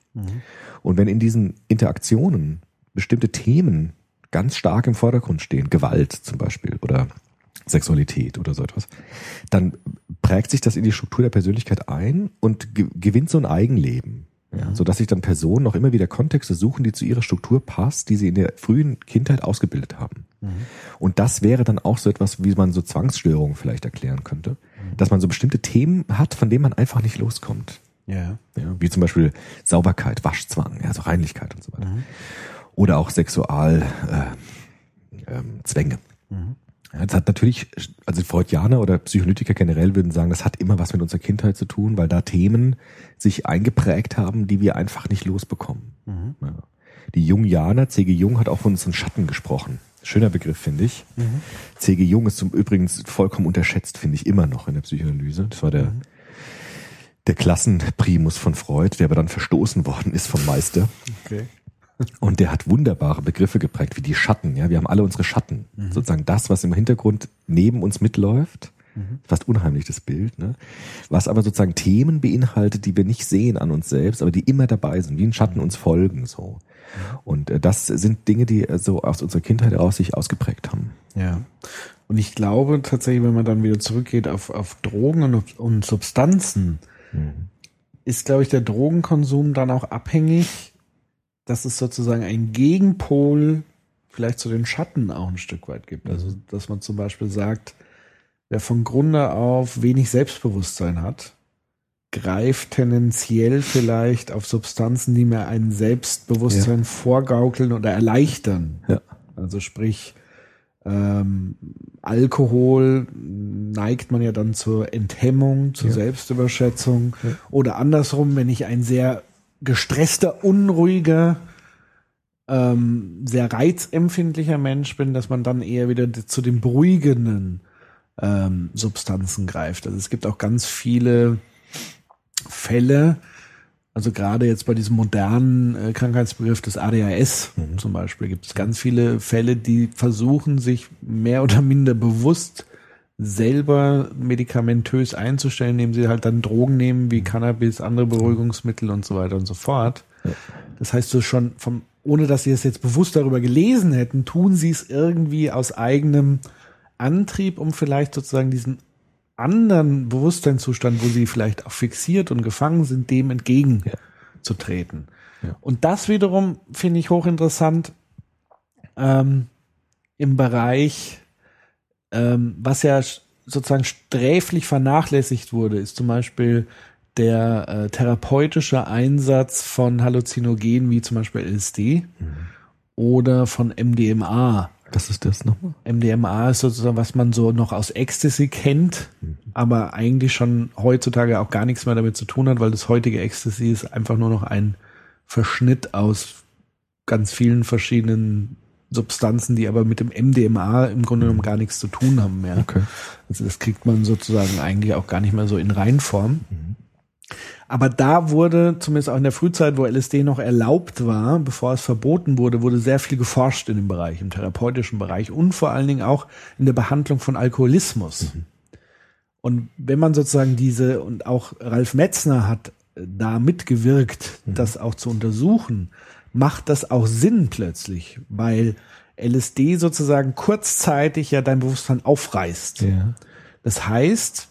Und wenn in diesen Interaktionen bestimmte Themen ganz stark im Vordergrund stehen, Gewalt zum Beispiel oder Sexualität oder so etwas, dann prägt sich das in die Struktur der Persönlichkeit ein und ge gewinnt so ein Eigenleben. Ja, so dass sich dann Personen noch immer wieder Kontexte suchen, die zu ihrer Struktur passt, die sie in der frühen Kindheit ausgebildet haben. Und das wäre dann auch so etwas, wie man so Zwangsstörungen vielleicht erklären könnte, dass man so bestimmte Themen hat, von denen man einfach nicht loskommt. Ja. Ja, wie zum Beispiel Sauberkeit, Waschzwang, ja, so Reinlichkeit und so weiter. Oder auch Sexualzwänge. Äh, ähm, Zwänge. Ja, das hat natürlich, also Freudianer oder Psycholytiker generell würden sagen, das hat immer was mit unserer Kindheit zu tun, weil da Themen sich eingeprägt haben, die wir einfach nicht losbekommen. Ja. Die Jungianer, C.G. Jung hat auch von unseren Schatten gesprochen. Schöner Begriff, finde ich. C.G. Jung ist zum Übrigens vollkommen unterschätzt, finde ich, immer noch in der Psychoanalyse. Das war der, der Klassenprimus von Freud, der aber dann verstoßen worden ist vom Meister. Okay. Und der hat wunderbare Begriffe geprägt, wie die Schatten. Ja, wir haben alle unsere Schatten. Sozusagen das, was im Hintergrund neben uns mitläuft. Fast unheimlich das Bild. Ne? Was aber sozusagen Themen beinhaltet, die wir nicht sehen an uns selbst, aber die immer dabei sind, wie ein Schatten uns folgen. so. Und äh, das sind Dinge, die äh, so aus unserer Kindheit heraus sich ausgeprägt haben. Ja. Und ich glaube tatsächlich, wenn man dann wieder zurückgeht auf, auf Drogen und, und Substanzen, ist, glaube ich, der Drogenkonsum dann auch abhängig, dass es sozusagen einen Gegenpol vielleicht zu den Schatten auch ein Stück weit gibt. Also, dass man zum Beispiel sagt, wer von Grunde auf wenig Selbstbewusstsein hat, greift tendenziell vielleicht auf Substanzen, die mir ein Selbstbewusstsein vorgaukeln oder erleichtern. Ja. Also sprich, ähm, Alkohol neigt man ja dann zur Enthemmung, zur Ja. Selbstüberschätzung. Oder andersrum, wenn ich ein sehr gestresster, unruhiger, ähm, sehr reizempfindlicher Mensch bin, dass man dann eher wieder zu den beruhigenden ähm, Substanzen greift. Also es gibt auch ganz viele Fälle, also gerade jetzt bei diesem modernen äh, Krankheitsbegriff des ADHS zum Beispiel gibt es ganz viele Fälle, die versuchen, sich mehr oder minder bewusst selber medikamentös einzustellen, indem sie halt dann Drogen nehmen wie Cannabis, andere Beruhigungsmittel und so weiter und so fort. Das heißt, so schon vom, ohne dass sie es jetzt bewusst darüber gelesen hätten, tun sie es irgendwie aus eigenem Antrieb, um vielleicht sozusagen diesen anderen Bewusstseinszustand, wo sie vielleicht auch fixiert und gefangen sind, dem entgegenzutreten. Ja. Und das wiederum finde ich hochinteressant ähm, im Bereich, ähm, was ja sozusagen sträflich vernachlässigt wurde, ist zum Beispiel der äh, therapeutische Einsatz von Halluzinogenen wie zum Beispiel LSD oder von MDMA. Was ist das nochmal? MDMA ist sozusagen, was man so noch aus Ecstasy kennt, aber eigentlich schon heutzutage auch gar nichts mehr damit zu tun hat, weil das heutige Ecstasy ist einfach nur noch ein Verschnitt aus ganz vielen verschiedenen Substanzen, die aber mit dem MDMA im Grunde genommen gar nichts zu tun haben mehr. Okay. Also das kriegt man sozusagen eigentlich auch gar nicht mehr so in Reinform. Aber da wurde, zumindest auch in der Frühzeit, wo LSD noch erlaubt war, bevor es verboten wurde, wurde sehr viel geforscht in dem Bereich, im therapeutischen Bereich und vor allen Dingen auch in der Behandlung von Alkoholismus. Und wenn man sozusagen diese, und auch Ralf Metzner hat äh, da mitgewirkt, das auch zu untersuchen, macht das auch Sinn plötzlich, weil LSD sozusagen kurzzeitig ja dein Bewusstsein aufreißt. Ja. Das heißt,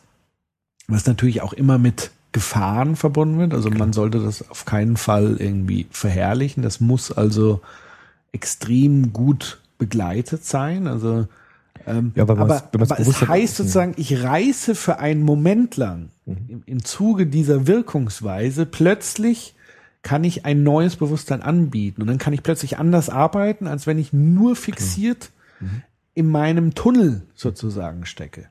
was natürlich auch immer mit Gefahren verbunden wird, also man sollte das auf keinen Fall irgendwie verherrlichen. Das muss also extrem gut begleitet sein. Also ähm, Ja, aber aber, aber es heißt sozusagen, ich reiße für einen Moment lang im, im Zuge dieser Wirkungsweise plötzlich kann ich ein neues Bewusstsein anbieten und dann kann ich plötzlich anders arbeiten, als wenn ich nur fixiert in meinem Tunnel sozusagen stecke.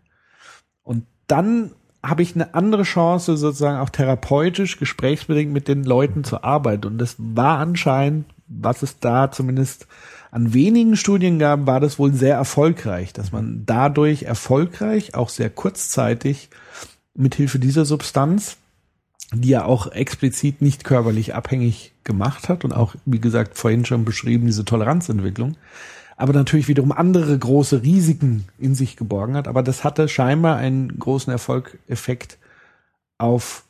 Und dann habe ich eine andere Chance, sozusagen auch therapeutisch, gesprächsbedingt mit den Leuten zu arbeiten. Und das war anscheinend, was es da zumindest an wenigen Studien gab, war das wohl sehr erfolgreich, dass man dadurch erfolgreich, auch sehr kurzzeitig, mithilfe dieser Substanz, die ja auch explizit nicht körperlich abhängig gemacht hat und auch, wie gesagt, vorhin schon beschrieben, diese Toleranzentwicklung, aber natürlich wiederum andere große Risiken in sich geborgen hat. Aber das hatte scheinbar einen großen Erfolgeffekt auf,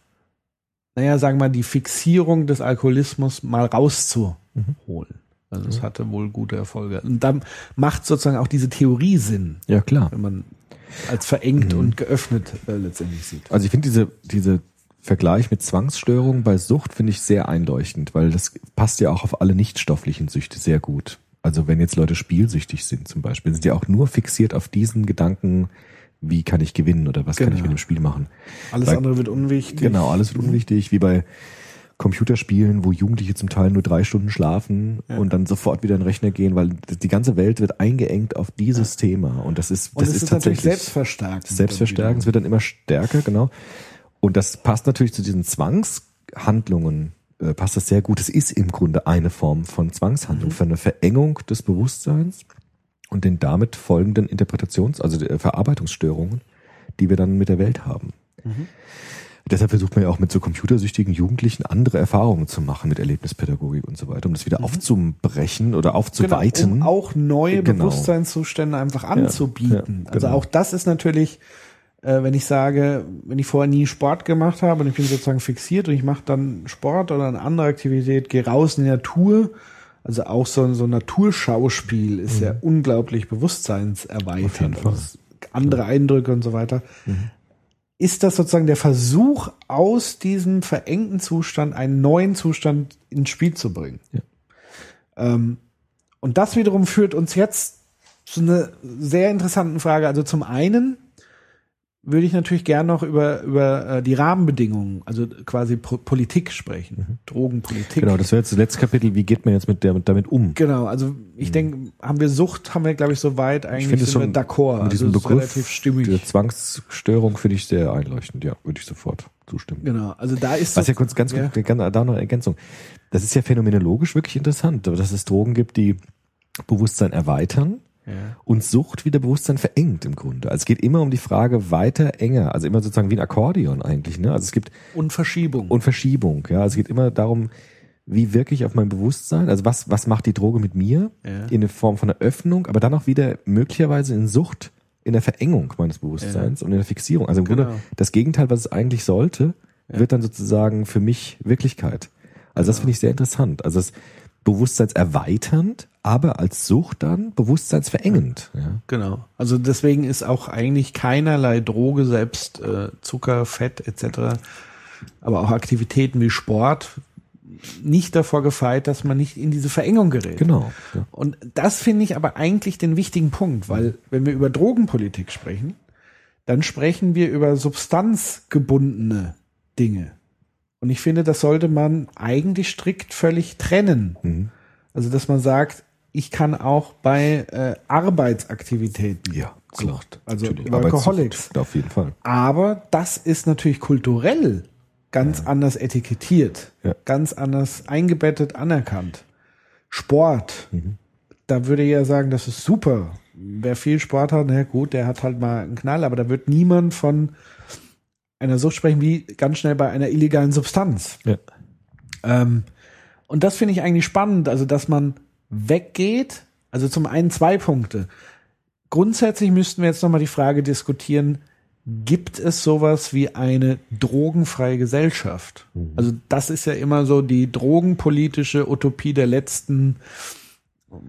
naja, sagen wir mal, die Fixierung des Alkoholismus mal rauszuholen. Also es hatte wohl gute Erfolge. Und dann macht sozusagen auch diese Theorie Sinn, Ja, klar. wenn man als verengt und geöffnet äh, letztendlich sieht. Also ich finde diese, diese Vergleich mit Zwangsstörungen bei Sucht finde ich sehr einleuchtend, weil das passt ja auch auf alle nichtstofflichen Süchte sehr gut. Also wenn jetzt Leute spielsüchtig sind zum Beispiel, sind die auch nur fixiert auf diesen Gedanken, wie kann ich gewinnen oder was kann Genau. ich mit dem Spiel machen. Alles Weil- andere wird unwichtig. Genau, alles wird unwichtig, wie bei Computerspielen, wo Jugendliche zum Teil nur drei Stunden schlafen und dann sofort wieder in den Rechner gehen, weil die ganze Welt wird eingeengt auf dieses Thema und das ist Und das es ist, ist, tatsächlich selbstverstärkend. selbstverstärkend, es wird dann immer stärker, genau. Und das passt natürlich zu diesen Zwangshandlungen, äh, passt das sehr gut. Es ist im Grunde eine Form von Zwangshandlung, für eine Verengung des Bewusstseins und den damit folgenden Interpretations-, also der Verarbeitungsstörungen, die wir dann mit der Welt haben. Deshalb versucht man ja auch mit so computersüchtigen Jugendlichen andere Erfahrungen zu machen mit Erlebnispädagogik und so weiter, um das wieder aufzubrechen oder aufzuweiten. Genau, um auch neue Genau. Bewusstseinszustände einfach anzubieten. ja, Also genau. auch das ist natürlich, äh, wenn ich sage, wenn ich vorher nie Sport gemacht habe und ich bin sozusagen fixiert und ich mache dann Sport oder eine andere Aktivität, gehe raus in die Natur, also auch so, so ein Naturschauspiel ist ja unglaublich bewusstseinserweiternd. Mhm. Andere Eindrücke und so weiter. Mhm. ist das sozusagen der Versuch, aus diesem verengten Zustand einen neuen Zustand ins Spiel zu bringen. Ja. Ähm, und das wiederum führt uns jetzt zu einer sehr interessanten Frage. Also zum einen würde ich natürlich gern noch über, über äh, die Rahmenbedingungen, also quasi Pro Politik sprechen. Drogenpolitik. Genau, das wäre jetzt das letzte Kapitel. Wie geht man jetzt mit der, damit um? Genau, also ich denke, haben wir Sucht, haben wir, glaube ich, soweit eigentlich finde es sind schon wir d'accord. Mit Also diesem es ist Begriff relativ stimmig. der Zwangsstörung finde ich sehr einleuchtend. Ja, würde ich sofort zustimmen. Genau, also da ist Was ja kurz ganz, ja. ganz da noch eine Ergänzung. Das ist ja phänomenologisch wirklich interessant, dass es Drogen gibt, die Bewusstsein erweitern Ja. und Sucht wieder Bewusstsein verengt im Grunde. Also es geht immer um die Frage weiter enger, also immer sozusagen wie ein Akkordeon eigentlich. Ne? Also es gibt und Verschiebung. und Verschiebung. Ja, also es geht immer darum, wie wirke ich auf mein Bewusstsein? Also was was macht die Droge mit mir Ja. in der Form von einer Öffnung, aber dann auch wieder möglicherweise in Sucht, in der Verengung meines Bewusstseins und in der Fixierung. Also im Genau. Grunde das Gegenteil, was es eigentlich sollte, wird dann sozusagen für mich Wirklichkeit. Also das finde ich sehr interessant. Also das Bewusstseinserweiternd, aber als Sucht dann bewusstseinsverengend. Ja. Genau. Also deswegen ist auch eigentlich keinerlei Droge, selbst äh, Zucker, Fett etc., aber auch Aktivitäten wie Sport, nicht davor gefeit, dass man nicht in diese Verengung gerät. Genau. Ja. Und das finde ich aber eigentlich den wichtigen Punkt, weil wenn wir über Drogenpolitik sprechen, dann sprechen wir über substanzgebundene Dinge. Und ich finde, das sollte man eigentlich strikt völlig trennen. Mhm. Also, dass man sagt, ich kann auch bei äh, Arbeitsaktivitäten Ja, klar. Also. Arbeitssucht, Auf jeden Fall. Aber das ist natürlich kulturell ganz anders etikettiert, Ja. ganz anders eingebettet, anerkannt. Sport, da würde ich ja sagen, das ist super. Wer viel Sport hat, na gut, der hat halt mal einen Knall, aber da wird niemand von einer Sucht sprechen wie ganz schnell bei einer illegalen Substanz. Ja. Ähm, und das finde ich eigentlich spannend, also dass man weggeht. Also zum einen zwei Punkte. Grundsätzlich müssten wir jetzt nochmal die Frage diskutieren, gibt es sowas wie eine drogenfreie Gesellschaft? Also das ist ja immer so die drogenpolitische Utopie der letzten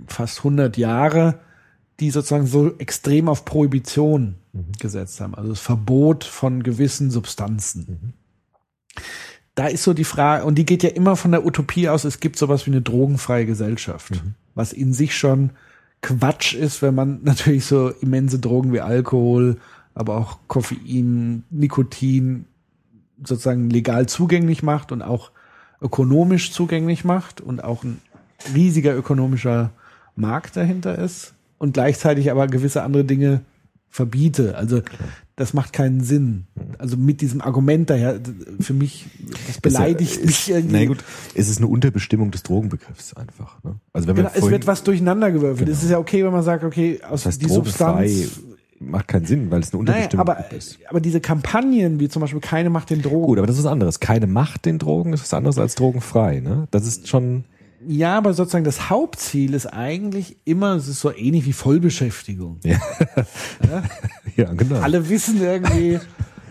fast 100 Jahre, die sozusagen so extrem auf Prohibition gesetzt haben, also das Verbot von gewissen Substanzen. Da ist so die Frage, und die geht ja immer von der Utopie aus, es gibt sowas wie eine drogenfreie Gesellschaft, was in sich schon Quatsch ist, wenn man natürlich so immense Drogen wie Alkohol, aber auch Koffein, Nikotin sozusagen legal zugänglich macht und auch ökonomisch zugänglich macht und auch ein riesiger ökonomischer Markt dahinter ist und gleichzeitig aber gewisse andere Dinge verbiete. Also das macht keinen Sinn. Also mit diesem Argument daher, für mich, das beleidigt ist, mich irgendwie. Na gut, es ist eine Unterbestimmung des Drogenbegriffs einfach. Ne? Also wenn Genau, wir es vorhin- wird was durcheinander gewürfelt. Es ist ja okay, wenn man sagt, okay, aus das heißt, die drogenfrei Substanz. macht keinen Sinn, weil es eine Naja, Unterbestimmung aber, ist. aber diese Kampagnen, wie zum Beispiel keine Macht den Drogen. Gut, aber das ist was anderes. Keine Macht den Drogen ist was anderes als drogenfrei. Ne? Das ist schon Ja, aber sozusagen das Hauptziel ist eigentlich immer, es ist so ähnlich wie Vollbeschäftigung. ja genau. Alle wissen irgendwie,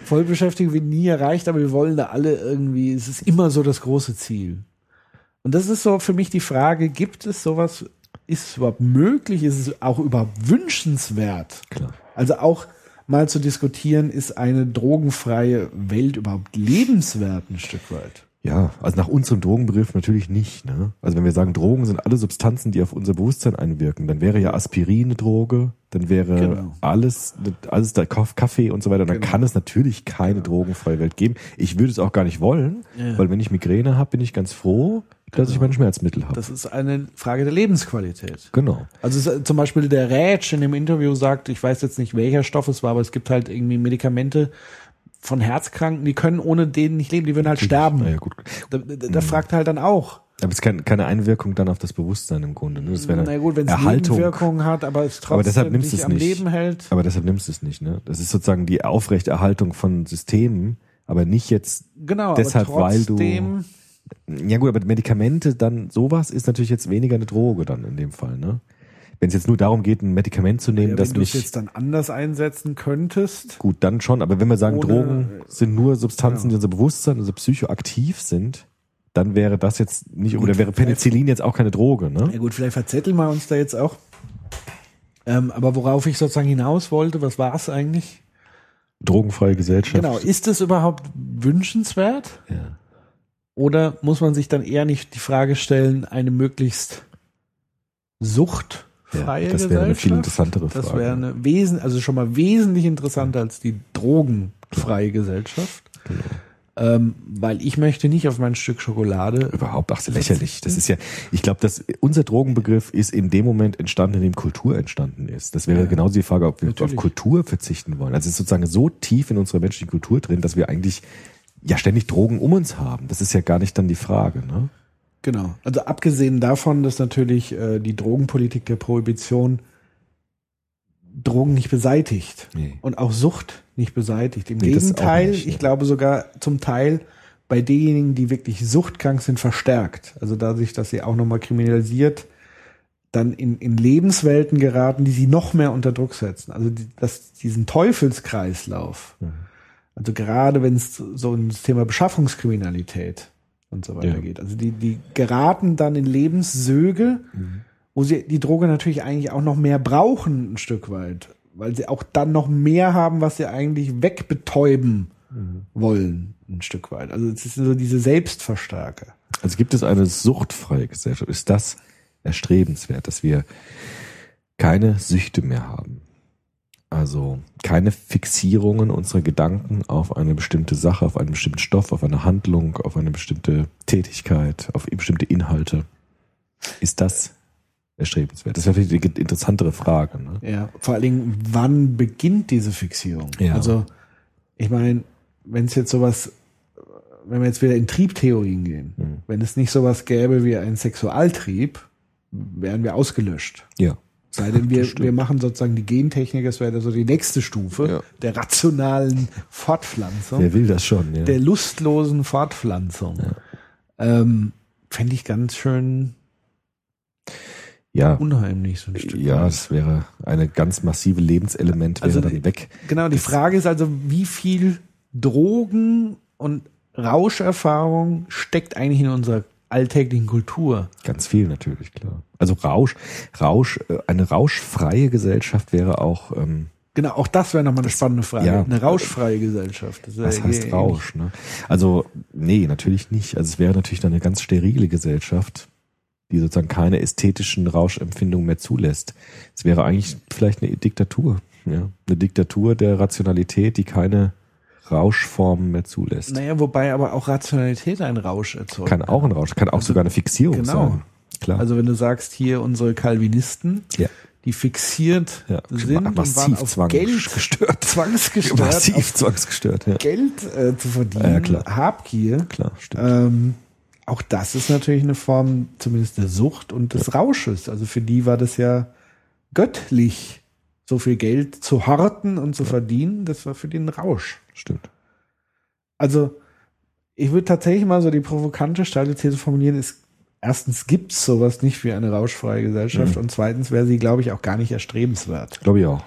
Vollbeschäftigung wird nie erreicht, aber wir wollen da alle irgendwie, es ist immer so das große Ziel. Und das ist so für mich die Frage, gibt es sowas, ist es überhaupt möglich, ist es auch überhaupt wünschenswert? Klar. Also auch mal zu diskutieren, ist eine drogenfreie Welt überhaupt lebenswert ein Stück weit? Ja, also nach unserem Drogenbegriff natürlich nicht. Ne? Also wenn wir sagen, Drogen sind alle Substanzen, die auf unser Bewusstsein einwirken, dann wäre ja Aspirin eine Droge, dann wäre Genau. alles, alles der Kaff- Kaffee und so weiter. Dann Genau. kann es natürlich keine drogenfreie Welt geben. Ich würde es auch gar nicht wollen, Ja. weil wenn ich Migräne habe, bin ich ganz froh, dass ich mein Schmerzmittel habe. Das ist eine Frage der Lebensqualität. Genau. Also es, zum Beispiel der Rätsch in dem Interview sagt, ich weiß jetzt nicht welcher Stoff es war, aber es gibt halt irgendwie Medikamente von Herzkranken, die können ohne den nicht leben, die würden halt sterben. Ja, gut. Da, da, da fragt halt dann auch. Aber es ist kein, keine Einwirkung dann auf das Bewusstsein im Grunde. Ne? Das wäre Na gut, wenn es Erhaltung. Nebenwirkungen hat, aber es trotzdem Aber deshalb nimmst du dich es am nicht. Leben hält. Aber deshalb nimmst du es nicht. Ne? Das ist sozusagen die Aufrechterhaltung von Systemen, aber nicht jetzt Genau, deshalb, aber weil du- trotzdem, Ja gut, aber Medikamente dann sowas ist natürlich jetzt weniger eine Droge dann in dem Fall, ne? Wenn es jetzt nur darum geht, ein Medikament zu nehmen, ja, das wenn du es jetzt dann anders einsetzen könntest, gut dann schon, aber wenn wir sagen, Ohne- Drogen sind nur Substanzen, Ja. die unser Bewusstsein, also psychoaktiv sind, dann wäre das jetzt nicht, oder wäre Penicillin jetzt auch keine Droge, ne? Ja gut, vielleicht verzetteln wir uns da jetzt auch. Ähm, aber worauf ich sozusagen hinaus wollte, was war es eigentlich? drogenfreie Gesellschaft. Genau, ist es überhaupt wünschenswert? Ja. Oder muss man sich dann eher nicht die Frage stellen, eine möglichst suchtfreie Ja, das wäre eine viel interessantere Das Frage. wäre eine wesen, also schon mal wesentlich interessanter als die drogenfreie Gesellschaft. Genau. Ähm, weil ich möchte nicht auf mein Stück Schokolade. Überhaupt, ach, lächerlich. Das ist ja, ich glaube, dass unser Drogenbegriff ist in dem Moment entstanden, in dem Kultur entstanden ist. Das wäre Ja. genauso die Frage, ob wir Natürlich. auf Kultur verzichten wollen. Also es ist sozusagen so tief in unserer menschlichen Kultur drin, dass wir eigentlich ja ständig Drogen um uns haben. Das ist ja gar nicht dann die Frage, ne? Genau. Also abgesehen davon, dass natürlich äh, die Drogenpolitik der Prohibition Drogen nicht beseitigt Nee. und auch Sucht nicht beseitigt. Im Nee, Gegenteil, nicht, ich glaube sogar zum Teil bei denjenigen, die wirklich suchtkrank sind, verstärkt. Also dadurch, dass sie auch nochmal kriminalisiert, dann in, in Lebenswelten geraten, die sie noch mehr unter Druck setzen. Also die, das, diesen Teufelskreislauf. Mhm. Also gerade wenn es so ins Thema Beschaffungskriminalität und so weiter Ja. geht. Also die, die geraten dann in Lebenssöge, Mhm. wo sie die Droge natürlich eigentlich auch noch mehr brauchen, ein Stück weit. Weil sie auch dann noch mehr haben, was sie eigentlich wegbetäuben Mhm. wollen, ein Stück weit. Also es ist so diese Selbstverstärker. Also gibt es eine suchtfreie Gesellschaft? Ist das erstrebenswert, dass wir keine Süchte mehr haben? Also keine Fixierungen unserer Gedanken auf eine bestimmte Sache, auf einen bestimmten Stoff, auf eine Handlung, auf eine bestimmte Tätigkeit, auf bestimmte Inhalte. Ist das erstrebenswert? Das wäre vielleicht die interessantere Frage. Ne? Ja, vor allen Dingen, wann beginnt diese Fixierung? Ja. Also, ich meine, wenn es jetzt sowas, wenn wir jetzt wieder in Triebtheorien gehen, Mhm. wenn es nicht sowas gäbe wie einen Sexualtrieb, wären wir ausgelöscht. Ja. Sei denn, wir, Das wir machen sozusagen die Gentechnik, das wäre so die nächste Stufe Ja. der rationalen Fortpflanzung, Wer will das schon? Ja. der lustlosen Fortpflanzung. Ähm, Fände ich ganz schön ja. unheimlich, so ein Stück. Ja, es wäre eine ganz massive Lebenselement wäre Also dann weg. Genau, die Frage ist also, wie viel Drogen und Rauscherfahrung steckt eigentlich in unserer alltäglichen Kultur? Ganz viel natürlich, klar. Also Rausch, Rausch, äh, eine rauschfreie Gesellschaft wäre auch, ähm, Genau, auch das wäre nochmal eine spannende Frage. ja. eine rauschfreie Gesellschaft. Das was heißt Rausch? Ne? Also, nee, natürlich nicht. Also es wäre natürlich dann eine ganz sterile Gesellschaft, die sozusagen keine ästhetischen Rauschempfindungen mehr zulässt. Es wäre eigentlich vielleicht eine Diktatur. Ja? Eine Diktatur der Rationalität, die keine Rauschformen mehr zulässt. Naja, wobei aber auch Rationalität einen Rausch erzeugt. Kann auch ein Rausch, kann auch sogar eine Fixierung Genau. sein. Klar. Also wenn du sagst, hier unsere Calvinisten, ja. die fixiert Ja, sind und waren massiv auf zwang- Geld gestört. zwangsgestört, Massiv zwangsgestört, ja. Geld äh, zu verdienen, Ja, klar. Habgier. Klar, stimmt. Ähm, auch das ist natürlich eine Form zumindest der Sucht und des Rausches. Also für die war das ja göttlich, so viel Geld zu horten und zu verdienen. Das war für die ein Rausch. Stimmt. Also ich würde tatsächlich mal so die provokante steile These formulieren, ist erstens gibt es sowas nicht wie eine rauschfreie Gesellschaft Mhm. und zweitens wäre sie, glaube ich, auch gar nicht erstrebenswert. Glaube ich auch.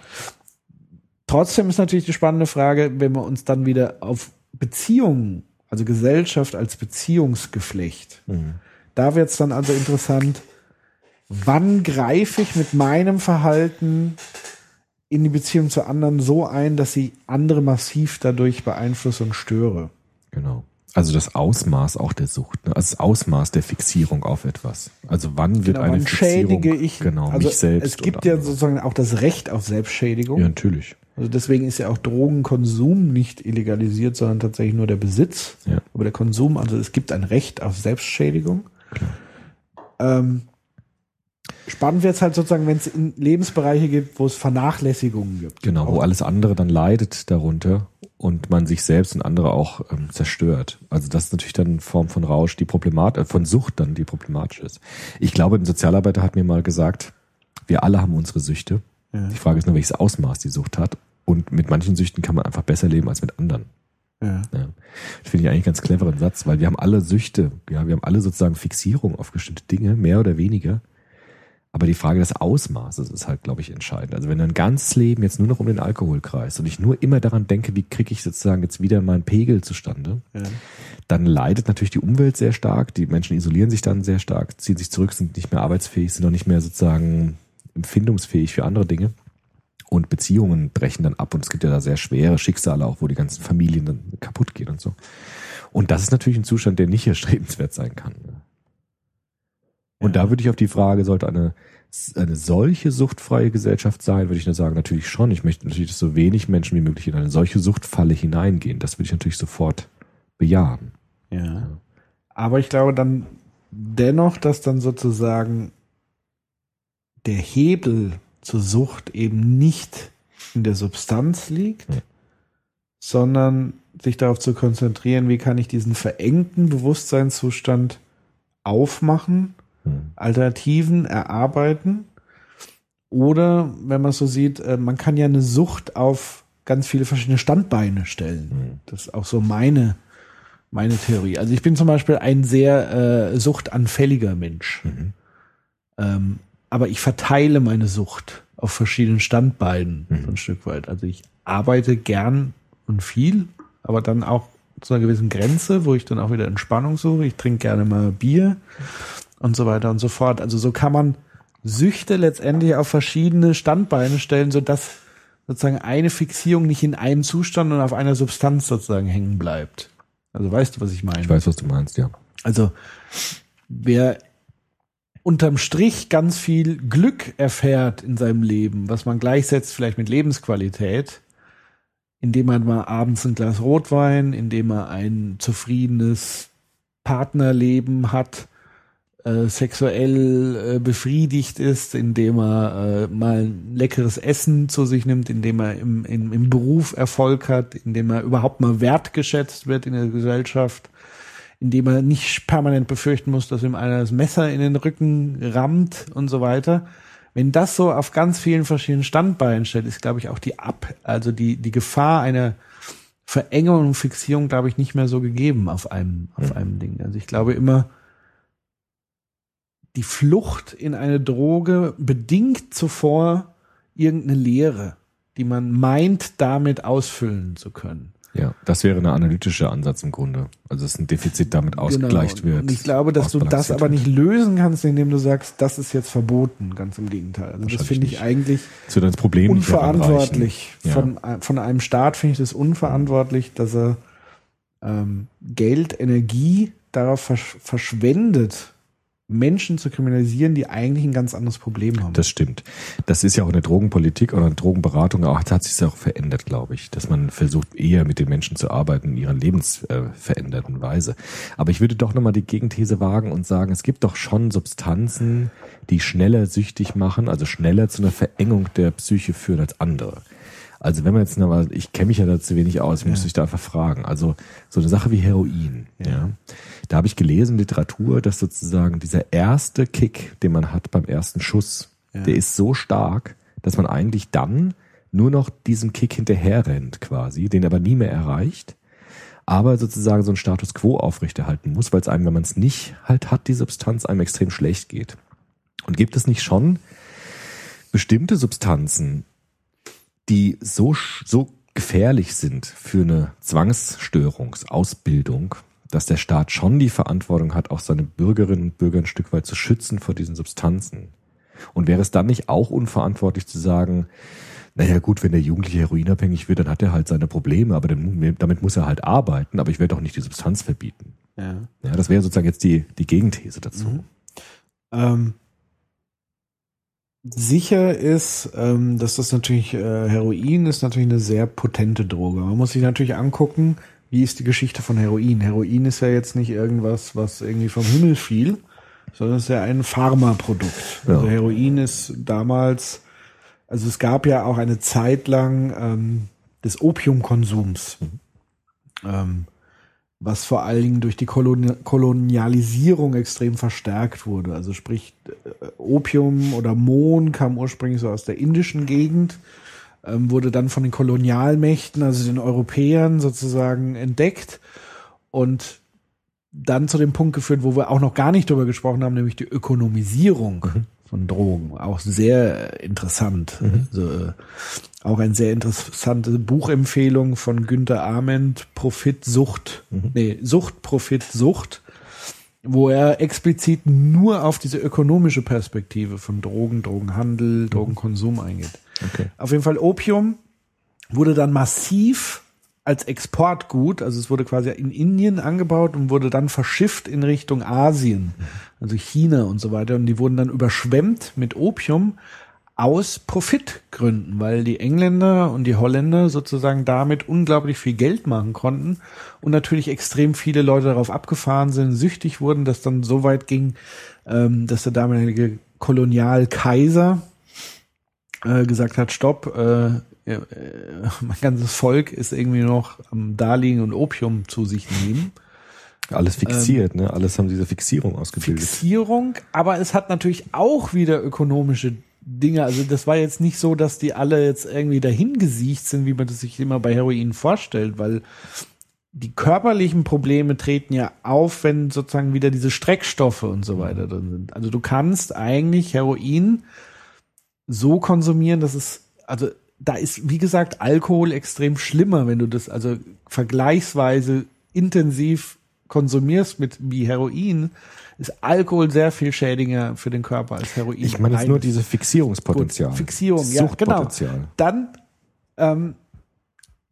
Trotzdem ist natürlich die spannende Frage, wenn wir uns dann wieder auf Beziehungen, also Gesellschaft als Beziehungsgeflecht, Mhm. da wird es dann also interessant, wann greife ich mit meinem Verhalten in die Beziehung zu anderen so ein, dass sie andere massiv dadurch beeinflusse und störe. Genau. Also das Ausmaß auch der Sucht, ne? also das Ausmaß der Fixierung auf etwas. Also wann wird Genau, eine wann Fixierung, schädige ich genau, also mich selbst. Es gibt ja andere. sozusagen auch das Recht auf Selbstschädigung. Ja, natürlich. Also deswegen ist ja auch Drogenkonsum nicht illegalisiert, sondern tatsächlich nur der Besitz. Ja. Aber der Konsum, also es gibt ein Recht auf Selbstschädigung. Ähm, spannend wird es halt sozusagen, wenn es in Lebensbereiche gibt, wo es Vernachlässigungen gibt. Genau, wo alles andere dann leidet darunter und man sich selbst und andere auch ähm, zerstört. Also das ist natürlich dann eine Form von Rausch, die problemat äh, von Sucht dann, die problematisch ist. Ich glaube, ein Sozialarbeiter hat mir mal gesagt, wir alle haben unsere Süchte. Ja. Die Frage ist nur, welches Ausmaß die Sucht hat. Und mit manchen Süchten kann man einfach besser leben als mit anderen. Ja. Ja. Das finde ich eigentlich einen ganz cleveren Satz, weil wir haben alle Süchte, ja, wir haben alle sozusagen Fixierung auf bestimmte Dinge, mehr oder weniger. Aber die Frage des Ausmaßes ist halt, glaube ich, entscheidend. Also wenn ein ganzes Leben jetzt nur noch um den Alkohol kreist und ich nur immer daran denke, wie kriege ich sozusagen jetzt wieder meinen Pegel zustande, Ja. dann leidet natürlich die Umwelt sehr stark, die Menschen isolieren sich dann sehr stark, ziehen sich zurück, sind nicht mehr arbeitsfähig, sind auch nicht mehr sozusagen empfindungsfähig für andere Dinge. Und Beziehungen brechen dann ab und es gibt ja da sehr schwere Schicksale auch, wo die ganzen Familien dann kaputt gehen und so. Und das ist natürlich ein Zustand, der nicht erstrebenswert sein kann. Und da würde ich auf die Frage, sollte eine, eine solche suchtfreie Gesellschaft sein, würde ich nur sagen, natürlich schon. Ich möchte natürlich, dass so wenig Menschen wie möglich in eine solche Suchtfalle hineingehen. Das würde ich natürlich sofort bejahen. Ja. Aber ich glaube dann dennoch, dass dann sozusagen der Hebel zur Sucht eben nicht in der Substanz liegt, Ja. sondern sich darauf zu konzentrieren, wie kann ich diesen verengten Bewusstseinszustand aufmachen. Alternativen erarbeiten. Oder, wenn man es so sieht, äh, man kann ja eine Sucht auf ganz viele verschiedene Standbeine stellen. Hm. Das ist auch so meine, meine Theorie. Also ich bin zum Beispiel ein sehr äh, suchtanfälliger Mensch. Mhm. Ähm, aber ich verteile meine Sucht auf verschiedenen Standbeinen Mhm. so ein Stück weit. Also ich arbeite gern und viel, aber dann auch zu einer gewissen Grenze, wo ich dann auch wieder Entspannung suche. Ich trinke gerne mal Bier und so weiter und so fort. Also so kann man Süchte letztendlich auf verschiedene Standbeine stellen, sodass sozusagen eine Fixierung nicht in einem Zustand und auf einer Substanz sozusagen hängen bleibt. Also weißt du, was ich meine? Ich weiß, was du meinst, ja. Also wer unterm Strich ganz viel Glück erfährt in seinem Leben, was man gleichsetzt vielleicht mit Lebensqualität, indem man mal abends ein Glas Rotwein, indem er ein zufriedenes Partnerleben hat, äh, sexuell äh, befriedigt ist, indem er äh, mal ein leckeres Essen zu sich nimmt, indem er im, im, im Beruf Erfolg hat, indem er überhaupt mal wertgeschätzt wird in der Gesellschaft, indem er nicht permanent befürchten muss, dass ihm einer das Messer in den Rücken rammt und so weiter. Wenn das so auf ganz vielen verschiedenen Standbeinen steht, ist, glaube ich, auch die Ab, also die, die Gefahr einer Verengung und Fixierung, glaube ich, nicht mehr so gegeben auf einem, auf einem Ding. Also ich glaube immer, die Flucht in eine Droge bedingt zuvor irgendeine Lehre, die man meint, damit ausfüllen zu können. Ja, das wäre ein analytischer Ansatz im Grunde. Also dass ein Defizit damit ausgegleicht Genau. wird. Und ich glaube, dass du das aber nicht lösen kannst, indem du sagst, das ist jetzt verboten. Ganz im Gegenteil. Also das finde ich nicht. eigentlich zu das Problem unverantwortlich. heranreichen. Von, von einem Staat finde ich das unverantwortlich, dass er ähm, Geld, Energie darauf versch verschwendet, Menschen zu kriminalisieren, die eigentlich ein ganz anderes Problem haben. Das stimmt. Das ist ja auch in der Drogenpolitik oder in der Drogenberatung auch, hat sich auch verändert, glaube ich, dass man versucht eher mit den Menschen zu arbeiten in ihrer lebensveränderten äh, Weise. Aber ich würde doch nochmal die Gegenthese wagen und sagen, es gibt doch schon Substanzen, die schneller süchtig machen, also schneller zu einer Verengung der Psyche führen als andere. Also wenn man jetzt nochmal, ich kenne mich ja da zu wenig aus, ich muss dich da einfach fragen. Also so eine Sache wie Heroin, ja. Da habe ich gelesen in Literatur, dass sozusagen dieser erste Kick, den man hat beim ersten Schuss, Ja. der ist so stark, dass man eigentlich dann nur noch diesem Kick hinterher rennt quasi, den aber nie mehr erreicht, aber sozusagen so einen Status quo aufrechterhalten muss, weil es einem, wenn man es nicht halt hat, die Substanz einem extrem schlecht geht. Und gibt es nicht schon bestimmte Substanzen, die so, so gefährlich sind für eine Zwangsstörungsausbildung, dass der Staat schon die Verantwortung hat, auch seine Bürgerinnen und Bürger ein Stück weit zu schützen vor diesen Substanzen. Und wäre es dann nicht auch unverantwortlich zu sagen, naja gut, wenn der Jugendliche heroinabhängig wird, dann hat er halt seine Probleme, aber dann, damit muss er halt arbeiten, aber ich werde doch nicht die Substanz verbieten. ja. Ja, das wäre sozusagen jetzt die, die Gegenthese dazu. Mhm. Ähm, sicher ist, ähm, dass das natürlich, äh, Heroin ist natürlich eine sehr potente Droge. Man muss sich natürlich angucken, wie ist die Geschichte von Heroin. Heroin ist ja jetzt nicht irgendwas, was irgendwie vom Himmel fiel, sondern es ist ja ein Pharmaprodukt. Ja. Also Heroin ist damals, also es gab ja auch eine Zeit lang ähm, des Opiumkonsums. Ähm, was vor allen Dingen durch die Koloni Kolonialisierung extrem verstärkt wurde. Also sprich, äh, Opium oder Mohn kam ursprünglich so aus der indischen Gegend, ähm, wurde dann von den Kolonialmächten, also den Europäern sozusagen entdeckt und dann zu dem Punkt geführt, wo wir auch noch gar nicht drüber gesprochen haben, nämlich die Ökonomisierung von Drogen. Auch sehr interessant. Also, äh, auch eine sehr interessante Buchempfehlung von Günter Ament, Profit, Sucht, nee, Sucht, Profit, Sucht. wo er explizit nur auf diese ökonomische Perspektive von Drogen, Drogenhandel, Drogenkonsum eingeht. Okay. Auf jeden Fall Opium wurde dann massiv als Exportgut, also es wurde quasi in Indien angebaut und wurde dann verschifft in Richtung Asien, also China und so weiter. Und die wurden dann überschwemmt mit Opium aus Profitgründen, weil die Engländer und die Holländer sozusagen damit unglaublich viel Geld machen konnten und natürlich extrem viele Leute darauf abgefahren sind, süchtig wurden, dass dann so weit ging, ähm, dass der damalige Kolonialkaiser äh, gesagt hat, stopp, äh, äh, mein ganzes Volk ist irgendwie noch am Daliegen und Opium zu sich nehmen. Alles fixiert, ne? Alles haben diese Fixierung ausgebildet. Fixierung, aber es hat natürlich auch wieder ökonomische Dinge. Also das war jetzt nicht so, dass die alle jetzt irgendwie dahin gesiecht sind, wie man das sich immer bei Heroin vorstellt, weil die körperlichen Probleme treten ja auf, wenn sozusagen wieder diese Streckstoffe und so weiter drin sind. Also du kannst eigentlich Heroin so konsumieren, dass es, also da ist, wie gesagt, Alkohol extrem schlimmer, wenn du das also vergleichsweise intensiv konsumierst mit wie Heroin, ist Alkohol sehr viel schädiger für den Körper als Heroin. Ich meine jetzt nur Rein- diese Fixierungspotenzial. Gut, Fixierung, ja, genau. Dann ähm,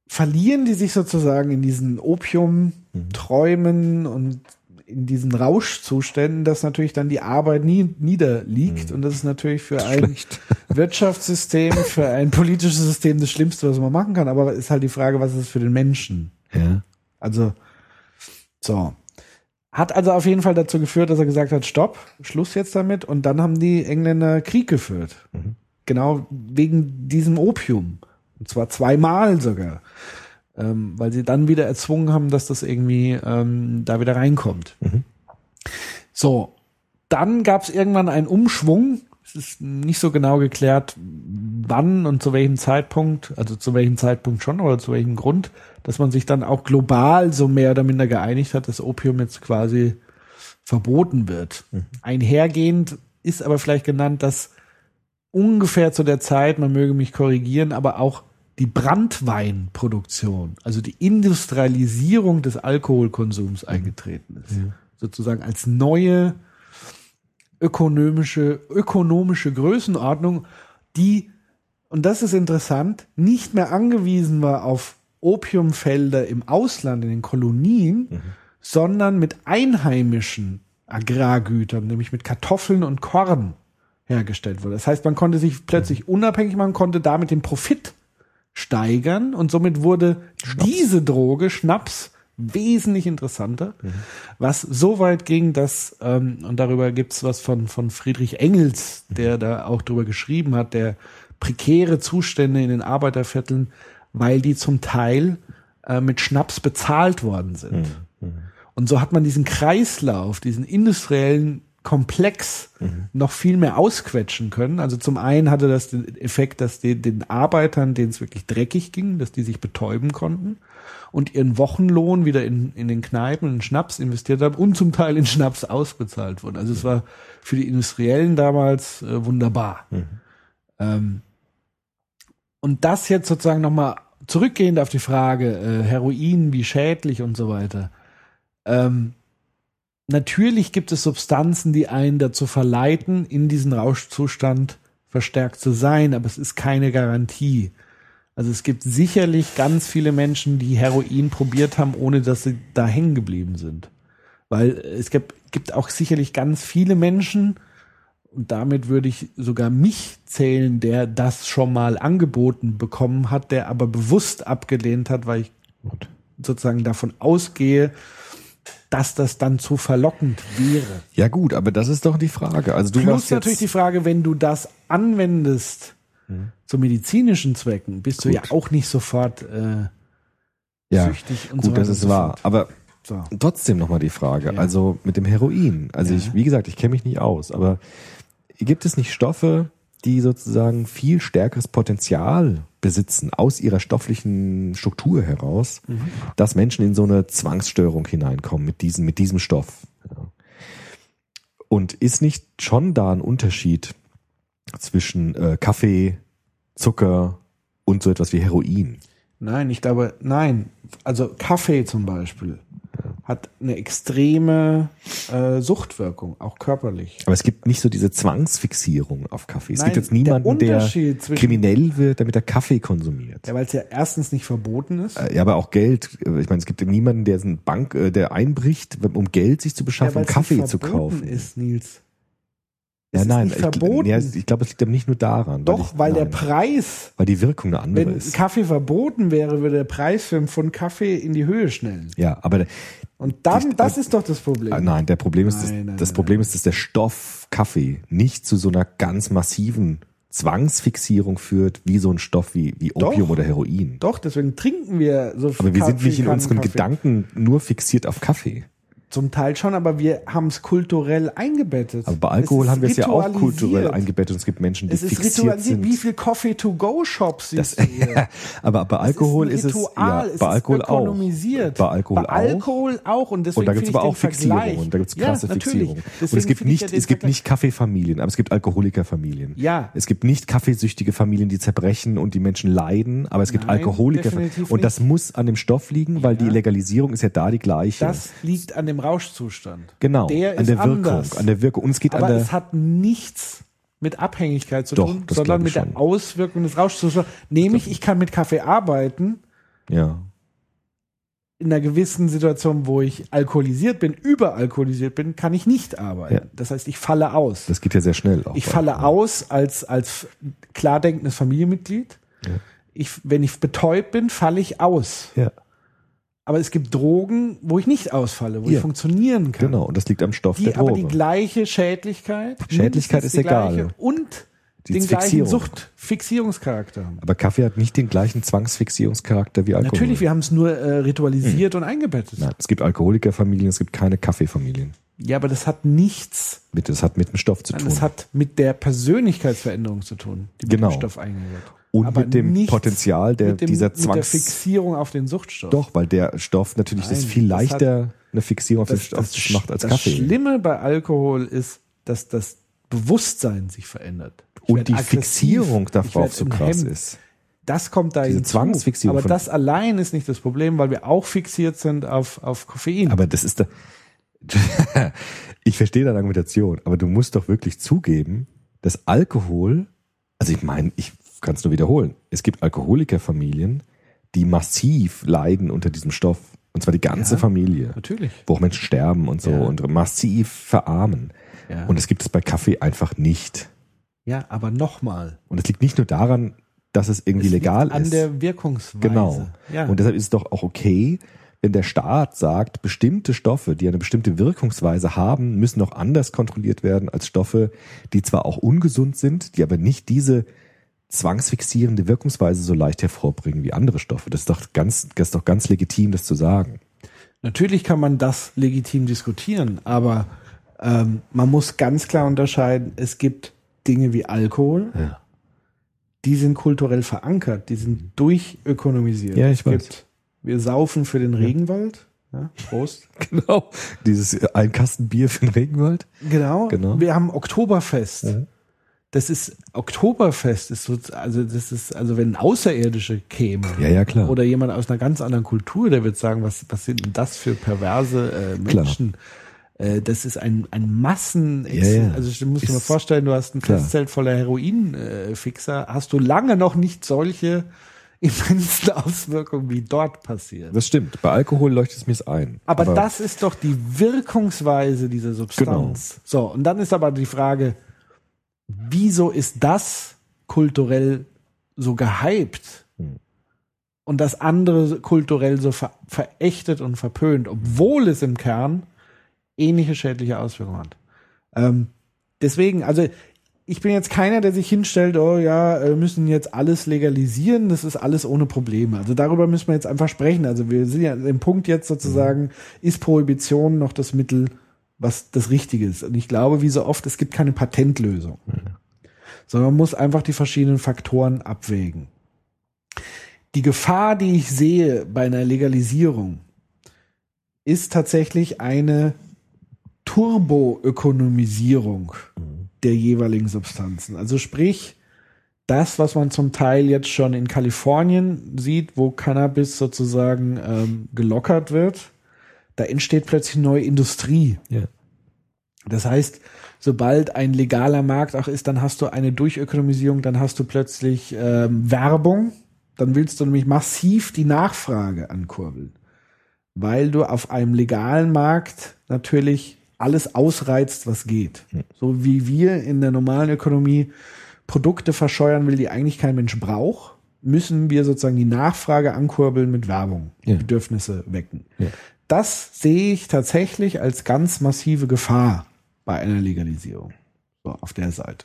verlieren die sich sozusagen in diesen Opium-Träumen und in diesen Rauschzuständen, dass natürlich dann die Arbeit nie niederliegt. Und das ist natürlich für ein Schlecht. Wirtschaftssystem, für ein politisches System das Schlimmste, was man machen kann. Aber ist halt die Frage, was ist es für den Menschen? Ja. Also, so. Hat also auf jeden Fall dazu geführt, dass er gesagt hat, stopp, Schluss jetzt damit. Und dann haben die Engländer Krieg geführt. Genau wegen diesem Opium. Und zwar zweimal sogar. Ähm, weil sie dann wieder erzwungen haben, dass das irgendwie ähm, da wieder reinkommt. So, dann gab es irgendwann einen Umschwung. Es ist nicht so genau geklärt, wann und zu welchem Zeitpunkt, also zu welchem Zeitpunkt schon oder zu welchem Grund, dass man sich dann auch global so mehr oder minder geeinigt hat, dass Opium jetzt quasi verboten wird. Einhergehend ist aber vielleicht genannt, dass ungefähr zu der Zeit, man möge mich korrigieren, aber auch die Brandweinproduktion, also die Industrialisierung des Alkoholkonsums eingetreten ist. Sozusagen als neue ökonomische, ökonomische Größenordnung, die, und das ist interessant, nicht mehr angewiesen war auf Opiumfelder im Ausland, in den Kolonien, sondern mit einheimischen Agrargütern, nämlich mit Kartoffeln und Korn hergestellt wurde. Das heißt, man konnte sich plötzlich unabhängig machen, konnte damit den Profit steigern und somit wurde diese Droge, Schnaps, wesentlich interessanter, was so weit ging, dass, ähm, und darüber gibt's was von, von Friedrich Engels, der da auch drüber geschrieben hat, der prekäre Zustände in den Arbeitervierteln, weil die zum Teil äh, mit Schnaps bezahlt worden sind. Und so hat man diesen Kreislauf, diesen industriellen Komplex noch viel mehr ausquetschen können. Also zum einen hatte das den Effekt, dass die, den Arbeitern, denen es wirklich dreckig ging, dass die sich betäuben konnten und ihren Wochenlohn wieder in, in den Kneipen in Schnaps investiert haben und zum Teil in Schnaps ausbezahlt wurden. Also es war für die Industriellen damals äh, wunderbar. Ähm, und das jetzt sozusagen nochmal zurückgehend auf die Frage, äh, Heroin, wie schädlich und so weiter. Ähm, natürlich gibt es Substanzen, die einen dazu verleiten, in diesen Rauschzustand verstärkt zu sein, aber es ist keine Garantie. Also es gibt sicherlich ganz viele Menschen, die Heroin probiert haben, ohne dass sie da hängen geblieben sind. Weil es gibt, gibt auch sicherlich ganz viele Menschen, und damit würde ich sogar mich zählen, der das schon mal angeboten bekommen hat, der aber bewusst abgelehnt hat, weil ich sozusagen davon ausgehe, dass das dann zu verlockend wäre. Ja gut, aber das ist doch die Frage. Also du Plus natürlich die Frage, wenn du das anwendest zu medizinischen Zwecken, bist du ja auch nicht sofort äh, ja, süchtig und gut, so weiter das ist wahr. Aber So. trotzdem nochmal die Frage. Ja. Also mit dem Heroin. Also Ja. ich, wie gesagt, ich kenne mich nicht aus, aber gibt es nicht Stoffe, die sozusagen viel stärkeres Potenzial besitzen aus ihrer stofflichen Struktur heraus, Mhm. dass Menschen in so eine Zwangsstörung hineinkommen mit diesem, mit diesem Stoff. Ja. Und ist nicht schon da ein Unterschied zwischen äh, Kaffee, Zucker und so etwas wie Heroin? Nein, ich glaube, nein. Also Kaffee zum Beispiel hat eine extreme äh, Suchtwirkung, auch körperlich. Aber es gibt nicht so diese Zwangsfixierung auf Kaffee. Es Nein, gibt jetzt der niemanden, der, zwischen- kriminell wird, damit er Kaffee konsumiert. Ja, weil es ja erstens nicht verboten ist. Äh, Ja, aber auch Geld. Ich meine, es gibt niemanden, der eine Bank, äh, der einbricht, um Geld sich zu beschaffen, um weil's Kaffee nicht zu verboten kaufen. ist, Nils. Ja, es ist nein, nicht ich, verboten. Ja, ich glaube, es liegt aber nicht nur daran. Doch, ich, weil der nein, Preis, weil die Wirkung eine andere wenn ist. Kaffee verboten wäre, würde der Preis für einen Pfund Kaffee in die Höhe schnellen. Ja, aber der- Und dann, Die- das ist doch das Problem. äh, nein, der Problem ist, dass, Nein, nein, das Problem ist, dass der Stoff Kaffee nicht zu so einer ganz massiven Zwangsfixierung führt, wie so ein Stoff wie, wie Opium Doch. oder Heroin. Doch, deswegen trinken wir so viel Aber wir sind Kaffee, nicht in unseren Kaffee. Gedanken nur fixiert auf Kaffee. Zum Teil schon, aber wir haben es kulturell eingebettet. Aber bei Alkohol haben wir es ja auch kulturell eingebettet. Und es gibt Menschen, die Es ist fixiert ritualisiert. sind. Wie viel Coffee-to-go-Shops Das, siehst du hier? aber bei Alkohol ist, ist es, ja, bei Alkohol auch. Bei Alkohol bei auch. Alkohol auch. Und deswegen Und da gibt es finde aber auch Fixierungen. Da gibt es Ja, krasse natürlich. Fixierungen. Und es gibt nicht, ja es gibt nicht Kaffeefamilien, aber es gibt Alkoholikerfamilien. Ja. Es gibt nicht kaffeesüchtige Familien, die zerbrechen und die Menschen leiden, aber es gibt Nein, Alkoholiker. definitiv Und das muss an dem Stoff liegen, weil die Legalisierung ist ja da die gleiche. Das liegt an dem Rauschzustand. genau, Der an ist der Wirkung, anders. an der Wirkung. Und es geht Aber an der, es hat nichts mit Abhängigkeit zu Doch, tun, sondern mit schon. der Auswirkung des Rauschzustands. Nämlich, ich kann mit Kaffee arbeiten ja. in einer gewissen Situation, wo ich alkoholisiert bin, überalkoholisiert bin, kann ich nicht arbeiten. Ja. Das heißt, ich falle aus. Das geht ja sehr schnell auch. ich falle Alkohol. aus als, als klar denkendes Familienmitglied. Ja. Ich, wenn ich betäubt bin, falle ich aus. Ja, Aber es gibt Drogen, wo ich nicht ausfalle, wo ich Ja. funktionieren kann. genau. Und das liegt am Stoff Die der aber Droge. die gleiche Schädlichkeit, Schädlichkeit ist die egal. gleiche Und Die den gleichen Fixierung. Suchtfixierungscharakter haben. aber Kaffee hat nicht den gleichen Zwangsfixierungscharakter wie Alkohol. Natürlich, wir haben es nur äh, ritualisiert und eingebettet. Nein, es gibt Alkoholikerfamilien, es gibt keine Kaffeefamilien. Ja, aber das hat nichts, Mit, das hat mit dem Stoff zu nein, tun. das hat mit der Persönlichkeitsveränderung zu tun, die mit Genau. dem Stoff eingeht. Und aber mit dem Potenzial der, mit dem, dieser mit der Zwangs... Fixierung auf den Suchtstoff. Doch, weil der Stoff natürlich das Nein, viel das hat- leichter eine Fixierung auf den das, Stoff das, macht als das Kaffee. Schlimme bei Alkohol ist, dass das Bewusstsein sich verändert. Ich Und die aggressiv, Fixierung darauf so krass Hemd. ist. Das kommt da Diese hinzu. Zwangsfixierung Aber das allein ist nicht das Problem, weil wir auch fixiert sind auf, auf Koffein. Aber das ist da. ich verstehe deine Argumentation, aber du musst doch wirklich zugeben, dass Alkohol, also ich meine, ich kann es nur wiederholen, es gibt Alkoholikerfamilien, die massiv leiden unter diesem Stoff. Und zwar die ganze Ja, Familie. Natürlich. Wo auch Menschen sterben und so Ja. und massiv verarmen. Ja, Und das gibt es bei Kaffee einfach nicht. ja aber nochmal. Und es liegt nicht nur daran, dass es irgendwie legal an ist. der Wirkungsweise. Genau. Ja. Und deshalb ist es doch auch okay, wenn der Staat sagt, bestimmte Stoffe, die eine bestimmte Wirkungsweise haben, müssen noch anders kontrolliert werden als Stoffe, die zwar auch ungesund sind, die aber nicht diese zwangsfixierende Wirkungsweise so leicht hervorbringen wie andere Stoffe. Das ist doch ganz, das ist doch ganz legitim, das zu sagen. Natürlich kann man das legitim diskutieren, aber ähm, man muss ganz klar unterscheiden, es gibt Dinge wie Alkohol, Ja. die sind kulturell verankert, die sind durchökonomisiert. Ja, ich es weiß. gibt, wir saufen für den Regenwald. Ja, Prost. Genau. Dieses äh, ein Kasten Bier für den Regenwald. Genau. Genau. Wir haben Oktoberfest. Mhm. Das ist Oktoberfest ist so, also das ist also wenn Außerirdische kämen Ja, ja, klar. oder jemand aus einer ganz anderen Kultur, der wird sagen, was was sind denn das für perverse äh. Menschen? Äh, das ist ein ein Massen. Ja, ja. Also du musst dir mal vorstellen, du hast ein klar. Festzelt voller Heroinfixer, hast du lange noch nicht solche immensen Auswirkungen wie dort passiert. Das stimmt. Bei Alkohol leuchtet es mir ein. Aber, das ist doch die Wirkungsweise dieser Substanz. Genau. So, und dann ist aber die Frage, wieso ist das kulturell so gehypt Hm. und das andere kulturell so ver verächtet und verpönt, obwohl es im Kern ähnliche schädliche Auswirkungen hat. Ähm, deswegen, also ich bin jetzt keiner, der sich hinstellt, oh ja, wir müssen jetzt alles legalisieren, das ist alles ohne Probleme. Also darüber müssen wir jetzt einfach sprechen. Also wir sind ja dem Punkt jetzt sozusagen, ist Prohibition noch das Mittel, was das Richtige ist? Und ich glaube, wie so oft, es gibt keine Patentlösung, sondern man muss einfach die verschiedenen Faktoren abwägen. Die Gefahr, die ich sehe bei einer Legalisierung, ist tatsächlich eine Turboökonomisierung der jeweiligen Substanzen. Also sprich, das, was man zum Teil jetzt schon in Kalifornien sieht, wo Cannabis sozusagen ähm, gelockert wird, Da entsteht plötzlich eine neue Industrie. Ja. Das heißt, sobald ein legaler Markt auch ist, dann hast du eine Durchökonomisierung, dann hast du plötzlich ähm, Werbung, dann willst du nämlich massiv die Nachfrage ankurbeln, weil du auf einem legalen Markt natürlich alles ausreizt, was geht. So wie wir in der normalen Ökonomie Produkte verscheuern will, die eigentlich kein Mensch braucht, müssen wir sozusagen die Nachfrage ankurbeln mit Werbung, Ja. Bedürfnisse wecken. Ja. Das sehe ich tatsächlich als ganz massive Gefahr bei einer Legalisierung. So, auf der Seite.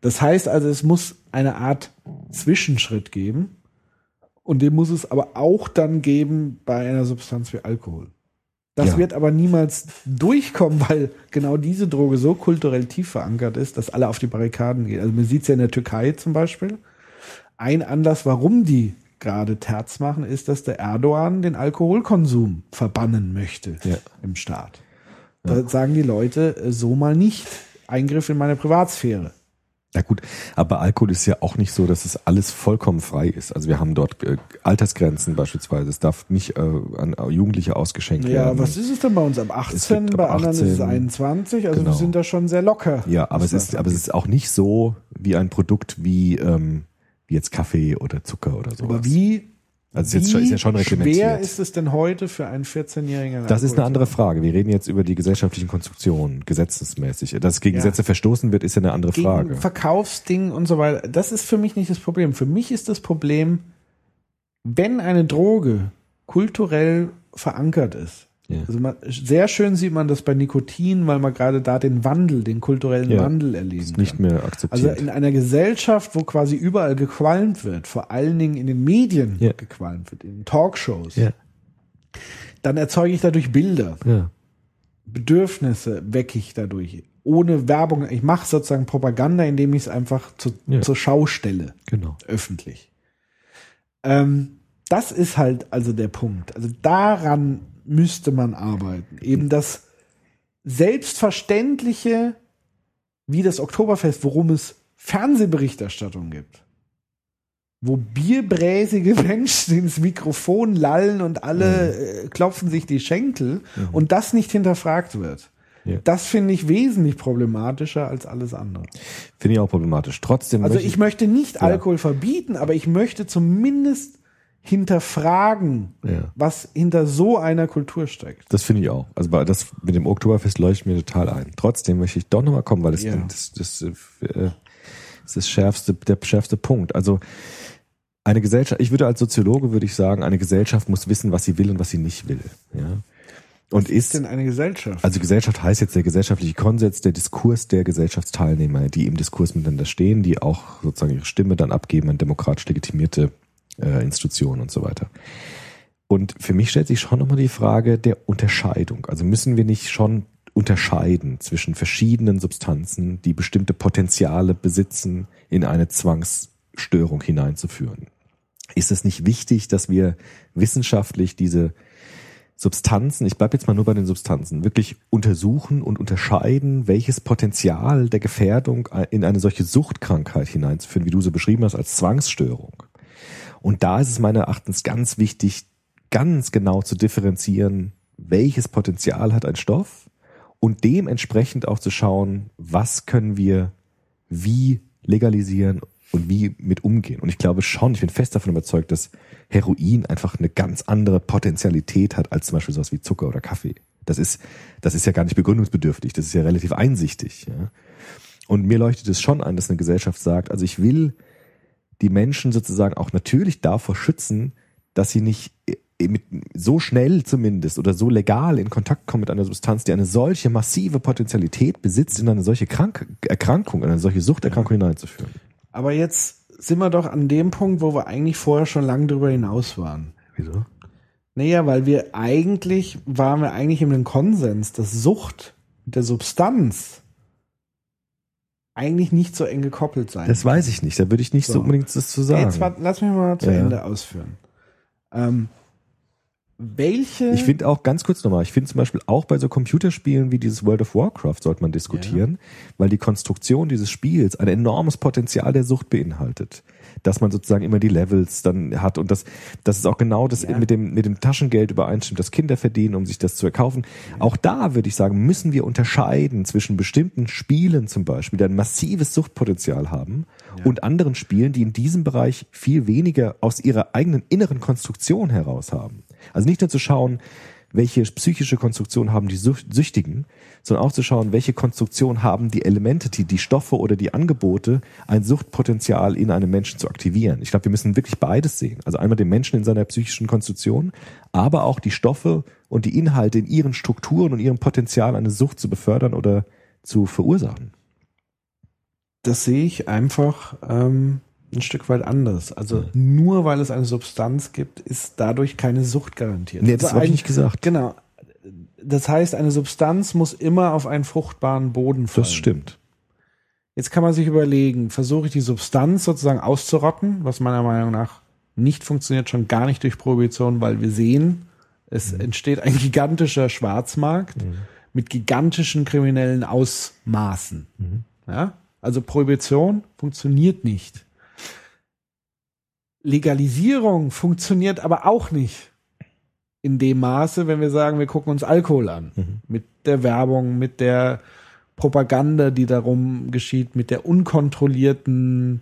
Das heißt also, es muss eine Art Zwischenschritt geben. Und den muss es aber auch dann geben bei einer Substanz wie Alkohol. Das Ja. wird aber niemals durchkommen, weil genau diese Droge so kulturell tief verankert ist, dass alle auf die Barrikaden gehen. Also man sieht es ja in der Türkei zum Beispiel. Ein Anlass, warum die gerade Terz machen, ist, dass der Erdogan den Alkoholkonsum verbannen möchte Ja. im Staat. Da sagen die Leute, äh, so mal nicht. Eingriff in meine Privatsphäre. Na gut, aber Alkohol ist ja auch nicht so, dass es alles vollkommen frei ist. Also wir haben dort äh, Altersgrenzen beispielsweise. Es darf nicht äh, an Jugendliche ausgeschenkt Ja, werden. was ist es denn bei uns? Ab 18, gibt ab bei anderen ist es 18, 21, also genau. wir sind da schon sehr locker. Ja, aber es ist, aber es ist auch nicht so wie ein Produkt wie, ähm, wie jetzt Kaffee oder Zucker oder sowas. Aber wie, Also es ist, jetzt, wie ist ja schon schwer reglementiert. ist es denn heute für einen 14-Jährigen? das ist eine andere Frage. Wir reden jetzt über die gesellschaftlichen Konstruktionen, gesetzesmäßig. Dass gegen Ja. Gesetze verstoßen wird, ist ja eine andere Gegen Frage. Verkaufsding und so weiter. Das ist für mich nicht das Problem. Für mich ist das Problem, wenn eine Droge kulturell verankert ist. Ja. Also man, sehr schön sieht man das bei Nikotin, weil man gerade da den Wandel, den kulturellen Ja. Wandel erleben Ist kann. nicht mehr Also akzeptiert. in einer Gesellschaft, wo quasi überall gequalmt wird, vor allen Dingen in den Medien Ja. gequalmt wird, in Talkshows, dann erzeuge ich dadurch Bilder, Bedürfnisse wecke ich dadurch. Ohne Werbung. Ich mache sozusagen Propaganda, indem ich es einfach zu, zur Schau stelle, genau. öffentlich. Ähm, das ist halt also der Punkt. Also daran müsste man arbeiten. Eben das Selbstverständliche, wie das Oktoberfest, worum es Fernsehberichterstattung gibt. Wo bierbräsige Menschen ins Mikrofon lallen und alle äh, klopfen sich die Schenkel und das nicht hinterfragt wird. Ja. Das finde ich wesentlich problematischer als alles andere. Finde ich auch problematisch. Trotzdem Also möchte ich möchte nicht Ja. Alkohol verbieten, aber ich möchte zumindest hinterfragen, Ja. was hinter so einer Kultur steckt. Das finde ich auch. Also bei- das mit dem Oktoberfest leuchtet mir total ein. Trotzdem möchte ich doch nochmal kommen, weil das, Ja. das, das, äh, das ist das schärfste, der schärfste Punkt. Also eine Gesellschaft, ich würde als Soziologe würde ich sagen, eine Gesellschaft muss wissen, was sie will und was sie nicht will. Ja. Und Ist ist, denn eine Gesellschaft? also Gesellschaft heißt jetzt der gesellschaftliche Konsens, der Diskurs der Gesellschaftsteilnehmer, die im Diskurs miteinander stehen, die auch sozusagen ihre Stimme dann abgeben an demokratisch legitimierte äh, Institutionen und so weiter. Und für mich stellt sich schon nochmal die Frage der Unterscheidung. Also müssen wir nicht schon unterscheiden zwischen verschiedenen Substanzen, die bestimmte Potenziale besitzen, in eine Zwangsstörung hineinzuführen? Ist es nicht wichtig, dass wir wissenschaftlich diese Substanzen, ich bleibe jetzt mal nur bei den Substanzen, wirklich untersuchen und unterscheiden, welches Potenzial der Gefährdung in eine solche Suchtkrankheit hineinzuführen, wie du so beschrieben hast, als Zwangsstörung. Und da ist es meiner Erachtens ganz wichtig, ganz genau zu differenzieren, welches Potenzial hat ein Stoff und dementsprechend auch zu schauen, was können wir wie legalisieren und wie mit umgehen. Und ich glaube schon, ich bin fest davon überzeugt, dass Heroin einfach eine ganz andere Potenzialität hat als zum Beispiel sowas wie Zucker oder Kaffee. Das ist, das ist ja gar nicht begründungsbedürftig, das ist ja relativ einsichtig. Ja. Und mir leuchtet es schon ein, dass eine Gesellschaft sagt, also ich will die Menschen sozusagen auch natürlich davor schützen, dass sie nicht mit, so schnell zumindest oder so legal in Kontakt kommen mit einer Substanz, die eine solche massive Potenzialität besitzt, in eine solche Krank Erkrankung, in eine solche Suchterkrankung hineinzuführen. Aber jetzt sind wir doch an dem Punkt, wo wir eigentlich vorher schon lange drüber hinaus waren. Wieso? Naja, weil wir eigentlich, waren wir eigentlich in einem Konsens, dass Sucht der Substanz eigentlich nicht so eng gekoppelt sein Das weiß ich nicht, da würde ich nicht so, So. unbedingt das zu sagen. Jetzt lass mich mal zu Ja. Ende ausführen. Ähm, welche Ich finde auch ganz kurz nochmal, ich finde zum Beispiel auch bei so Computerspielen wie dieses World of Warcraft sollte man diskutieren, weil die Konstruktion dieses Spiels ein enormes Potenzial der Sucht beinhaltet. Dass man sozusagen immer die Levels dann hat und das, das ist auch genau das Ja. mit dem, mit dem Taschengeld übereinstimmt, das Kinder verdienen, um sich das zu erkaufen. Auch da würde ich sagen, müssen wir unterscheiden zwischen bestimmten Spielen zum Beispiel, die ein massives Suchtpotenzial haben und anderen Spielen, die in diesem Bereich viel weniger aus ihrer eigenen inneren Konstruktion heraus haben. Also nicht nur zu schauen, welche psychische Konstruktion haben die Süchtigen, sondern auch zu schauen, welche Konstruktion haben die Elemente, die, die Stoffe oder die Angebote, ein Suchtpotenzial in einem Menschen zu aktivieren. Ich glaube, wir müssen wirklich beides sehen. Also einmal den Menschen in seiner psychischen Konstruktion, aber auch die Stoffe und die Inhalte in ihren Strukturen und ihrem Potenzial, eine Sucht zu befördern oder zu verursachen. das sehe ich einfach ähm, ein Stück weit anders. Also nur weil es eine Substanz gibt, ist dadurch keine Sucht garantiert. Nee, das also habe ich nicht gesagt. Genau. Das heißt, eine Substanz muss immer auf einen fruchtbaren Boden fallen. Das stimmt. Jetzt kann man sich überlegen, versuche ich die Substanz sozusagen auszurotten, was meiner Meinung nach nicht funktioniert, schon gar nicht durch Prohibition, weil wir sehen, es entsteht ein gigantischer Schwarzmarkt mit gigantischen kriminellen Ausmaßen. Ja? Also Prohibition funktioniert nicht. Legalisierung funktioniert aber auch nicht in dem Maße, wenn wir sagen, wir gucken uns Alkohol an. Mit der Werbung, mit der Propaganda, die darum geschieht, mit der unkontrollierten,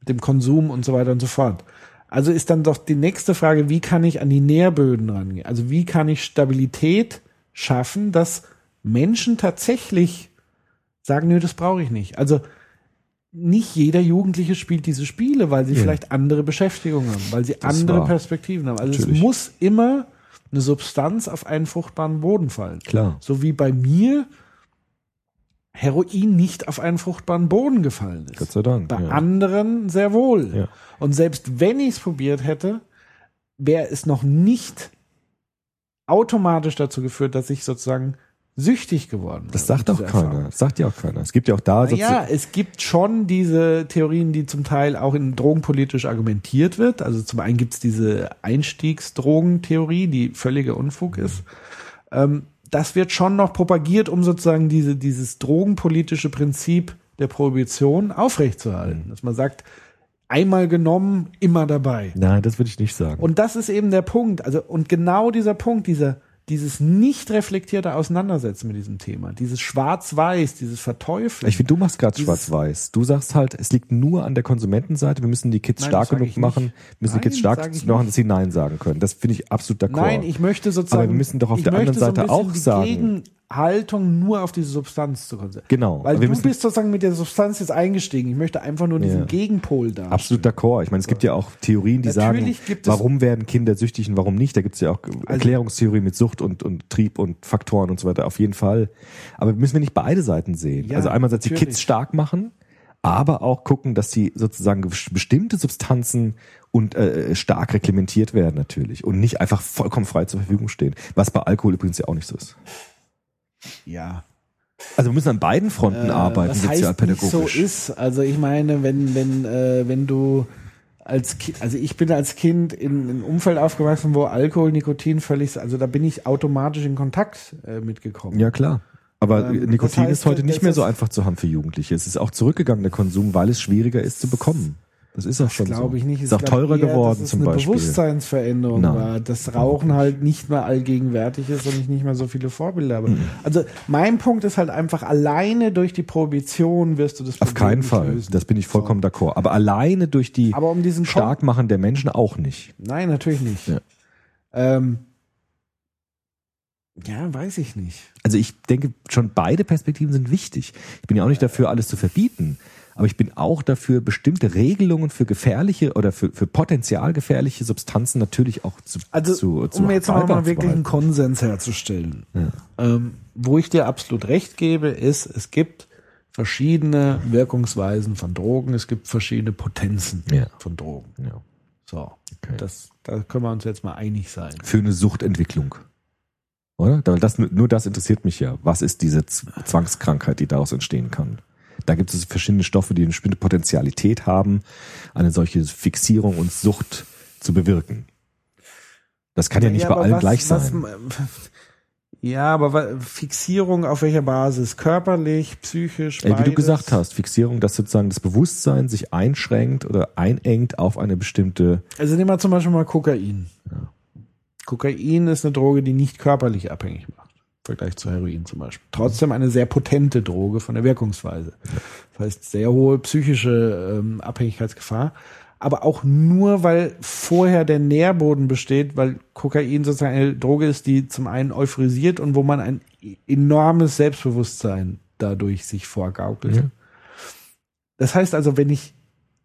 mit dem Konsum und so weiter und so fort. Also ist dann doch die nächste Frage, wie kann ich an die Nährböden rangehen? Also wie kann ich Stabilität schaffen, dass Menschen tatsächlich sagen, nö, das brauche ich nicht. Also nicht jeder Jugendliche spielt diese Spiele, weil sie Ja. vielleicht andere Beschäftigungen haben, weil sie Das andere. Perspektiven haben. Also Natürlich. es muss immer eine Substanz auf einen fruchtbaren Boden fallen. Klar. So wie bei mir Heroin nicht auf einen fruchtbaren Boden gefallen ist. Gott sei Dank. Bei ja. anderen sehr wohl. Ja. Und selbst wenn ich es probiert hätte, wäre es noch nicht automatisch dazu geführt, dass ich sozusagen süchtig geworden. Das sagt auch keiner. Das sagt ja auch keiner. Es gibt ja auch da Ja, es gibt schon diese Theorien, die zum Teil auch in drogenpolitisch argumentiert wird. Also zum einen gibt es diese Einstiegsdrogentheorie, die völliger Unfug ist. Ähm, das wird schon noch propagiert, um sozusagen diese, dieses drogenpolitische Prinzip der Prohibition aufrechtzuerhalten. Dass man sagt, einmal genommen, immer dabei. Nein, das würde ich nicht sagen. Und das ist eben der Punkt. Also, und genau dieser Punkt, dieser, dieses nicht reflektierte Auseinandersetzen mit diesem Thema, dieses Schwarz-Weiß, dieses Verteufeln. Ich finde, du machst gerade schwarz-weiß. Du sagst halt, es liegt nur an der Konsumentenseite. Wir müssen die Kids Nein, stark genug machen, müssen Nein, die Kids stark ich machen, dass sie Nein sagen können. Das finde ich absolut d'accord. Nein, ich möchte sozusagen. Aber wir müssen doch auf der anderen so Seite auch sagen- Gegenhaltung nur auf diese Substanz zu konzentrieren. Genau. Weil wir du bist sozusagen mit der Substanz jetzt eingestiegen. Ich möchte einfach nur diesen Ja. Gegenpol da. Absolut d'accord. Ich meine, es gibt ja auch Theorien, die Natürlich sagen, warum werden Kinder süchtig und warum nicht. Da gibt es ja auch Erklärungstheorien mit Sucht und, und Trieb und Faktoren und so weiter. Auf jeden Fall. Aber müssen wir nicht beide Seiten sehen. Ja, also einerseits die natürlich. Kids stark machen, aber auch gucken, dass sie sozusagen bestimmte Substanzen und äh, stark reglementiert werden natürlich und nicht einfach vollkommen frei zur Verfügung stehen. Was bei Alkohol übrigens ja auch nicht so ist. Ja. Also wir müssen an beiden Fronten Äh, arbeiten, was heißt nicht so sozialpädagogisch. ist. Also ich meine, wenn, wenn, äh, wenn du als Kind, also ich bin als Kind in einem Umfeld aufgewachsen, wo Alkohol, Nikotin völlig, also da bin ich automatisch in Kontakt äh, mitgekommen. Ja, klar. Aber Ähm, Nikotin das heißt, ist heute nicht mehr so einfach zu haben für Jugendliche. Es ist auch zurückgegangen, der Konsum, weil es schwieriger ist zu bekommen. Das ist auch schon so. glaube ich nicht. Ist auch teurer eher, geworden dass es zum eine Beispiel. Bewusstseinsveränderung Nein. war, dass Rauchen halt nicht mehr allgegenwärtig ist und ich nicht mehr so viele Vorbilder habe. Mhm. Also mein Punkt ist halt einfach, alleine durch die Prohibition wirst du das Auf Problem keinen nicht Fall. lösen. Das bin ich vollkommen d'accord. Aber alleine durch die Aber um diesen Starkmachen der Menschen auch nicht. Nein, natürlich nicht. Ja. Ähm, ja, weiß ich nicht. Also ich denke, schon beide Perspektiven sind wichtig. Ich bin ja auch nicht dafür, alles zu verbieten. Aber ich bin auch dafür, bestimmte Regelungen für gefährliche oder für, für potenzial gefährliche Substanzen natürlich auch zu, Also, zu, zu um jetzt mal wirklich einen behalten. Konsens herzustellen. Ja. Ähm, wo ich dir absolut recht gebe, ist, es gibt verschiedene Wirkungsweisen von Drogen, es gibt verschiedene Potenzen Ja. von Drogen. Ja. So, Okay. das, da können wir uns jetzt mal einig sein. Für eine Suchtentwicklung. Oder? Das, nur das interessiert mich ja. Was ist diese Zwangskrankheit, die daraus entstehen kann? Da gibt es verschiedene Stoffe, die eine bestimmte Potentialität haben, eine solche Fixierung und Sucht zu bewirken. Das kann ja nicht bei allen was- gleich was- sein. ja, aber Fixierung auf welcher Basis? Körperlich, psychisch, Ey, wie du beides? gesagt hast, Fixierung, dass sozusagen das Bewusstsein sich einschränkt oder einengt auf eine bestimmte. Also nehmen wir zum Beispiel mal Kokain. Kokain ist eine Droge, die nicht körperlich abhängig macht. Vergleich zu Heroin zum Beispiel. Trotzdem eine sehr potente Droge von der Wirkungsweise. Das heißt, sehr hohe psychische ähm, Abhängigkeitsgefahr. Aber auch nur, weil vorher der Nährboden besteht, weil Kokain sozusagen eine Droge ist, die zum einen euphorisiert und wo man ein enormes Selbstbewusstsein dadurch sich vorgaukelt. Ja. Das heißt also, wenn ich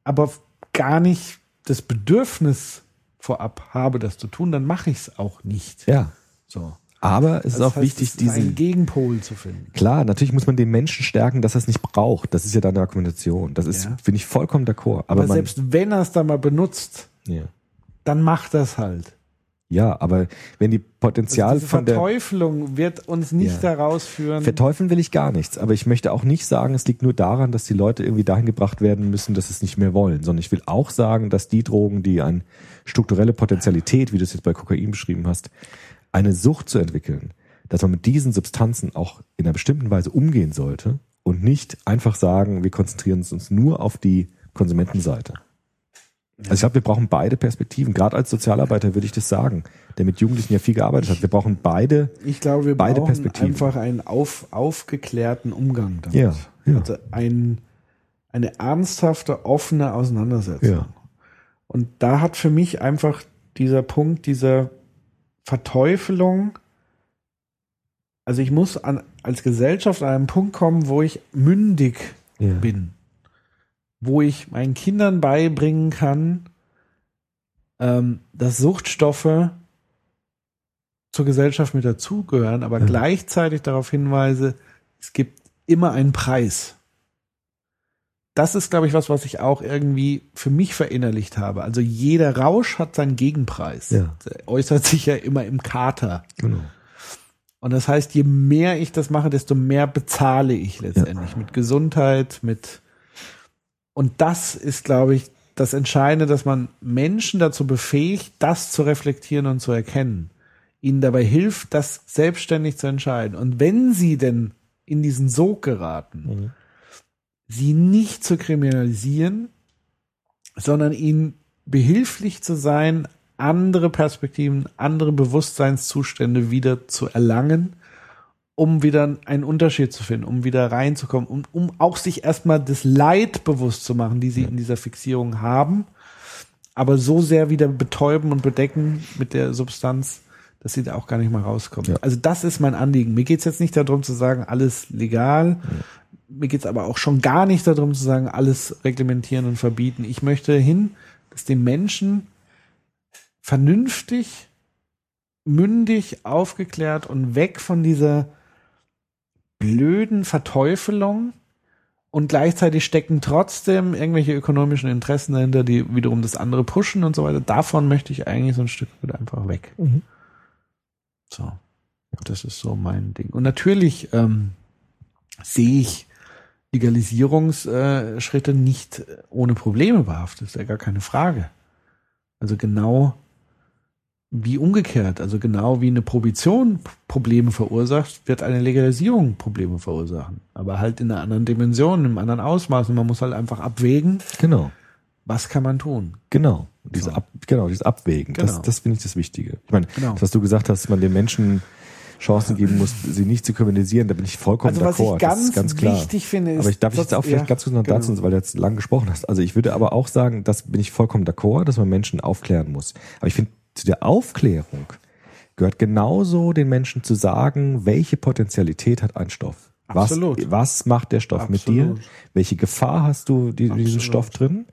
aber gar nicht das Bedürfnis vorab habe, das zu tun, dann mache ich es auch nicht. Ja. So. Aber es ist Das auch heißt, wichtig, diesen. Gegenpol zu finden. Klar, natürlich muss man den Menschen stärken, dass er es nicht braucht. Das ist ja deine Argumentation. Das ist, Ja. finde ich, vollkommen d'accord. Aber, Aber man, selbst wenn er es dann mal benutzt, ja. dann macht das halt. ja, aber wenn die Potenzial Also von der Verteuflung wird uns nicht Ja. daraus führen. Verteufeln will ich gar nichts, aber ich möchte auch nicht sagen, es liegt nur daran, dass die Leute irgendwie dahin gebracht werden müssen, dass sie es nicht mehr wollen, sondern ich will auch sagen, dass die Drogen, die eine strukturelle Potentialität, wie du es jetzt bei Kokain beschrieben hast, eine Sucht zu entwickeln, dass man mit diesen Substanzen auch in einer bestimmten Weise umgehen sollte und nicht einfach sagen, wir konzentrieren uns nur auf die Konsumentenseite. Also ich glaube, wir brauchen beide Perspektiven. Gerade als Sozialarbeiter würde ich das sagen, der mit Jugendlichen ja viel gearbeitet hat. Wir brauchen beide ich glaube, wir beide brauchen Perspektiven. einfach einen auf, aufgeklärten Umgang damit. Ja, ja. Also ein, eine ernsthafte, offene Auseinandersetzung. Ja. Und da hat für mich einfach dieser Punkt dieser Verteufelung, also ich muss an, als Gesellschaft an einen Punkt kommen, wo ich mündig ja. bin, wo ich meinen Kindern beibringen kann, ähm, dass Suchtstoffe zur Gesellschaft mit dazugehören, aber Ja. gleichzeitig darauf hinweise, es gibt immer einen Preis. Das ist, glaube ich, was, was ich auch irgendwie für mich verinnerlicht habe. Also jeder Rausch hat seinen Gegenpreis. Ja. Der äußert sich ja immer im Kater. Genau. Und das heißt, je mehr ich das mache, desto mehr bezahle ich letztendlich mit Gesundheit, mit und das ist, glaube ich, das Entscheidende, dass man Menschen dazu befähigt, das zu reflektieren und zu erkennen. Ihnen dabei hilft, das selbstständig zu entscheiden. Und wenn sie denn in diesen Sog geraten, Mhm. Sie nicht zu kriminalisieren, sondern ihnen behilflich zu sein, andere Perspektiven, andere Bewusstseinszustände wieder zu erlangen, um wieder einen Unterschied zu finden, um wieder reinzukommen, um, um auch sich erstmal das Leid bewusst zu machen, die sie in dieser Fixierung haben, aber so sehr wieder betäuben und bedecken mit der Substanz, dass sie da auch gar nicht mal rauskommen. Ja. Also das ist mein Anliegen. Mir geht's jetzt nicht darum zu sagen, alles legal. Mir geht's aber auch schon gar nicht darum zu sagen, alles reglementieren und verbieten. Ich möchte hin, dass die Menschen vernünftig, mündig, aufgeklärt und weg von dieser blöden Verteufelung und gleichzeitig stecken trotzdem irgendwelche ökonomischen Interessen dahinter, die wiederum das andere pushen und so weiter. Davon möchte ich eigentlich so ein Stück weit einfach weg. Mhm. So. Das ist so mein Ding. Und natürlich ähm, sehe ich Legalisierungsschritte nicht ohne Probleme behaftet, ist ja gar keine Frage. Also genau wie umgekehrt, also genau wie eine Prohibition Probleme verursacht, wird eine Legalisierung Probleme verursachen. Aber halt in einer anderen Dimension, im anderen Ausmaß. Und man muss halt einfach abwägen, Genau. was kann man tun. Genau. Diese So. Ab, genau, dieses Abwägen. Das, Genau. das finde ich das Wichtige. Ich meine, Genau. das, was du gesagt hast, man den Menschen Chancen geben muss, sie nicht zu kriminalisieren, da bin ich vollkommen Also was d'accord. ich das ganz, ist ganz klar. wichtig finde, ist. aber ich darf ich jetzt auch vielleicht ja, ganz kurz noch genau. dazu, weil du jetzt lang gesprochen hast. Also ich würde aber auch sagen, das bin ich vollkommen d'accord, dass man Menschen aufklären muss. Aber ich finde, zu der Aufklärung gehört genauso den Menschen zu sagen, welche Potenzialität hat ein Stoff. Was, Absolut. was macht der Stoff mit dir? Absolut. Welche Gefahr hast du die, diesen Absolut. Stoff drin?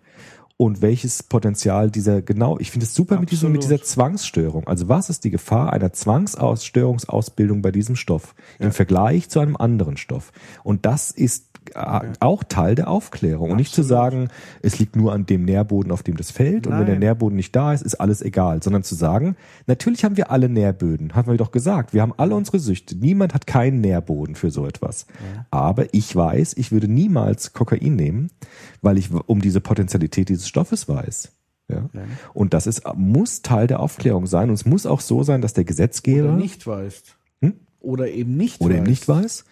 Und welches Potenzial dieser, genau, ich finde es super mit, diesem, mit dieser Zwangsstörung. Also was ist die Gefahr einer Zwangsstörungsausbildung bei diesem Stoff im Vergleich zu einem anderen Stoff? Und das ist auch Teil der Aufklärung. Und nicht zu sagen, es liegt nur an dem Nährboden, auf dem das fällt. Und wenn der Nein. Nährboden nicht da ist, ist alles egal. Sondern zu sagen, natürlich haben wir alle Nährböden. Haben wir doch gesagt. Wir haben alle unsere Süchte. Niemand hat keinen Nährboden für so etwas. Aber ich weiß, ich würde niemals Kokain nehmen, weil ich um diese Potentialität dieses Stoffes weiß. Ja. Und das ist, muss Teil der Aufklärung sein. Und es muss auch so sein, dass der Gesetzgeber Oder nicht weißt. Hm? Oder eben nicht oder weißt. eben nicht weiß.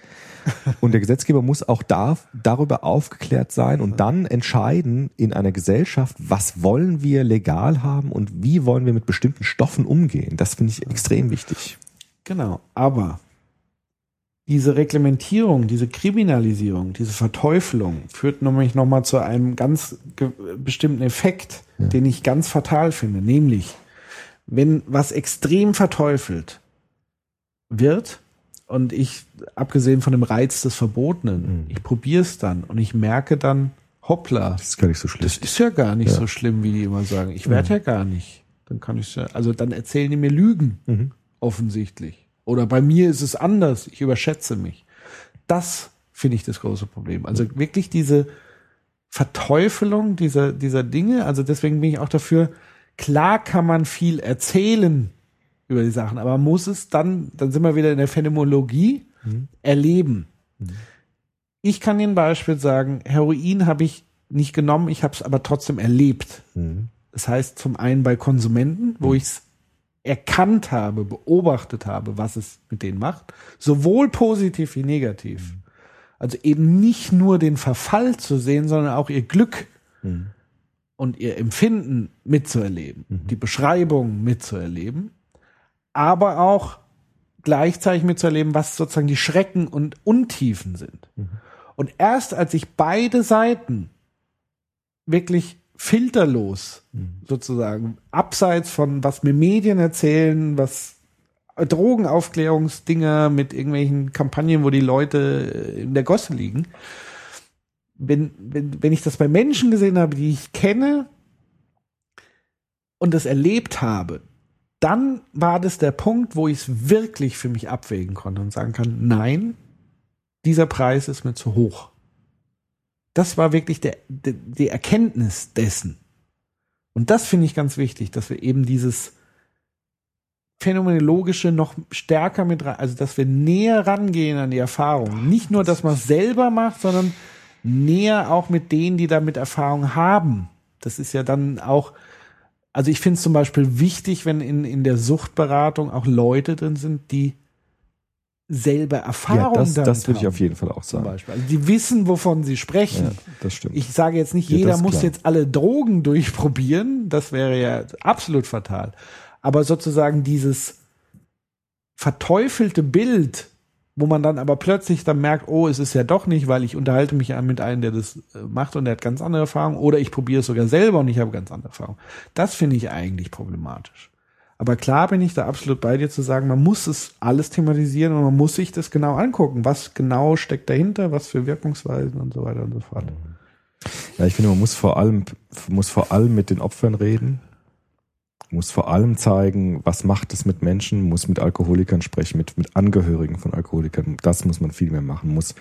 Und der Gesetzgeber muss auch da, darüber aufgeklärt sein und dann entscheiden in einer Gesellschaft, was wollen wir legal haben und wie wollen wir mit bestimmten Stoffen umgehen. Das finde ich extrem wichtig. Genau. Aber diese Reglementierung, diese Kriminalisierung, diese Verteufelung führt nämlich nochmal zu einem ganz bestimmten Effekt, den ich ganz fatal finde. Nämlich, wenn was extrem verteufelt wird und ich, abgesehen von dem Reiz des Verbotenen, ich probiere es dann und ich merke dann, hoppla, Das ist gar nicht so schlimm. das ist ja gar nicht Ja. so schlimm, wie die immer sagen. Ich werde ja gar nicht. Dann kann ich ja, also dann erzählen die mir Lügen, Mhm. offensichtlich. Oder bei mir ist es anders. Ich überschätze mich. Das finde ich das große Problem. Also wirklich diese Verteufelung dieser, dieser Dinge. Also deswegen bin ich auch dafür, klar kann man viel erzählen über die Sachen, aber muss es dann, dann sind wir wieder in der Phänomenologie, erleben. Ich kann Ihnen Beispiel sagen, Heroin habe ich nicht genommen, ich habe es aber trotzdem erlebt. Mhm. Das heißt zum einen bei Konsumenten, wo ich es erkannt habe, beobachtet habe, was es mit denen macht, sowohl positiv wie negativ. Also eben nicht nur den Verfall zu sehen, sondern auch ihr Glück und ihr Empfinden mitzuerleben, die Beschreibung mitzuerleben, aber auch gleichzeitig mitzuerleben, was sozusagen die Schrecken und Untiefen sind. Und erst als ich beide Seiten wirklich filterlos sozusagen, abseits von was mir Medien erzählen, was Drogenaufklärungsdinger mit irgendwelchen Kampagnen, wo die Leute in der Gosse liegen. Wenn, wenn, wenn ich das bei Menschen gesehen habe, die ich kenne und das erlebt habe, dann war das der Punkt, wo ich es wirklich für mich abwägen konnte und sagen kann, nein, dieser Preis ist mir zu hoch. Das war wirklich der, die, die Erkenntnis dessen. Und das finde ich ganz wichtig, dass wir eben dieses Phänomenologische noch stärker mit rein, also dass wir näher rangehen an die Erfahrung. Nicht nur, dass man es selber macht, sondern näher auch mit denen, die damit Erfahrung haben. Das ist ja dann auch, also ich finde es zum Beispiel wichtig, wenn in, in der Suchtberatung auch Leute drin sind, die selber Ja, Erfahrung das, damit das würde ich auf jeden Fall auch sagen. Beispiel. Also die wissen, wovon sie sprechen. Ja, das stimmt. Ich sage jetzt nicht, Ja, jeder das muss klar. jetzt alle Drogen durchprobieren. Das wäre ja absolut fatal. Aber sozusagen dieses verteufelte Bild, wo man dann aber plötzlich dann merkt, oh, es ist ja doch nicht, weil ich unterhalte mich mit einem, der das äh, macht und der hat ganz andere Erfahrungen, oder ich probiere es sogar selber und ich habe ganz andere Erfahrungen. Das finde ich eigentlich problematisch. Aber klar bin ich da absolut bei dir zu sagen, man muss es alles thematisieren und man muss sich das genau angucken. Was genau steckt dahinter, was für Wirkungsweisen und so weiter und so fort. Ja, ich finde, man muss vor allem, muss vor allem mit den Opfern reden, muss vor allem zeigen, was macht es mit Menschen, muss mit Alkoholikern sprechen, mit, mit Angehörigen von Alkoholikern. Das muss man viel mehr machen. Muss,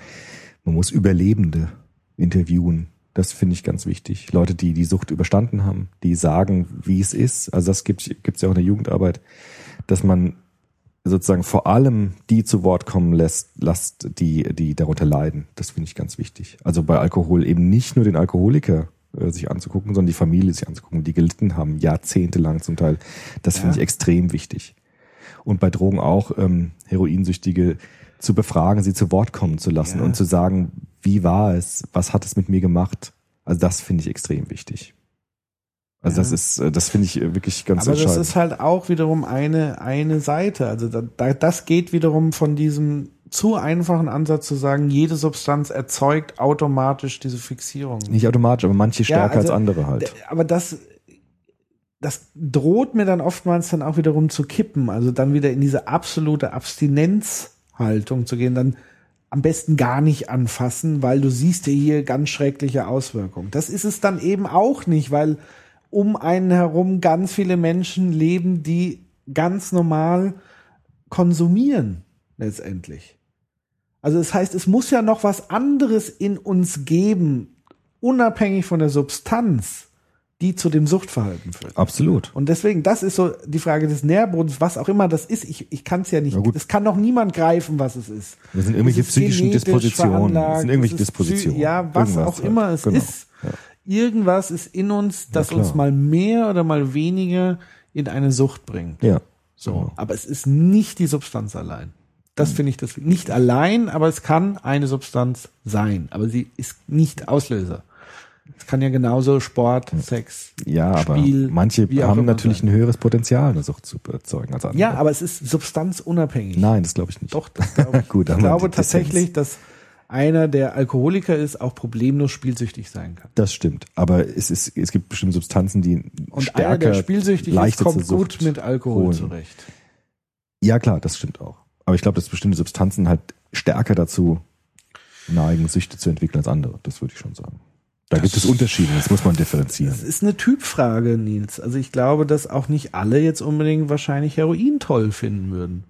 man muss Überlebende interviewen. Das finde ich ganz wichtig. Leute, die die Sucht überstanden haben, die sagen, wie es ist. Also das gibt es ja auch in der Jugendarbeit, dass man sozusagen vor allem die zu Wort kommen lässt, lasst, die, die darunter leiden. Das finde ich ganz wichtig. Also bei Alkohol eben nicht nur den Alkoholiker äh, sich anzugucken, sondern die Familie sich anzugucken, die gelitten haben, jahrzehntelang zum Teil. Das finde ich extrem wichtig. Und bei Drogen auch ähm, Heroinsüchtige zu befragen, sie zu Wort kommen zu lassen Ja. und zu sagen, wie war es, was hat es mit mir gemacht. Also das finde ich extrem wichtig. Also Ja. das ist, äh, das finde ich äh, wirklich ganz Aber das entscheidend. ist halt auch wiederum eine, eine Seite. Also da, da, das geht wiederum von diesem zu einfachen Ansatz zu sagen, jede Substanz erzeugt automatisch diese Fixierung. Nicht automatisch, aber manche Ja, stärker also, als andere halt. Aber das, das droht mir dann oftmals dann auch wiederum zu kippen. Also dann wieder in diese absolute Abstinenzhaltung zu gehen, dann am besten gar nicht anfassen, weil du siehst ja hier ganz schreckliche Auswirkungen. Das ist es dann eben auch nicht, weil um einen herum ganz viele Menschen leben, die ganz normal konsumieren letztendlich. Also das heißt, es muss ja noch was anderes in uns geben, unabhängig von der Substanz, die zu dem Suchtverhalten führt. Absolut. Und deswegen, das ist so die Frage des Nährbodens, was auch immer das ist. Ich, ich kann es ja nicht, es kann noch niemand greifen, was es ist. Das sind irgendwelche ist psychischen Dispositionen. Das sind irgendwelche psy- Dispositionen. Ja, was Irgendwas auch halt. immer es Genau. ist. Ja. irgendwas ist in uns, das klar. uns mal mehr oder mal weniger in eine Sucht bringt. Ja. So, Genau. aber es ist nicht die Substanz allein. Das finde ich das nicht allein, aber es kann eine Substanz sein, aber sie ist nicht Auslöser. Es kann ja genauso Sport, Sex, Ja, aber Spiel, manche wie auch haben natürlich ein höheres Potenzial, eine Sucht zu erzeugen als andere. Ja, aber es ist substanzunabhängig. Nein, das glaube ich nicht. Doch, das glaube ich. Gut, ich glaube tatsächlich, dass einer, der Alkoholiker ist, auch problemlos spielsüchtig sein kann. Das stimmt. Aber es ist, es gibt bestimmte Substanzen, die Und stärker, einer, der spielsüchtig ist, kommt gut mit Alkohol holen. zurecht. Ja, klar, das stimmt auch. Aber ich glaube, dass bestimmte Substanzen halt stärker dazu neigen, Süchte zu entwickeln als andere. Das würde ich schon sagen. Da gibt es Unterschiede, das muss man differenzieren. Das ist eine Typfrage, Nils. Also ich glaube, dass auch nicht alle jetzt unbedingt wahrscheinlich Heroin toll finden würden.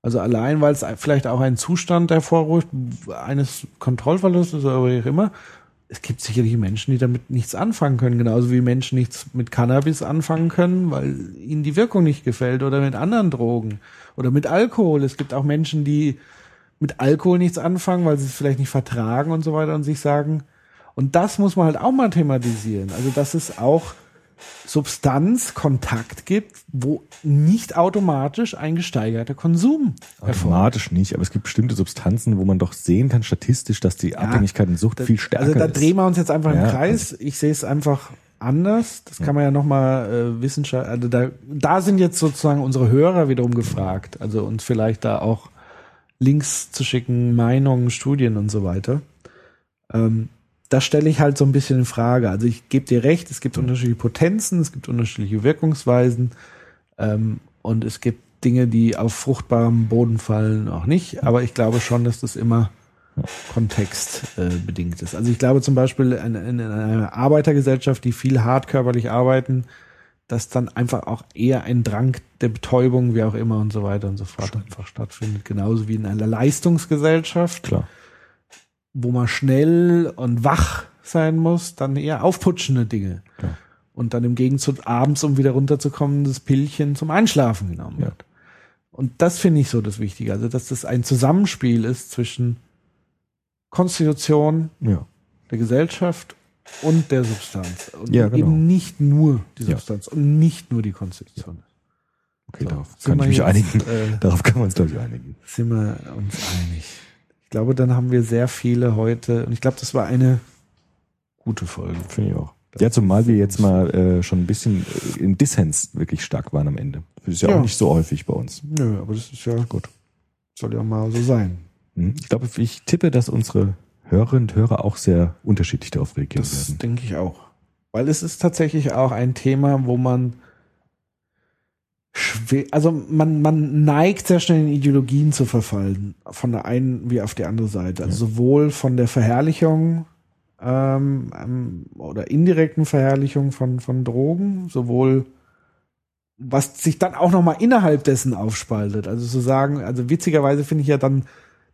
Also allein, weil es vielleicht auch einen Zustand hervorruft, eines Kontrollverlustes oder wie auch immer. Es gibt sicherlich Menschen, die damit nichts anfangen können, genauso wie Menschen nichts mit Cannabis anfangen können, weil ihnen die Wirkung nicht gefällt oder mit anderen Drogen oder mit Alkohol. Es gibt auch Menschen, die mit Alkohol nichts anfangen, weil sie es vielleicht nicht vertragen und so weiter und sich sagen, und das muss man halt auch mal thematisieren. Also, dass es auch Substanzkontakt gibt, wo nicht automatisch ein gesteigerter Konsum erfolgt. Automatisch nicht, aber es gibt bestimmte Substanzen, wo man doch sehen kann statistisch, dass die Abhängigkeit und Sucht Da- viel stärker Also da ist. drehen wir uns jetzt einfach im Ja, Kreis. Ich sehe es einfach anders. Das kann man ja nochmal äh, Wissenschaft, also da, da sind jetzt sozusagen unsere Hörer wiederum gefragt. Also uns vielleicht da auch Links zu schicken, Meinungen, Studien und so weiter. Ähm, das stelle ich halt so ein bisschen in Frage. Also ich gebe dir recht, es gibt unterschiedliche Potenzen, es gibt unterschiedliche Wirkungsweisen ähm, und es gibt Dinge, die auf fruchtbarem Boden fallen, auch nicht. Aber ich glaube schon, dass das immer Kontext äh, bedingt ist. Also ich glaube zum Beispiel in, in, in einer Arbeitergesellschaft, die viel hart körperlich arbeiten, dass dann einfach auch eher ein Drang der Betäubung, wie auch immer und so weiter und so fort einfach stattfindet. Genauso wie in einer Leistungsgesellschaft, Klar. wo man schnell und wach sein muss, dann eher aufputschende Dinge. Klar. Und dann im Gegenzug abends, um wieder runterzukommen, das Pillchen zum Einschlafen genommen Ja. wird. Und das finde ich so das Wichtige. Also, dass das ein Zusammenspiel ist zwischen Konstitution Ja. der Gesellschaft und der Substanz. Und Ja, genau. eben nicht nur die Ja. Substanz und nicht nur die Konstitution. Okay, So, darauf kann wir ich mich jetzt, einigen. äh, Darauf können wir uns, glaube ich, einigen. sind wir uns einig. Ich glaube, dann haben wir sehr viele heute, und ich glaube, das war eine gute Folge. Finde ich auch. Ja, zumal wir jetzt mal äh, schon ein bisschen äh, im Dissens wirklich stark waren am Ende. Das ist ja, Ja. auch nicht so häufig bei uns. Nö, aber das ist ja gut. Soll ja mal so sein. Hm. Ich glaube, ich tippe, dass unsere Hörerinnen und Hörer auch sehr unterschiedlich darauf reagieren Das werden. denke ich auch. Weil es ist tatsächlich auch ein Thema, wo man schwer, also man, man neigt sehr schnell in Ideologien zu verfallen, von der einen wie auf die andere Seite. Also sowohl von der Verherrlichung ähm, ähm, oder indirekten Verherrlichung von, von Drogen, sowohl was sich dann auch nochmal innerhalb dessen aufspaltet. Also zu sagen, also witzigerweise finde ich ja dann,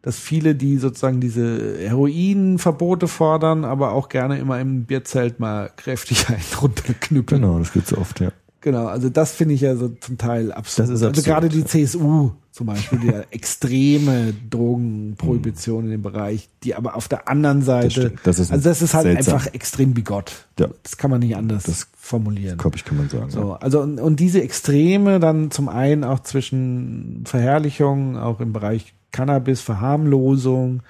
dass viele, die sozusagen diese Heroinverbote fordern, aber auch gerne immer im Bierzelt mal kräftig einen runterknüppeln. Genau, das gibt's oft, ja. Genau, also das finde ich ja so zum Teil absurd. Das ist Also absurd, gerade die. CSU zum Beispiel, die ja extreme Drogenprohibition in dem Bereich, die aber auf der anderen Seite. Das ist also das ist halt seltsam. einfach extrem bigott. Ja. Das kann man nicht anders Das formulieren. Glaube ich, kann man sagen. So, also und, und diese Extreme dann zum einen auch zwischen Verherrlichung, auch im Bereich Cannabis, Verharmlosung,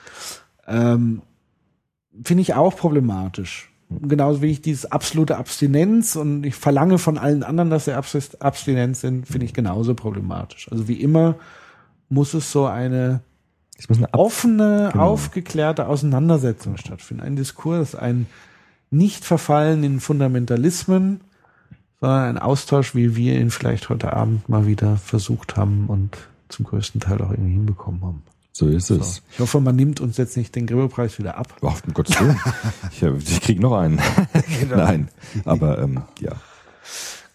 ähm, finde ich auch problematisch. Genauso wie ich dieses absolute Abstinenz und ich verlange von allen anderen, dass sie Abs- Abstinenz sind, finde ich genauso problematisch. Also wie immer muss es so eine Es muss eine offene, Genau. aufgeklärte Auseinandersetzung stattfinden. Ein Diskurs, ein Nicht-Verfallen in Fundamentalismen, sondern ein Austausch, wie wir ihn vielleicht heute Abend mal wieder versucht haben und zum größten Teil auch irgendwie hinbekommen haben. so ist So. es. Ich hoffe, man nimmt uns jetzt nicht den Grimme-Preis wieder ab. Oh, um Gottes Willen. ich, hab- ich krieg noch einen. Genau. Nein, aber ähm, ja.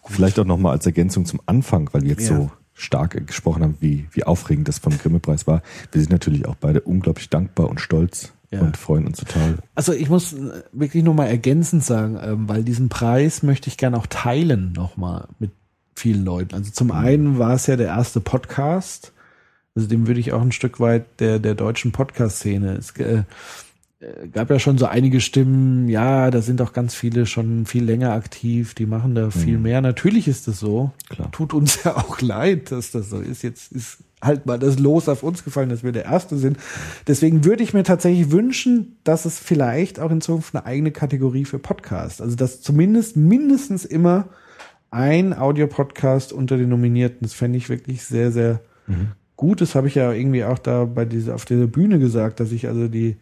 Vielleicht auch nochmal als Ergänzung zum Anfang, weil wir jetzt Ja. so stark äh, gesprochen haben, wie, wie aufregend das vom Grimme-Preis war. Wir sind natürlich auch beide unglaublich dankbar und stolz Ja. und freuen uns total. Also ich muss äh, wirklich nur mal ergänzend sagen, ähm, weil diesen Preis möchte ich gerne auch teilen nochmal mit vielen Leuten. Also zum einen war es ja der erste Podcast, also dem würde ich auch ein Stück weit der, der deutschen Podcast-Szene. Es, äh, äh, gab ja schon so einige Stimmen, ja, da sind auch ganz viele schon viel länger aktiv, die machen da viel mehr. Natürlich ist das so. Klar. Tut uns ja auch leid, dass das so ist. Jetzt ist halt mal das Los auf uns gefallen, dass wir der Erste sind. Deswegen würde ich mir tatsächlich wünschen, dass es vielleicht auch in Zukunft eine eigene Kategorie für Podcast, also dass zumindest mindestens immer ein Audiopodcast unter den Nominierten, das fände ich wirklich sehr, sehr gut. Das habe ich ja irgendwie auch da bei dieser, auf dieser Bühne gesagt, dass ich also die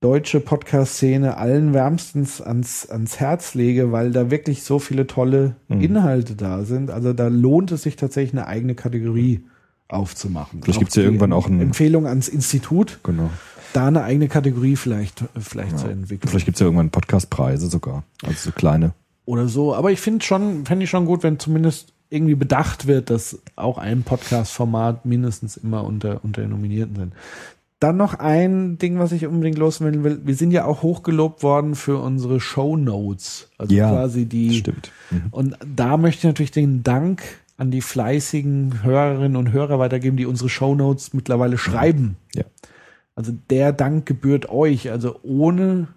deutsche Podcast-Szene allen wärmstens ans, ans Herz lege, weil da wirklich so viele tolle Mhm. Inhalte da sind. Also da lohnt es sich tatsächlich eine eigene Kategorie aufzumachen. Vielleicht gibt's ja die irgendwann auch ein- Empfehlung ans Institut, Genau. da eine eigene Kategorie vielleicht, vielleicht zu Ja. entwickeln. Vielleicht gibt's ja irgendwann Podcastpreise sogar. Also so kleine. Oder so. Aber ich finde schon, fände ich schon gut, wenn zumindest irgendwie bedacht wird, dass auch ein Podcast-Format mindestens immer unter, unter den Nominierten sind. Dann noch ein Ding, was ich unbedingt loswerden will. Wir sind ja auch hochgelobt worden für unsere Show Notes. Also Ja, quasi die. Stimmt. Mhm. Und da möchte ich natürlich den Dank an die fleißigen Hörerinnen und Hörer weitergeben, die unsere Show Notes mittlerweile schreiben. Ja. Also der Dank gebührt euch. Also ohne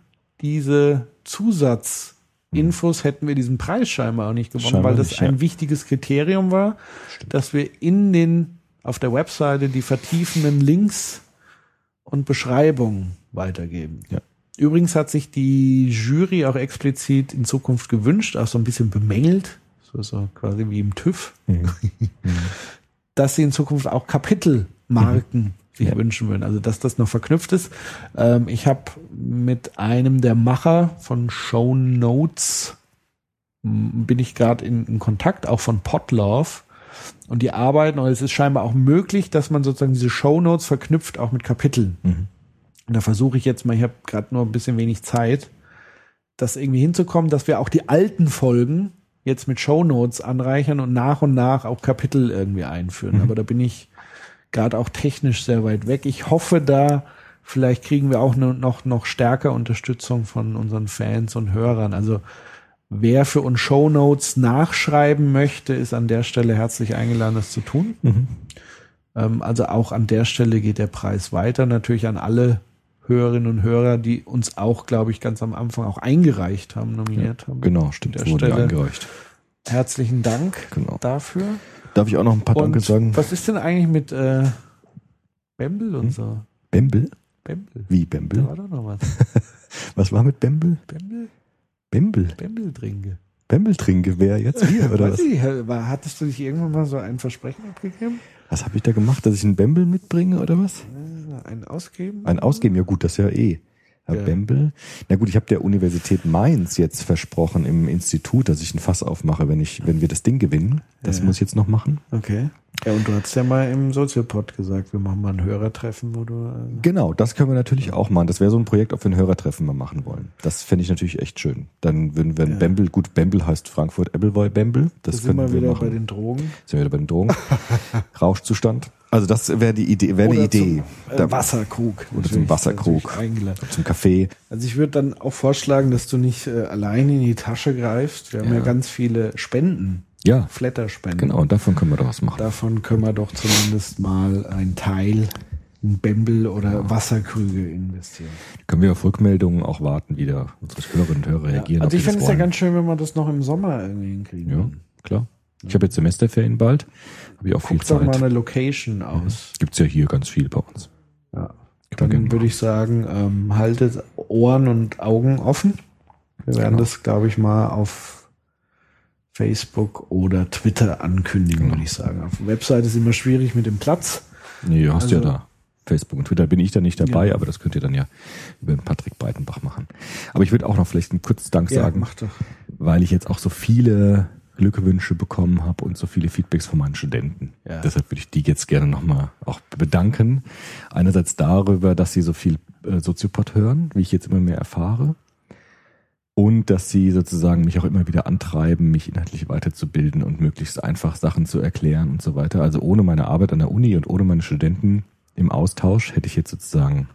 diese Zusatzinfos hätten wir diesen Preis scheinbar auch nicht gewonnen, Scheinbar weil das nicht, ja. ein wichtiges Kriterium war, dass wir in den auf der Webseite die vertiefenden Links und Beschreibungen weitergeben. Ja. Übrigens hat sich die Jury auch explizit in Zukunft gewünscht, auch so ein bisschen bemängelt, so, so quasi wie im TÜV, Mhm. dass sie in Zukunft auch Kapitelmarken sich wünschen würden. Also dass das noch verknüpft ist. Ähm, ich habe mit einem der Macher von Show Notes bin ich gerade in, in Kontakt, auch von Podlove. Und die arbeiten, und es ist scheinbar auch möglich, dass man sozusagen diese Show Notes verknüpft auch mit Kapiteln. Mhm. Und da versuche ich jetzt mal, ich habe gerade nur ein bisschen wenig Zeit, das irgendwie hinzukommen, dass wir auch die alten Folgen jetzt mit Shownotes anreichern und nach und nach auch Kapitel irgendwie einführen. Mhm. Aber da bin ich gerade auch technisch sehr weit weg. Ich hoffe da, vielleicht kriegen wir auch noch, noch stärker Unterstützung von unseren Fans und Hörern. Also wer für uns Shownotes nachschreiben möchte, ist an der Stelle herzlich eingeladen, das zu tun. Mhm. Ähm, also auch an der Stelle geht der Preis weiter. Natürlich an alle Hörerinnen und Hörer, die uns auch, glaube ich, ganz am Anfang auch eingereicht haben, nominiert haben. Genau, stimmt. An der Stelle eingereicht. herzlichen Dank Genau. dafür. Darf ich auch noch ein paar Danke Und sagen? was ist denn eigentlich mit äh, Bembel und so? Bembel? Bembel. Wie Da Bembel? war doch noch was. Was war mit Bembel? Bembel? Bembel? Bembel trinke. Bembel trinke wer jetzt wir oder was? Ich, hattest du dich irgendwann mal so ein Versprechen abgegeben? Was habe ich da gemacht, dass ich einen Bembel mitbringe oder was? Äh, Ein Ausgeben? Ein Ausgeben, ja gut, das ist ja eh. Ja, Ja. Bembel. Na gut, ich habe der Universität Mainz jetzt versprochen im Institut, dass ich ein Fass aufmache, wenn ich, wenn wir das Ding gewinnen. Das Ja. muss ich jetzt noch machen. Okay. Ja, und du hast ja mal im Soziopod gesagt, wir machen mal ein Hörertreffen, wo du. Äh, Genau, das können wir natürlich auch machen. Das wäre so ein Projekt, ob wir ein Hörertreffen mal machen wollen. Das fände ich natürlich echt schön. Dann würden wir ein Ja. Bembel, gut, Bembel heißt Frankfurt Appleboy Bembel. Das da sind können wir wir wieder machen. bei den Drogen. sind wir wieder bei den Drogen. Rauschzustand. Also das wäre die Idee, wäre eine Idee. Zum, äh, Wasserkrug. Oder zum Wasserkrug. Zum Kaffee. Also ich würde dann auch vorschlagen, dass du nicht äh, allein in die Tasche greifst. Wir haben ja, Ja. ganz viele Spenden, Ja, Flatterspenden. genau. Und davon können wir doch was machen. Davon können wir doch zumindest mal einen Teil in Bembel oder Wasserkrüge investieren. Können wir auf Rückmeldungen auch warten, wie da unsere Hörerinnen und Hörer reagieren. also ich finde es ja ganz schön, wenn wir das noch im Sommer irgendwie hinkriegen. Ja, klar. Ich habe jetzt Semesterferien bald. Habe ich auch viel Guck doch mal Zeit. eine Location aus. Gibt's ja hier ganz viel bei uns. Ja. Gerne Dann würde ich sagen, ähm, haltet Ohren und Augen offen. Wir werden Genau. das, glaube ich, mal auf Facebook oder Twitter ankündigen, Genau. würde ich sagen. Auf der Webseite ist immer schwierig mit dem Platz. Nee, hast du ja Also- da. Facebook und Twitter bin ich da nicht dabei, Ja. aber das könnt ihr dann ja über den Patrick Breitenbach machen. Aber ich würde auch noch vielleicht einen kurzen Dank sagen, mach doch. weil ich jetzt auch so viele Glückwünsche bekommen habe und so viele Feedbacks von meinen Studenten. Ja. Deshalb würde ich die jetzt gerne nochmal auch bedanken. Einerseits darüber, dass sie so viel äh, Soziopod hören, wie ich jetzt immer mehr erfahre. Und dass sie sozusagen mich auch immer wieder antreiben, mich inhaltlich weiterzubilden und möglichst einfach Sachen zu erklären und so weiter. Also ohne meine Arbeit an der Uni und ohne meine Studenten im Austausch hätte ich jetzt sozusagen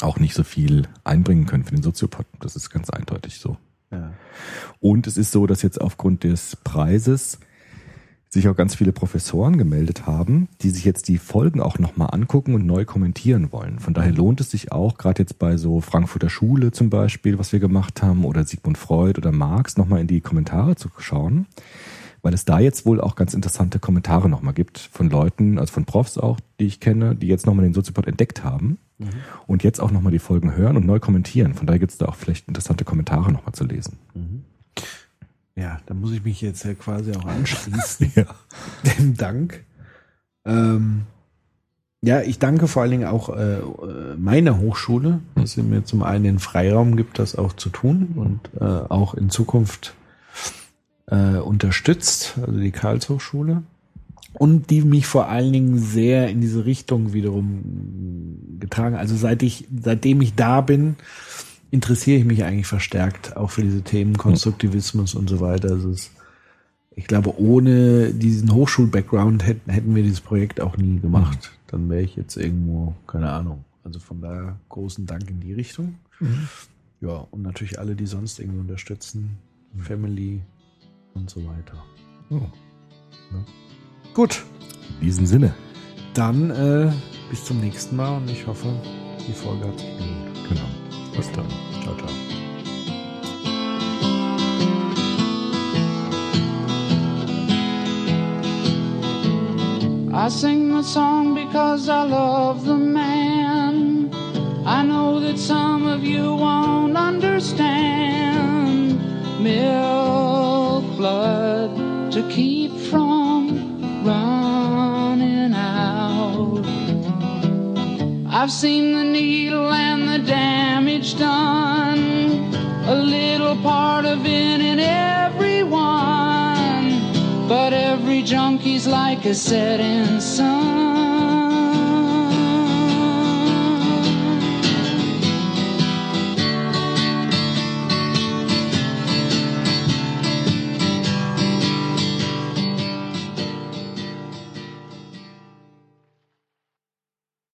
auch nicht so viel einbringen können für den Soziopod. Das ist ganz eindeutig so. Ja. Und es ist so, dass jetzt aufgrund des Preises sich auch ganz viele Professoren gemeldet haben, die sich jetzt die Folgen auch nochmal angucken und neu kommentieren wollen. Von daher lohnt es sich auch, gerade jetzt bei so Frankfurter Schule zum Beispiel, was wir gemacht haben, oder Sigmund Freud oder Marx, nochmal in die Kommentare zu schauen, weil es da jetzt wohl auch ganz interessante Kommentare nochmal gibt von Leuten, also von Profs auch, die ich kenne, die jetzt nochmal den Soziopod entdeckt haben mhm. und jetzt auch nochmal die Folgen hören und neu kommentieren. Von daher gibt es da auch vielleicht interessante Kommentare nochmal zu lesen. Mhm. Ja, da muss ich mich jetzt ja quasi auch anschließen. ja. Dem Dank. Ähm, ja, ich danke vor allen Dingen auch äh, meiner Hochschule, dass sie mir zum einen den Freiraum gibt, das auch zu tun und äh, auch in Zukunft äh, unterstützt, also die Karlshochschule. Und die mich vor allen Dingen sehr in diese Richtung wiederum getragen. Also seit ich, seitdem ich da bin, interessiere ich mich eigentlich verstärkt auch für diese Themen Konstruktivismus und so weiter. Also es, ich glaube, ohne diesen Hochschul-Background hätten, hätten wir dieses Projekt auch nie gemacht. Dann wäre ich jetzt irgendwo, keine Ahnung. Also von daher großen Dank in die Richtung. Mhm. Ja, und natürlich alle, die sonst irgendwie unterstützen. Mhm. Family und so weiter. Oh. Ja. Gut. In diesem Sinne. Dann äh, bis zum nächsten Mal und ich hoffe, die Folge hat sich gelohnt. Genau. Bis dann. Ciao, ciao. I sing the song because I love the man. I know that some of you won't understand. Milk blood to keep from running out. I've seen the needle and the damage done, a little part of it in everyone, but every junkie's like a setting sun.